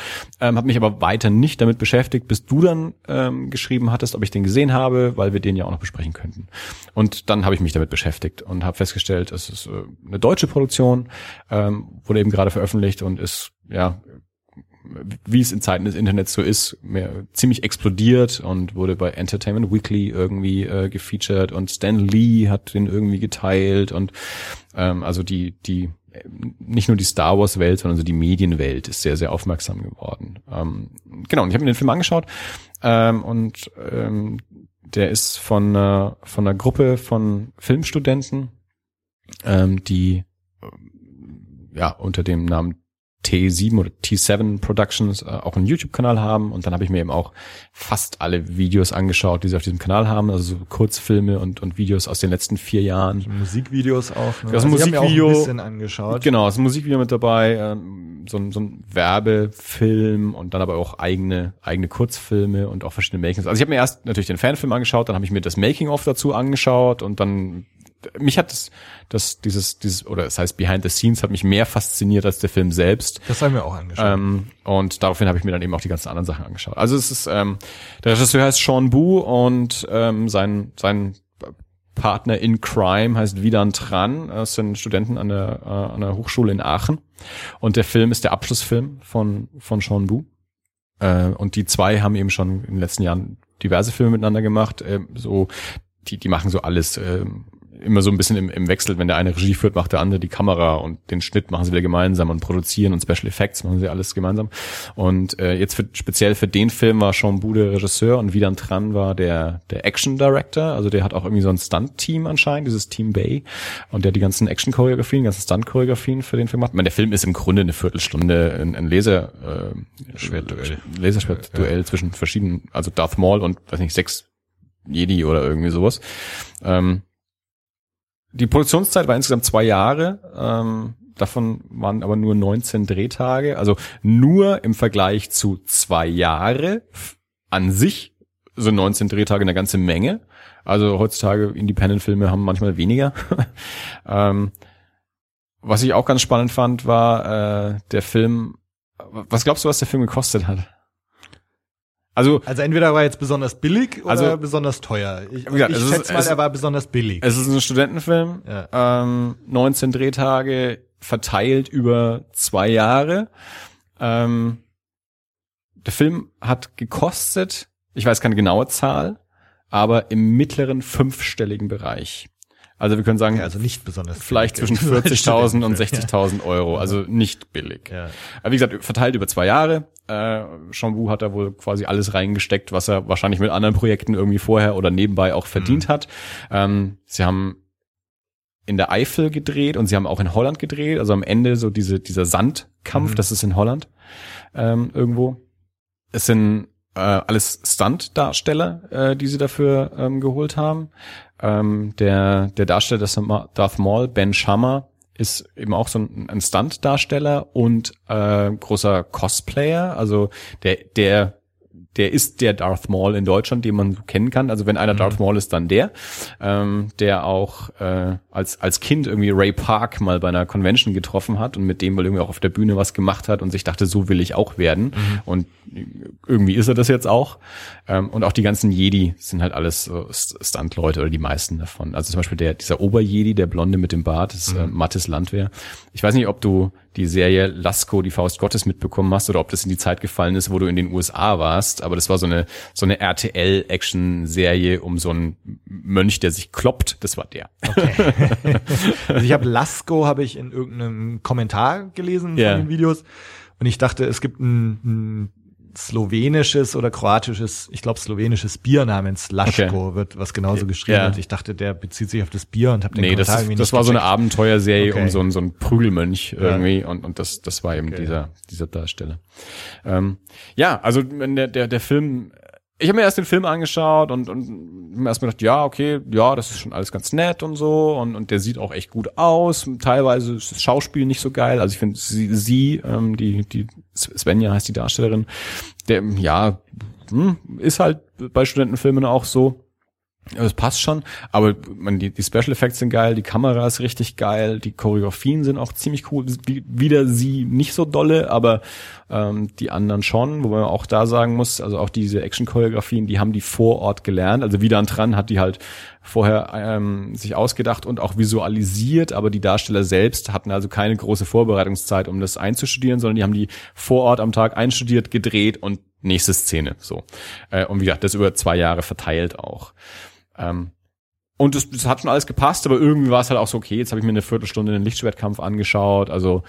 Ähm, habe mich aber weiter nicht damit beschäftigt, bis du dann ähm, geschrieben hattest, ob ich den gesehen habe, weil wir den ja auch noch besprechen könnten. Und dann habe ich mich damit beschäftigt und habe festgestellt, es ist äh, eine deutsche Produktion, ähm, wurde eben gerade veröffentlicht und ist ja wie es in Zeiten des Internets so ist, mehr, ziemlich explodiert und wurde bei Entertainment Weekly irgendwie äh, gefeatured und Stan Lee hat den irgendwie geteilt und ähm, also die die äh, nicht nur die Star Wars Welt, sondern so die Medienwelt ist sehr sehr aufmerksam geworden. Ähm, genau, und ich habe mir den Film angeschaut ähm, und ähm, der ist von äh, von einer Gruppe von Filmstudenten, ähm, die äh, ja unter dem Namen T7 oder T7 Productions äh, auch einen YouTube-Kanal haben und dann habe ich mir eben auch fast alle Videos angeschaut, die sie auf diesem Kanal haben, also so Kurzfilme und, und Videos aus den letzten vier Jahren. Musikvideos auch. Ne? Das hab mir auch Musikvideo- ein bisschen angeschaut. Genau, ein Musikvideo mit dabei, ähm, so, ein, so ein Werbefilm und dann aber auch eigene eigene Kurzfilme und auch verschiedene Makings. Also ich habe mir erst natürlich den Fanfilm angeschaut, dann habe ich mir das Making-of dazu angeschaut und dann mich hat das, das dieses dieses oder es heißt Behind the Scenes hat mich mehr fasziniert als der Film selbst. Das haben wir auch angeschaut. Ähm, und daraufhin habe ich mir dann eben auch die ganzen anderen Sachen angeschaut. Also es ist, ähm, der Regisseur heißt Sean Bu und ähm, sein, sein Partner in Crime heißt Vidan Tran. Das sind Studenten an der, äh, an der Hochschule in Aachen. Und der Film ist der Abschlussfilm von, von Sean Bu. Äh, und die zwei haben eben schon in den letzten Jahren diverse Filme miteinander gemacht. Äh, so, die, die machen so alles, äh, immer so ein bisschen im, im Wechsel, wenn der eine Regie führt, macht der andere die Kamera und den Schnitt machen sie wieder gemeinsam und produzieren und Special Effects machen sie alles gemeinsam. Und äh, jetzt für, speziell für den Film war Sean Bude Regisseur und Vidan Tran war der, der Action Director. Also der hat auch irgendwie so ein Stunt-Team anscheinend, dieses Team Bay. Und der die ganzen Action-Choreografien, die ganzen Stunt-Choreografien für den Film gemacht. Ich meine, der Film ist im Grunde eine Viertelstunde ein, ein Laser, äh, Schwertduell. Laserschwertduell zwischen verschiedenen, also Darth Maul und, weiß nicht, sechs Jedi oder irgendwie sowas. Ähm, die Produktionszeit war insgesamt zwei Jahre. Ähm, davon waren aber nur 19 Drehtage. Also nur im Vergleich zu zwei Jahre an sich sind 19 Drehtage eine ganze Menge. Also heutzutage Independent-Filme haben manchmal weniger. ähm, was ich auch ganz spannend fand, war äh, der Film. Was glaubst du, was der Film gekostet hat? Also Also entweder war er jetzt besonders billig oder Also- besonders teuer. Ich, gesagt, ich es ist- schätze mal, es- er war besonders billig. Es ist ein Studentenfilm, Ja. ähm, 19 Drehtage verteilt über zwei Jahre. Ähm, der Film hat gekostet, ich weiß keine genaue Zahl, aber im mittleren fünfstelligen Bereich. Also wir können sagen, Ja, also nicht besonders vielleicht zwischen 40.000 und Studentenfilm, 60.000 Euro, also nicht billig. Ja. Aber wie gesagt, verteilt über zwei Jahre. Äh, Wu hat da wohl quasi alles reingesteckt, was er wahrscheinlich mit anderen Projekten irgendwie vorher oder nebenbei auch verdient hat. Ähm, sie haben in der Eifel gedreht und sie haben auch in Holland gedreht. Also am Ende so diese, dieser Sandkampf, Mhm. das ist in Holland ähm, irgendwo. Es sind äh, alles Stunt-Darsteller, äh, die sie dafür ähm, geholt haben. Ähm, der, der Darsteller des Darth Maul, Ben Shammer, ist eben auch so ein, Stunt-Darsteller und äh, großer Cosplayer. Also der, der der ist der Darth Maul in Deutschland, den man so kennen kann. Also wenn einer Darth Maul ist, dann der, ähm, der auch äh, als als Kind irgendwie Ray Park mal bei einer Convention getroffen hat und mit dem wohl irgendwie auch auf der Bühne was gemacht hat und sich dachte, so will ich auch werden. Und irgendwie ist er das jetzt auch. Ähm, und auch die ganzen Jedi sind halt alles so St- Stunt-Leute oder die meisten davon. Also zum Beispiel der dieser Oberjedi, der Blonde mit dem Bart, ist äh, Mattes Landwehr. Ich weiß nicht, ob du die Serie Lasko, die Faust Gottes mitbekommen hast oder ob das in die Zeit gefallen ist, wo du in den USA warst. Aber das war so eine, so eine RTL-Action-Serie um so einen Mönch, der sich kloppt. Das war der. Okay. also ich habe Lasko habe ich in irgendeinem Kommentar gelesen Ja. von den Videos und ich dachte, es gibt ein, ein slowenisches oder kroatisches, ich glaube slowenisches Bier namens Laschko, wird was genauso geschrieben. Ja. Ich dachte, der bezieht sich auf das Bier und habe den Nee, das, Kommentar ist, irgendwie das nicht war so eine gecheckt. Abenteuerserie Okay. um so einen, so einen Prügelmönch Ja. irgendwie und, und das, das war eben Okay. dieser, dieser Darsteller. Ähm, ja, also der, der, der Film, ich habe mir erst den Film angeschaut und, und mir erst gedacht, ja, okay, ja, das ist schon alles ganz nett und so und, und der sieht auch echt gut aus. Teilweise ist das Schauspiel nicht so geil. Also ich finde sie, sie ähm, die, die Svenja heißt die Darstellerin, der, ja, hm, ist halt bei Studentenfilmen auch so. Ja, Das passt schon, aber man, die, die Special Effects sind geil, die Kamera ist richtig geil, die Choreografien sind auch ziemlich cool. Wie- Wieder sie nicht so dolle, aber ähm, die anderen schon, wo man auch da sagen muss, also auch diese Action-Choreografien, die haben die vor Ort gelernt. Also wieder dran hat die halt vorher ähm, sich ausgedacht und auch visualisiert, aber die Darsteller selbst hatten also keine große Vorbereitungszeit, um das einzustudieren, sondern die haben die vor Ort am Tag einstudiert, gedreht und nächste Szene. So. Äh, und wie gesagt, das über zwei Jahre verteilt auch. Ähm, und das, das hat schon alles gepasst, aber irgendwie war es halt auch so, okay, jetzt habe ich mir eine Viertelstunde den Lichtschwertkampf angeschaut, also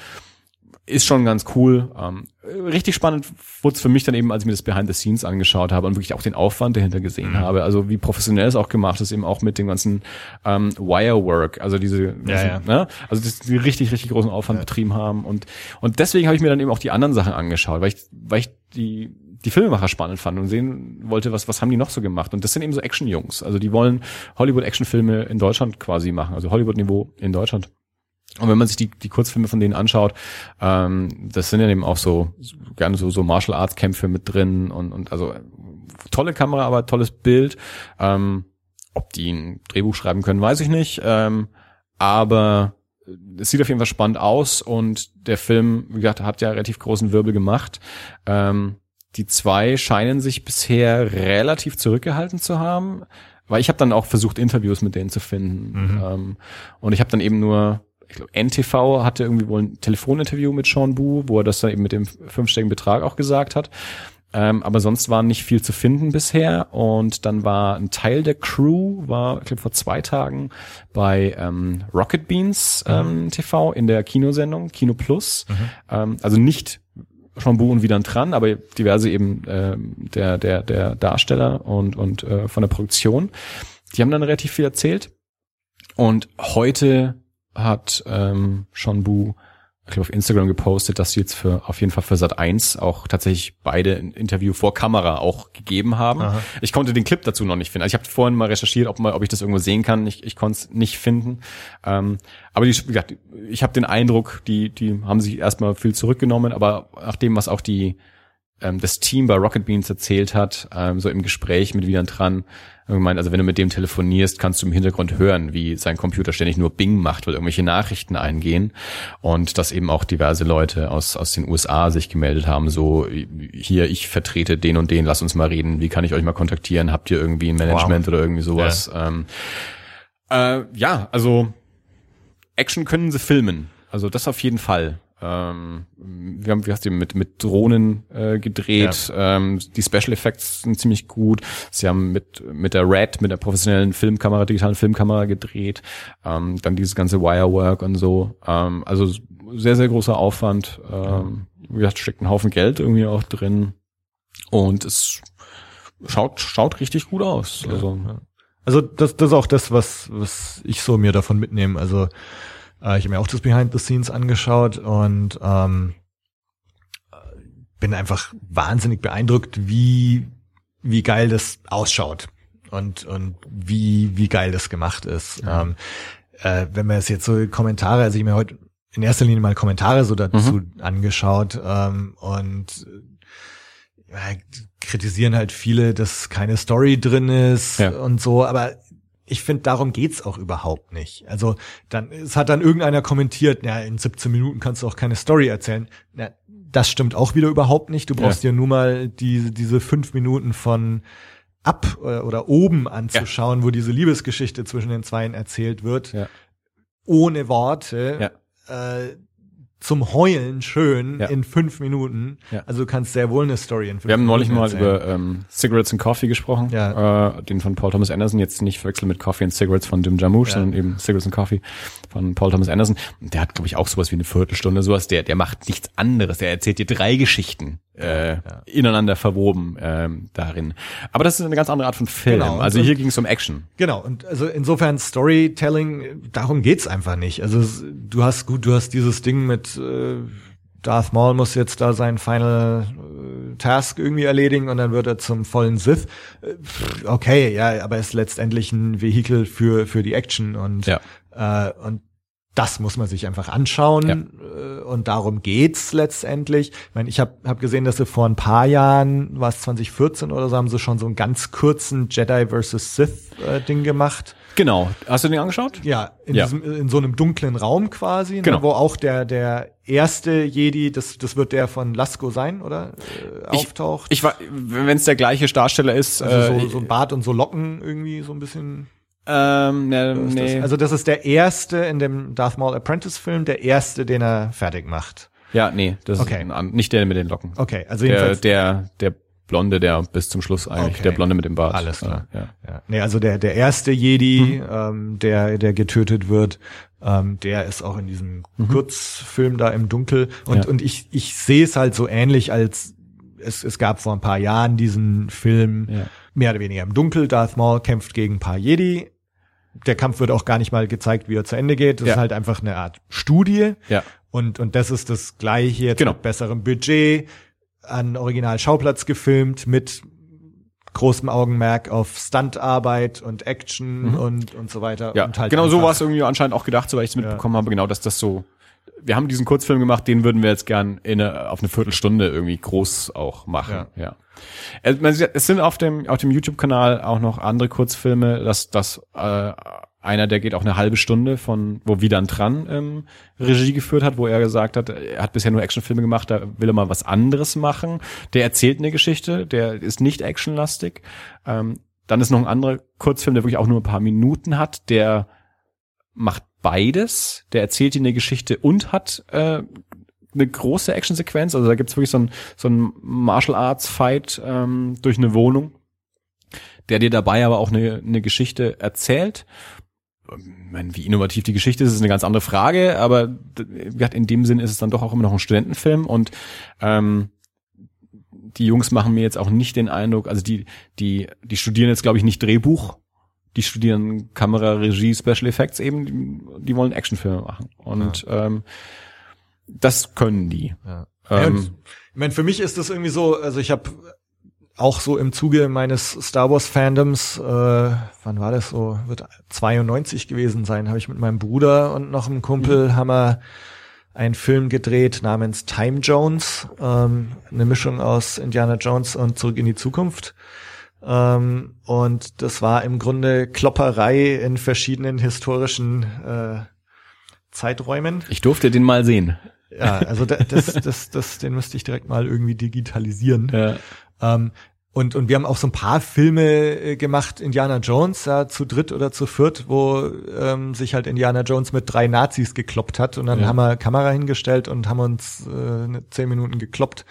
ist schon ganz cool. Ähm, richtig spannend wurde es für mich dann eben, als ich mir das Behind the Scenes angeschaut habe und wirklich auch den Aufwand dahinter gesehen habe. Also wie professionell es auch gemacht ist, eben auch mit dem ganzen ähm, Wirework, also diese, Ja, ja. Ne? also dass die richtig, richtig großen Aufwand betrieben haben. Und, und deswegen habe ich mir dann eben auch die anderen Sachen angeschaut, weil ich, weil ich die, die Filmemacher spannend fand und sehen wollte, was, was haben die noch so gemacht. Und das sind eben so Action-Jungs. Also die wollen Hollywood-Action-Filme in Deutschland quasi machen, also Hollywood-Niveau in Deutschland. Und wenn man sich die, die Kurzfilme von denen anschaut, ähm, das sind ja eben auch so gerne so, so Martial Arts Kämpfe mit drin und, und also tolle Kamera, aber tolles Bild. Ähm, ob die ein Drehbuch schreiben können, weiß ich nicht. Ähm, aber es sieht auf jeden Fall spannend aus und der Film, wie gesagt, hat ja relativ großen Wirbel gemacht. Ähm, die zwei scheinen sich bisher relativ zurückgehalten zu haben, weil ich habe dann auch versucht, Interviews mit denen zu finden. Mhm. Ähm, und ich habe dann eben nur, ich glaube, NTV hatte irgendwie wohl ein Telefoninterview mit Sean Bu, wo er das dann eben mit dem fünfstelligen Betrag auch gesagt hat. Ähm, aber sonst war nicht viel zu finden bisher. Und dann war ein Teil der Crew, war, ich glaube, vor zwei Tagen bei ähm, Rocket Beans ähm, TV in der Kinosendung, Kino Plus. Ähm, also nicht Sean Bu und wieder dran, aber diverse eben ähm, der, der, der Darsteller und, und äh, von der Produktion. Die haben dann relativ viel erzählt. Und heute hat ähm, Sean Bu ich glaube, auf Instagram gepostet, dass sie jetzt für auf jeden Fall für Sat 1 auch tatsächlich beide ein Interview vor Kamera auch gegeben haben. Aha. Ich konnte den Clip dazu noch nicht finden. Also ich habe vorhin mal recherchiert, ob, mal, ob ich das irgendwo sehen kann. Ich, ich konnte es nicht finden. Ähm, aber die, wie gesagt, ich habe den Eindruck, die, die haben sich erstmal viel zurückgenommen, aber nach dem, was auch die ähm, das Team bei Rocket Beans erzählt hat, ähm, so im Gespräch mit Wienern dran, gemeint, also wenn du mit dem telefonierst, kannst du im Hintergrund hören, wie sein Computer ständig nur Bing macht, weil irgendwelche Nachrichten eingehen. Und dass eben auch diverse Leute aus, aus den USA sich gemeldet haben, so hier, ich vertrete den und den, lass uns mal reden, wie kann ich euch mal kontaktieren, habt ihr irgendwie ein Management oder irgendwie sowas. Ähm, äh, ja, also Action können sie filmen, also das auf jeden Fall. Ähm, wir haben, wie hast du mit mit Drohnen äh, gedreht. Ähm, die Special Effects sind ziemlich gut. Sie haben mit mit der Red, mit der professionellen Filmkamera, digitalen Filmkamera gedreht. Ähm, dann dieses ganze Wirework und so. Ähm, also sehr sehr großer Aufwand. Ähm, wie gesagt, steckt ein Haufen Geld irgendwie auch drin und es schaut schaut richtig gut aus. Also Also das, das ist auch das, was, was ich so mir davon mitnehme. Also äh, ich habe mir auch das Behind the Scenes angeschaut und ähm, bin einfach wahnsinnig beeindruckt, wie wie geil das ausschaut und und wie wie geil das gemacht ist. Ja. Ähm, äh, wenn man es jetzt so Kommentare, also ich mir heute in erster Linie mal Kommentare so dazu angeschaut ähm, und äh, kritisieren halt viele, dass keine Story drin ist Ja. und so, aber ich finde, darum geht's auch überhaupt nicht. Also dann, es hat dann irgendeiner kommentiert, ja, in 17 Minuten kannst du auch keine Story erzählen. Na, das stimmt auch wieder überhaupt nicht. Du brauchst dir nur mal die, diese fünf Minuten von ab äh, oder oben anzuschauen, wo diese Liebesgeschichte zwischen den Zweien erzählt wird, Ja. ohne Worte. Ja. Äh, zum Heulen schön Ja. in fünf Minuten. Ja. Also du kannst sehr wohl eine Story in fünf Wir haben neulich Minuten mal erzählen. über ähm, Cigarettes and Coffee gesprochen, Ja. äh, den von Paul Thomas Anderson, jetzt nicht verwechseln mit Coffee and Cigarettes von Jim Jarmusch, Ja. sondern eben Cigarettes and Coffee von Paul Thomas Anderson. Und der hat, glaube ich, auch sowas wie eine Viertelstunde, sowas. Der, der macht nichts anderes. Der erzählt dir drei Geschichten äh, ineinander verwoben ähm, darin. Aber das ist eine ganz andere Art von Film. Genau. Also hier ging es um Action. Genau, und also insofern Storytelling, darum geht's einfach nicht. Also du hast gut, du hast dieses Ding mit äh, Darth Maul muss jetzt da sein Final äh, Task irgendwie erledigen und dann wird er zum vollen Sith. Äh, okay, ja, aber er ist letztendlich ein Vehikel für für die Action und Ja. äh, und das muss man sich einfach anschauen äh, und darum geht's letztendlich. Ich meine, ich habe hab gesehen, dass sie vor ein paar Jahren, war es 2014 oder so, haben sie schon so einen ganz kurzen Jedi vs. Sith äh, Ding gemacht. Genau. Hast du den angeschaut? Ja, in, Ja. Diesem, in so einem dunklen Raum quasi, ne, Genau. wo auch der der erste Jedi, das das wird der von Lasko sein, oder äh, Ich- auftaucht. Ich war, wenn es der gleiche Darsteller ist, also äh, so, so ein Bart und so Locken irgendwie so ein bisschen. Ähm, ne, ist nee. Das, also das ist der erste in dem Darth Maul Apprentice Film, der erste, den er fertig macht. ja, nee, das Okay. ist ein, nicht der mit den Locken. Okay, also Der, der, der Blonde, der bis zum Schluss eigentlich, Okay. der Blonde mit dem Bart. Alles klar. Ja. Ja. Nee, also der, der erste Jedi, ähm, der, der getötet wird, ähm, der ist auch in diesem Kurzfilm da im Dunkel. Und, Mhm. Ja. und ich, ich sehe es halt so ähnlich, als es, es gab vor ein paar Jahren diesen Film, Ja. mehr oder weniger im Dunkel. Darth Maul kämpft gegen ein paar Jedi. Der Kampf wird auch gar nicht mal gezeigt, wie er zu Ende geht. Das Ja. ist halt einfach eine Art Studie. Ja. Und, und das ist das gleiche jetzt Genau. mit besserem Budget, an Original-Schauplatz gefilmt, mit großem Augenmerk auf Stuntarbeit und Action und, und so weiter. Mhm. Ja, und halt genau so war es irgendwie anscheinend auch gedacht, soweit ich es mitbekommen habe, genau, dass das so, wir haben diesen Kurzfilm gemacht, den würden wir jetzt gern in eine, auf eine Viertelstunde irgendwie groß auch machen, ja. Es, man sieht, es sind auf dem, auf dem YouTube-Kanal auch noch andere Kurzfilme, dass, dass, äh, einer, der geht auch eine halbe Stunde von, wo Widan dran ähm, Regie geführt hat, wo er gesagt hat, er hat bisher nur Actionfilme gemacht, da will er mal was anderes machen. Der erzählt eine Geschichte, der ist nicht actionlastig. Ähm, dann ist noch ein anderer Kurzfilm, der wirklich auch nur ein paar Minuten hat, der macht beides. Der erzählt dir eine Geschichte und hat äh, eine große Actionsequenz. Also da gibt's wirklich so ein, so Martial Arts Fight ähm, durch eine Wohnung, der dir dabei aber auch eine, eine Geschichte erzählt. Ich meine, wie innovativ die Geschichte ist, ist eine ganz andere Frage, aber in dem Sinn ist es dann doch auch immer noch ein Studentenfilm und ähm, die Jungs machen mir jetzt auch nicht den Eindruck, also die, die, die studieren jetzt, glaube ich, nicht Drehbuch, die studieren Kamera, Regie, Special Effects eben, die, wollen Actionfilme machen. Und ähm, das können die. Ja. Ja, Ähm, und ich meine, für mich ist das irgendwie so, also ich habe auch so im Zuge meines Star Wars Fandoms, äh, wann war das so, wird 92 gewesen sein, habe ich mit meinem Bruder und noch einem Kumpel Mhm. haben wir einen Film gedreht namens Time Jones, ähm, eine Mischung aus Indiana Jones und Zurück in die Zukunft. Ähm, und das war im Grunde Klopperei in verschiedenen historischen äh, Zeiträumen. ich durfte den mal sehen. Ja, also da- das, das, das, den müsste ich direkt mal irgendwie digitalisieren. Ja. Ähm, und, und wir haben auch so ein paar Filme äh, gemacht, Indiana Jones, ja, zu dritt oder zu viert, wo ähm, sich halt Indiana Jones mit drei Nazis gekloppt hat. Und dann Ja. haben wir Kamera hingestellt und haben uns äh, eine zehn Minuten gekloppt.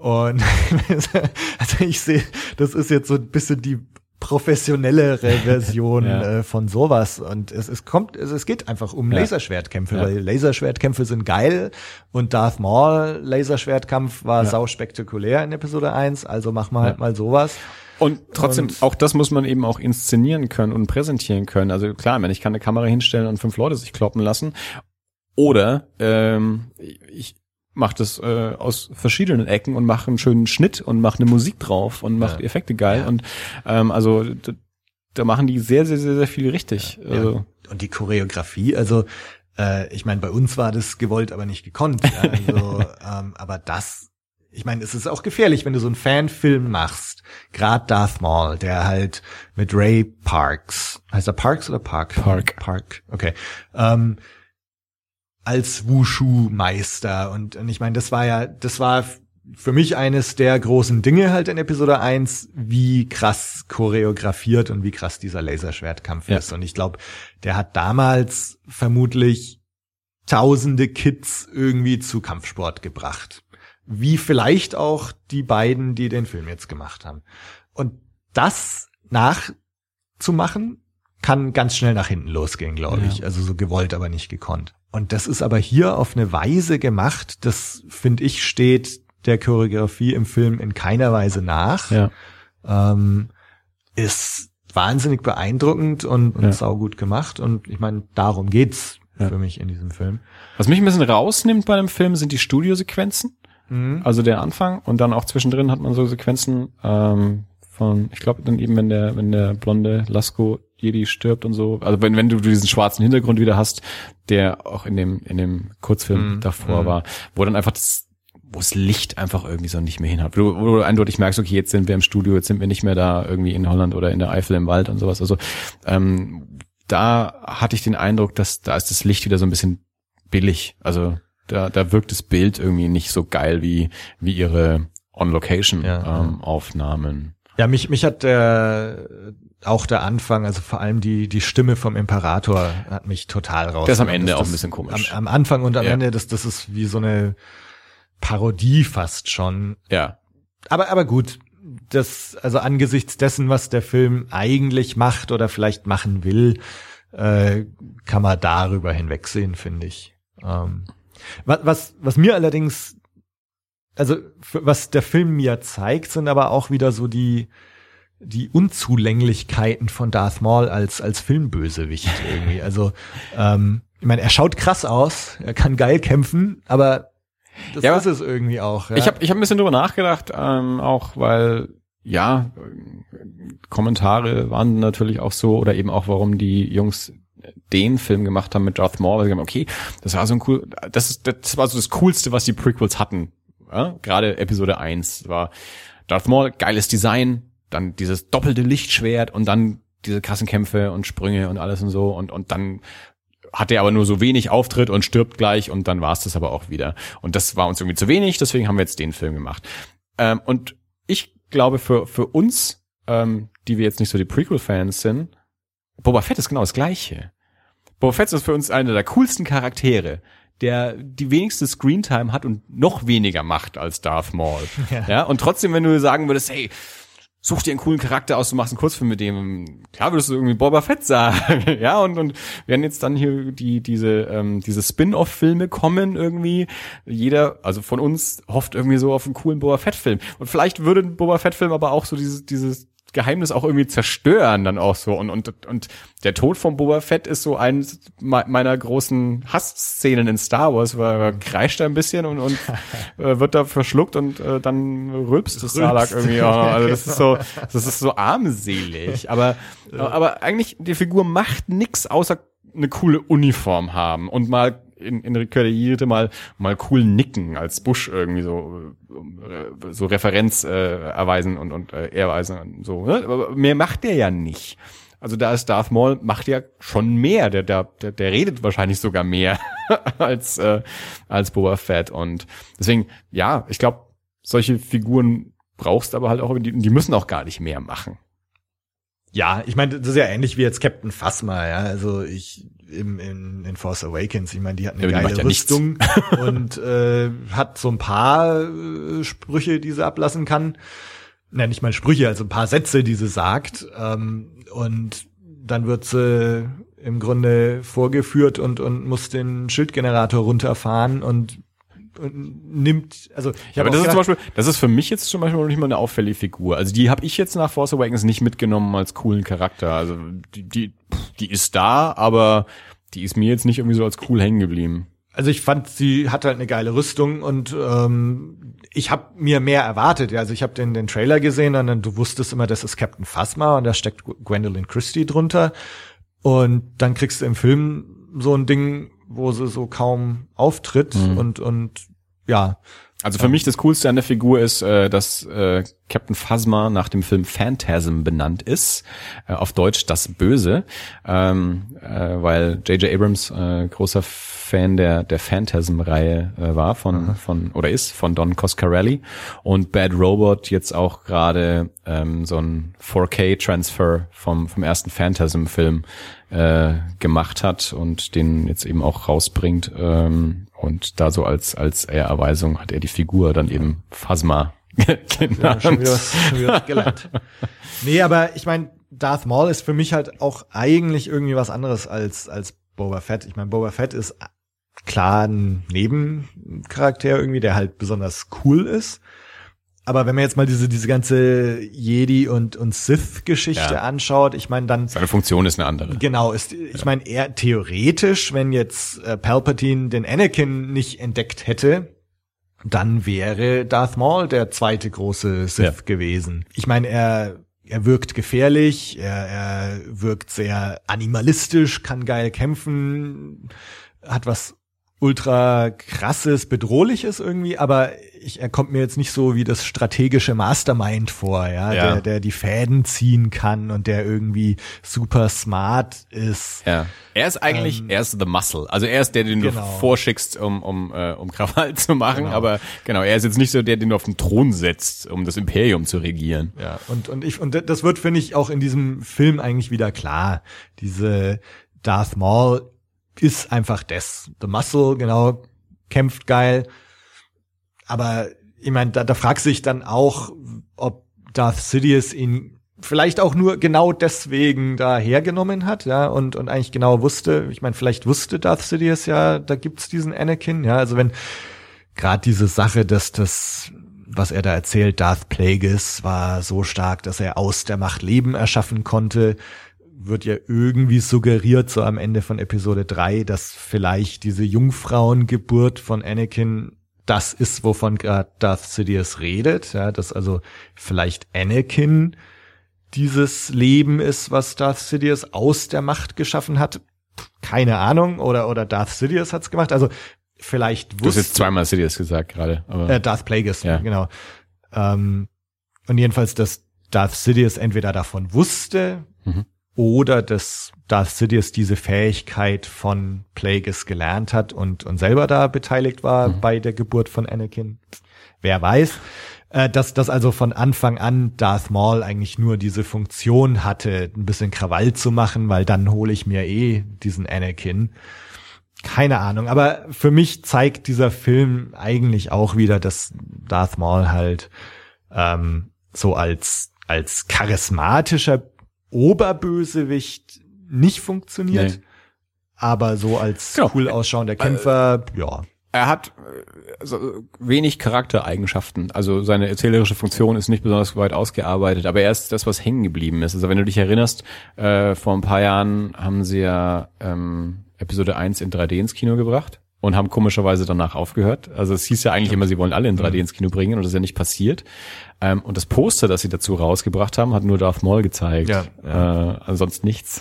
Und also ich sehe, das ist jetzt so ein bisschen die professionellere Version Ja. äh, von sowas. Und es, es kommt, es, es geht einfach um Ja. Laserschwertkämpfe, Ja. weil Laserschwertkämpfe sind geil und Darth Maul Laserschwertkampf war sau spektakulär in Episode 1, also machen wir halt mal sowas. Und trotzdem, Und- auch das muss man eben auch inszenieren können und präsentieren können. Also klar, wenn ich kann eine Kamera hinstellen und fünf Leute sich kloppen lassen. Oder ähm, ich mache das äh, aus verschiedenen Ecken und mache einen schönen Schnitt und mache eine Musik drauf und mache Ja. die Effekte geil. Ja. Und ähm, also da, machen die sehr, sehr, sehr, sehr viel richtig. Also, Und die Choreografie, also äh, ich meine, bei uns war das gewollt, aber nicht gekonnt. Ja, also, ähm, aber das, ich meine, es ist auch gefährlich, wenn du so einen Fanfilm machst. Gerade Darth Maul, der halt mit Ray Parks, heißt er Parks oder Park? Park. Park, okay. Ähm, als Wushu-Meister. Und, und ich meine, das war ja, das war für mich eines der großen Dinge halt in Episode 1, wie krass choreografiert und wie krass dieser Laserschwertkampf Ja. ist. Und ich glaube, der hat damals vermutlich tausende Kids irgendwie zu Kampfsport gebracht. Wie vielleicht auch die beiden, die den Film jetzt gemacht haben. Und das nachzumachen, kann ganz schnell nach hinten losgehen, glaube Ja. ich. Also so gewollt, aber nicht gekonnt. Und das ist aber hier auf eine Weise gemacht, das finde ich steht der Choreografie im Film in keiner Weise nach. Ja. Ähm, ist wahnsinnig beeindruckend und, und Ja. saugut gemacht. Und ich meine, darum geht's Ja. für mich in diesem Film. Was mich ein bisschen rausnimmt bei dem Film sind die Studiosequenzen. Also der Anfang und dann auch zwischendrin hat man so Sequenzen ähm, von, ich glaube dann eben, wenn der, wenn der blonde Lasko Jedi stirbt und so, also wenn, wenn du diesen schwarzen Hintergrund wieder hast, der auch in dem, in dem Kurzfilm Mhm. davor Mhm. war, wo dann einfach das, wo das Licht einfach irgendwie so nicht mehr hinhaut, wo, wo du eindeutig merkst, okay, jetzt sind wir im Studio, jetzt sind wir nicht mehr da irgendwie in Holland oder in der Eifel im Wald und sowas. Also ähm, da hatte ich den Eindruck, dass da ist das Licht wieder so ein bisschen billig. Also da, da wirkt das Bild irgendwie nicht so geil wie, wie ihre On-Location Ja, ähm, Aufnahmen. Ja, mich, mich hat der, auch der Anfang, also vor allem die, die Stimme vom Imperator hat mich total raus. Der ist am Ende auch ein bisschen komisch. Am, am Anfang und am Ja. Ende, das, das ist wie so eine Parodie fast schon. Ja. Aber, aber gut, das, also angesichts dessen, was der Film eigentlich macht oder vielleicht machen will, äh, kann man darüber hinwegsehen, finde ich. Ähm, was, was, was mir allerdings, also was der Film mir zeigt, sind aber auch wieder so die, die Unzulänglichkeiten von Darth Maul als, als Filmbösewicht irgendwie. Also, ähm, ich meine, er schaut krass aus, er kann geil kämpfen, aber das Ja, ist es irgendwie auch. Ja? Ich habe ich hab ein bisschen drüber nachgedacht, ähm, auch weil, ja, Kommentare waren natürlich auch so, oder eben auch, warum die Jungs den Film gemacht haben mit Darth Maul, weil sie haben, okay, das war so ein cool, das ist, das war so das Coolste, was die Prequels hatten. Ja? Gerade Episode 1 war Darth Maul, geiles Design, dann dieses doppelte Lichtschwert und dann diese krassen Kämpfe und Sprünge und alles und so und, und dann hat er aber nur so wenig Auftritt und stirbt gleich und dann war es das aber auch wieder. Und das war uns irgendwie zu wenig, deswegen haben wir jetzt den Film gemacht. Ähm, und ich glaube, für, für uns, ähm, die wir jetzt nicht so die Prequel-Fans sind, Boba Fett ist genau das Gleiche. Boba Fett ist für uns einer der coolsten Charaktere, der die wenigste Screentime hat und noch weniger macht als Darth Maul. Ja. Ja. und trotzdem, wenn du sagen würdest, hey, such dir einen coolen Charakter aus, du machst einen Kurzfilm mit dem, klar würdest du irgendwie Boba Fett sagen. ja, und, und werden jetzt dann hier die, diese, ähm, diese Spin-off-Filme kommen irgendwie. Jeder, also von uns, hofft irgendwie so auf einen coolen Boba Fett-Film. Und vielleicht würde ein Boba Fett-Film aber auch so dieses, dieses Geheimnis auch irgendwie zerstören dann auch so. Und und und der Tod von Boba Fett ist so eins me- meiner großen Hassszenen in Star Wars, weil er kreischt ein bisschen und und äh, wird da verschluckt und äh, dann rülpst das Salak irgendwie. Ja, also das ist so das ist so armselig, aber aber eigentlich die Figur macht nix außer eine coole Uniform haben und mal in, in Rückkehr der Jedi mal, mal cool nicken als Bush irgendwie so, äh, so Referenz äh, erweisen und, und äh, erweisen und so. Ne? Aber mehr macht der ja nicht. Also da ist Darth Maul macht ja schon mehr. Der, der, der, der redet wahrscheinlich sogar mehr als, äh, als Boba Fett. Und deswegen, ja, ich glaube, solche Figuren brauchst aber halt auch, die, die müssen auch gar nicht mehr machen. Ja, ich meine, das ist ja ähnlich wie jetzt Captain Phasma, ja. Also ich im, in, in Force Awakens, ich meine, die hat eine Ja, geile ja. Rüstung und äh, hat so ein paar äh, Sprüche, die sie ablassen kann. Na, nicht mal Sprüche, also ein paar Sätze, die sie sagt. Ähm, und dann wird sie im Grunde vorgeführt und, und muss den Schildgenerator runterfahren und nimmt, also ich Ja, aber das ist zum Beispiel, das ist für mich jetzt zum Beispiel noch nicht mal eine auffällige Figur. Also die habe ich jetzt nach Force Awakens nicht mitgenommen als coolen Charakter. Also die, die, die ist da, aber die ist mir jetzt nicht irgendwie so als cool hängen geblieben. Also ich fand, sie hat halt eine geile Rüstung und ähm, ich habe mir mehr erwartet. Also ich habe den, den Trailer gesehen und dann du wusstest immer, das ist Captain Phasma und da steckt Gwendolyn Christie drunter. Und dann kriegst du im Film so ein Ding, wo sie so kaum auftritt Mhm. und und ja, Also für mich das Coolste an der Figur ist, äh, dass äh, Captain Phasma nach dem Film Phantasm benannt ist, äh, auf Deutsch das Böse, ähm, äh, weil J.J. Abrams äh, großer Fan der der Phantasm-Reihe äh, war von von oder ist von Don Coscarelli. Und Bad Robot jetzt auch gerade ähm, so ein 4K-Transfer vom vom ersten Phantasm-Film äh, gemacht hat und den jetzt eben auch rausbringt. Ähm, und da so als als Erweisung hat er die Figur dann eben Phasma genannt. Ja, schon wieder, schon wieder gelernt. Nee, aber ich meine, Darth Maul ist für mich halt auch eigentlich irgendwie was anderes als, als Boba Fett. Ich meine, Boba Fett ist klar ein Nebencharakter irgendwie, der halt besonders cool ist. Aber wenn man jetzt mal diese, diese ganze Jedi und, und Sith-Geschichte Ja. anschaut, ich meine, dann Seine Funktion ist eine andere. Genau, ist, ich meine, eher theoretisch, wenn jetzt äh, Palpatine den Anakin nicht entdeckt hätte, dann wäre Darth Maul der zweite große Sith Ja. gewesen. Ich meine, er er wirkt gefährlich, er, er wirkt sehr animalistisch, kann geil kämpfen, hat was ultra krasses, bedrohliches irgendwie, aber ich, er kommt mir jetzt nicht so wie das strategische Mastermind vor, ja, Ja. Der, der die Fäden ziehen kann und der irgendwie super smart ist. Ja. Er ist eigentlich, er ist the muscle. Also er ist der, den Genau. du vorschickst, um, um, äh, um Krawall zu machen. Aber genau, er ist jetzt nicht so der, den du auf den Thron setzt, um das Imperium zu regieren. Ja, und, und ich, und das wird, finde ich, auch in diesem Film eigentlich wieder klar. Diese Darth Maul ist einfach das. The Muscle, genau, kämpft geil. Aber ich meine, da, da fragt sich dann auch, ob Darth Sidious ihn vielleicht auch nur genau deswegen da hergenommen hat, ja, und, und eigentlich genau wusste, ich meine, vielleicht wusste Darth Sidious ja, da gibt's diesen Anakin, ja, also wenn gerade diese Sache, dass das, was er da erzählt, Darth Plagueis war so stark, dass er aus der Macht Leben erschaffen konnte, wird ja irgendwie suggeriert, so am Ende von Episode 3, dass vielleicht diese Jungfrauengeburt von Anakin das ist, wovon gerade Darth Sidious redet, ja, dass also vielleicht Anakin dieses Leben ist, was Darth Sidious aus der Macht geschaffen hat. Keine Ahnung, oder, oder Darth Sidious hat's gemacht. Also vielleicht Du hast wusste jetzt zweimal Sidious gesagt gerade. Aber äh, Darth Plagueis, Ja. genau. Ähm, und jedenfalls, dass Darth Sidious entweder davon wusste Mhm. Oder dass Darth Sidious diese Fähigkeit von Plagueis gelernt hat und, und selber da beteiligt war Mhm. bei der Geburt von Anakin. Wer weiß. Äh, dass, dass also von Anfang an Darth Maul eigentlich nur diese Funktion hatte, ein bisschen Krawall zu machen, weil dann hole ich mir eh diesen Anakin. Keine Ahnung, aber für mich zeigt dieser Film eigentlich auch wieder, dass Darth Maul halt ähm, so als als charismatischer Oberbösewicht nicht funktioniert, Nee. aber so als Genau. cool ausschauender Kämpfer, ja. er hat äh, so wenig Charaktereigenschaften. Also seine erzählerische Funktion ist nicht besonders weit ausgearbeitet, aber er ist das, was hängen geblieben ist. Also wenn du dich erinnerst, äh, vor ein paar Jahren haben sie ja ähm, Episode 1 in 3D ins Kino gebracht und haben komischerweise danach aufgehört. Also es hieß ja eigentlich immer, sie wollen alle in 3D ins Kino bringen und das ist ja nicht passiert. Ähm, und das Poster, das sie dazu rausgebracht haben, hat nur Darth Maul gezeigt. Ja, Äh, ansonsten nichts.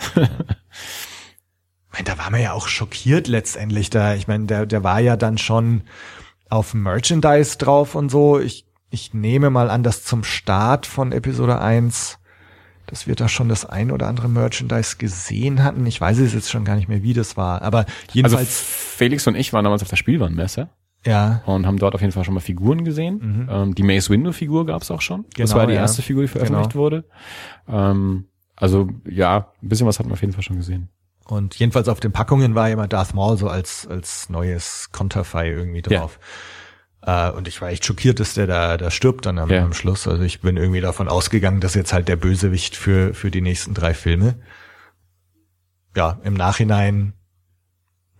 Ich meine, da war man ja auch schockiert letztendlich da. Ich meine, der, der war ja dann schon auf Merchandise drauf und so. Ich, ich nehme mal an, dass zum Start von Episode 1, dass wir da schon das ein oder andere Merchandise gesehen hatten. Ich weiß es jetzt schon gar nicht mehr, wie das war. Aber Also jedenfalls, Felix und ich waren damals auf der Spielwarenmesse. ja, und haben dort auf jeden Fall schon mal Figuren gesehen. Ähm, die Mace Window Figur gab es auch schon. das Genau, war die ja. erste Figur, die veröffentlicht Genau. wurde. Ähm, also ja, ein bisschen was hat man auf jeden Fall schon gesehen. Und jedenfalls auf den Packungen war immer Darth Maul so als, als neues Konterfei irgendwie drauf. Äh, und ich war echt schockiert, dass der da, da stirbt dann am, Ja. am Schluss. Also ich bin irgendwie davon ausgegangen, dass jetzt halt der Bösewicht für, für die nächsten drei Filme. Ja, im Nachhinein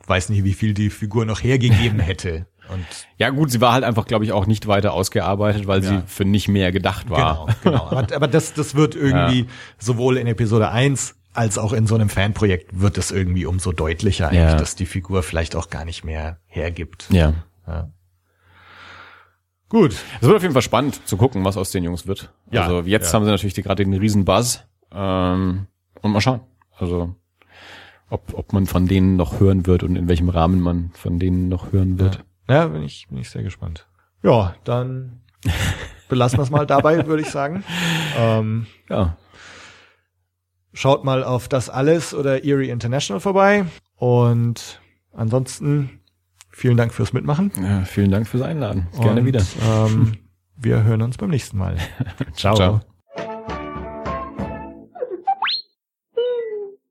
weiß nicht, wie viel die Figur noch hergegeben hätte. Und Ja gut, sie war halt einfach, glaube ich, auch nicht weiter ausgearbeitet, weil Ja. sie für nicht mehr gedacht war. Genau, genau. Aber, aber das, das wird irgendwie sowohl in Episode 1 als auch in so einem Fanprojekt wird es irgendwie umso deutlicher Ja. dass die Figur vielleicht auch gar nicht mehr hergibt. Ja. Ja. Gut. Es wird auf jeden Fall spannend zu gucken, was aus den Jungs wird. Ja, also jetzt ja. haben sie natürlich gerade den riesen Buzz. Ähm, und mal schauen. Also ob, ob man von denen noch hören wird und in welchem Rahmen man von denen noch hören wird. Ja, bin ich, bin ich sehr gespannt. Ja, dann belassen wir es mal dabei, würde ich sagen. Ähm, Ja. schaut mal auf das alles oder Erie International vorbei. Und ansonsten vielen Dank fürs Mitmachen. ja. Vielen Dank fürs Einladen. Gerne Und, wieder. Ähm, wir hören uns beim nächsten Mal. Ciao. Ciao.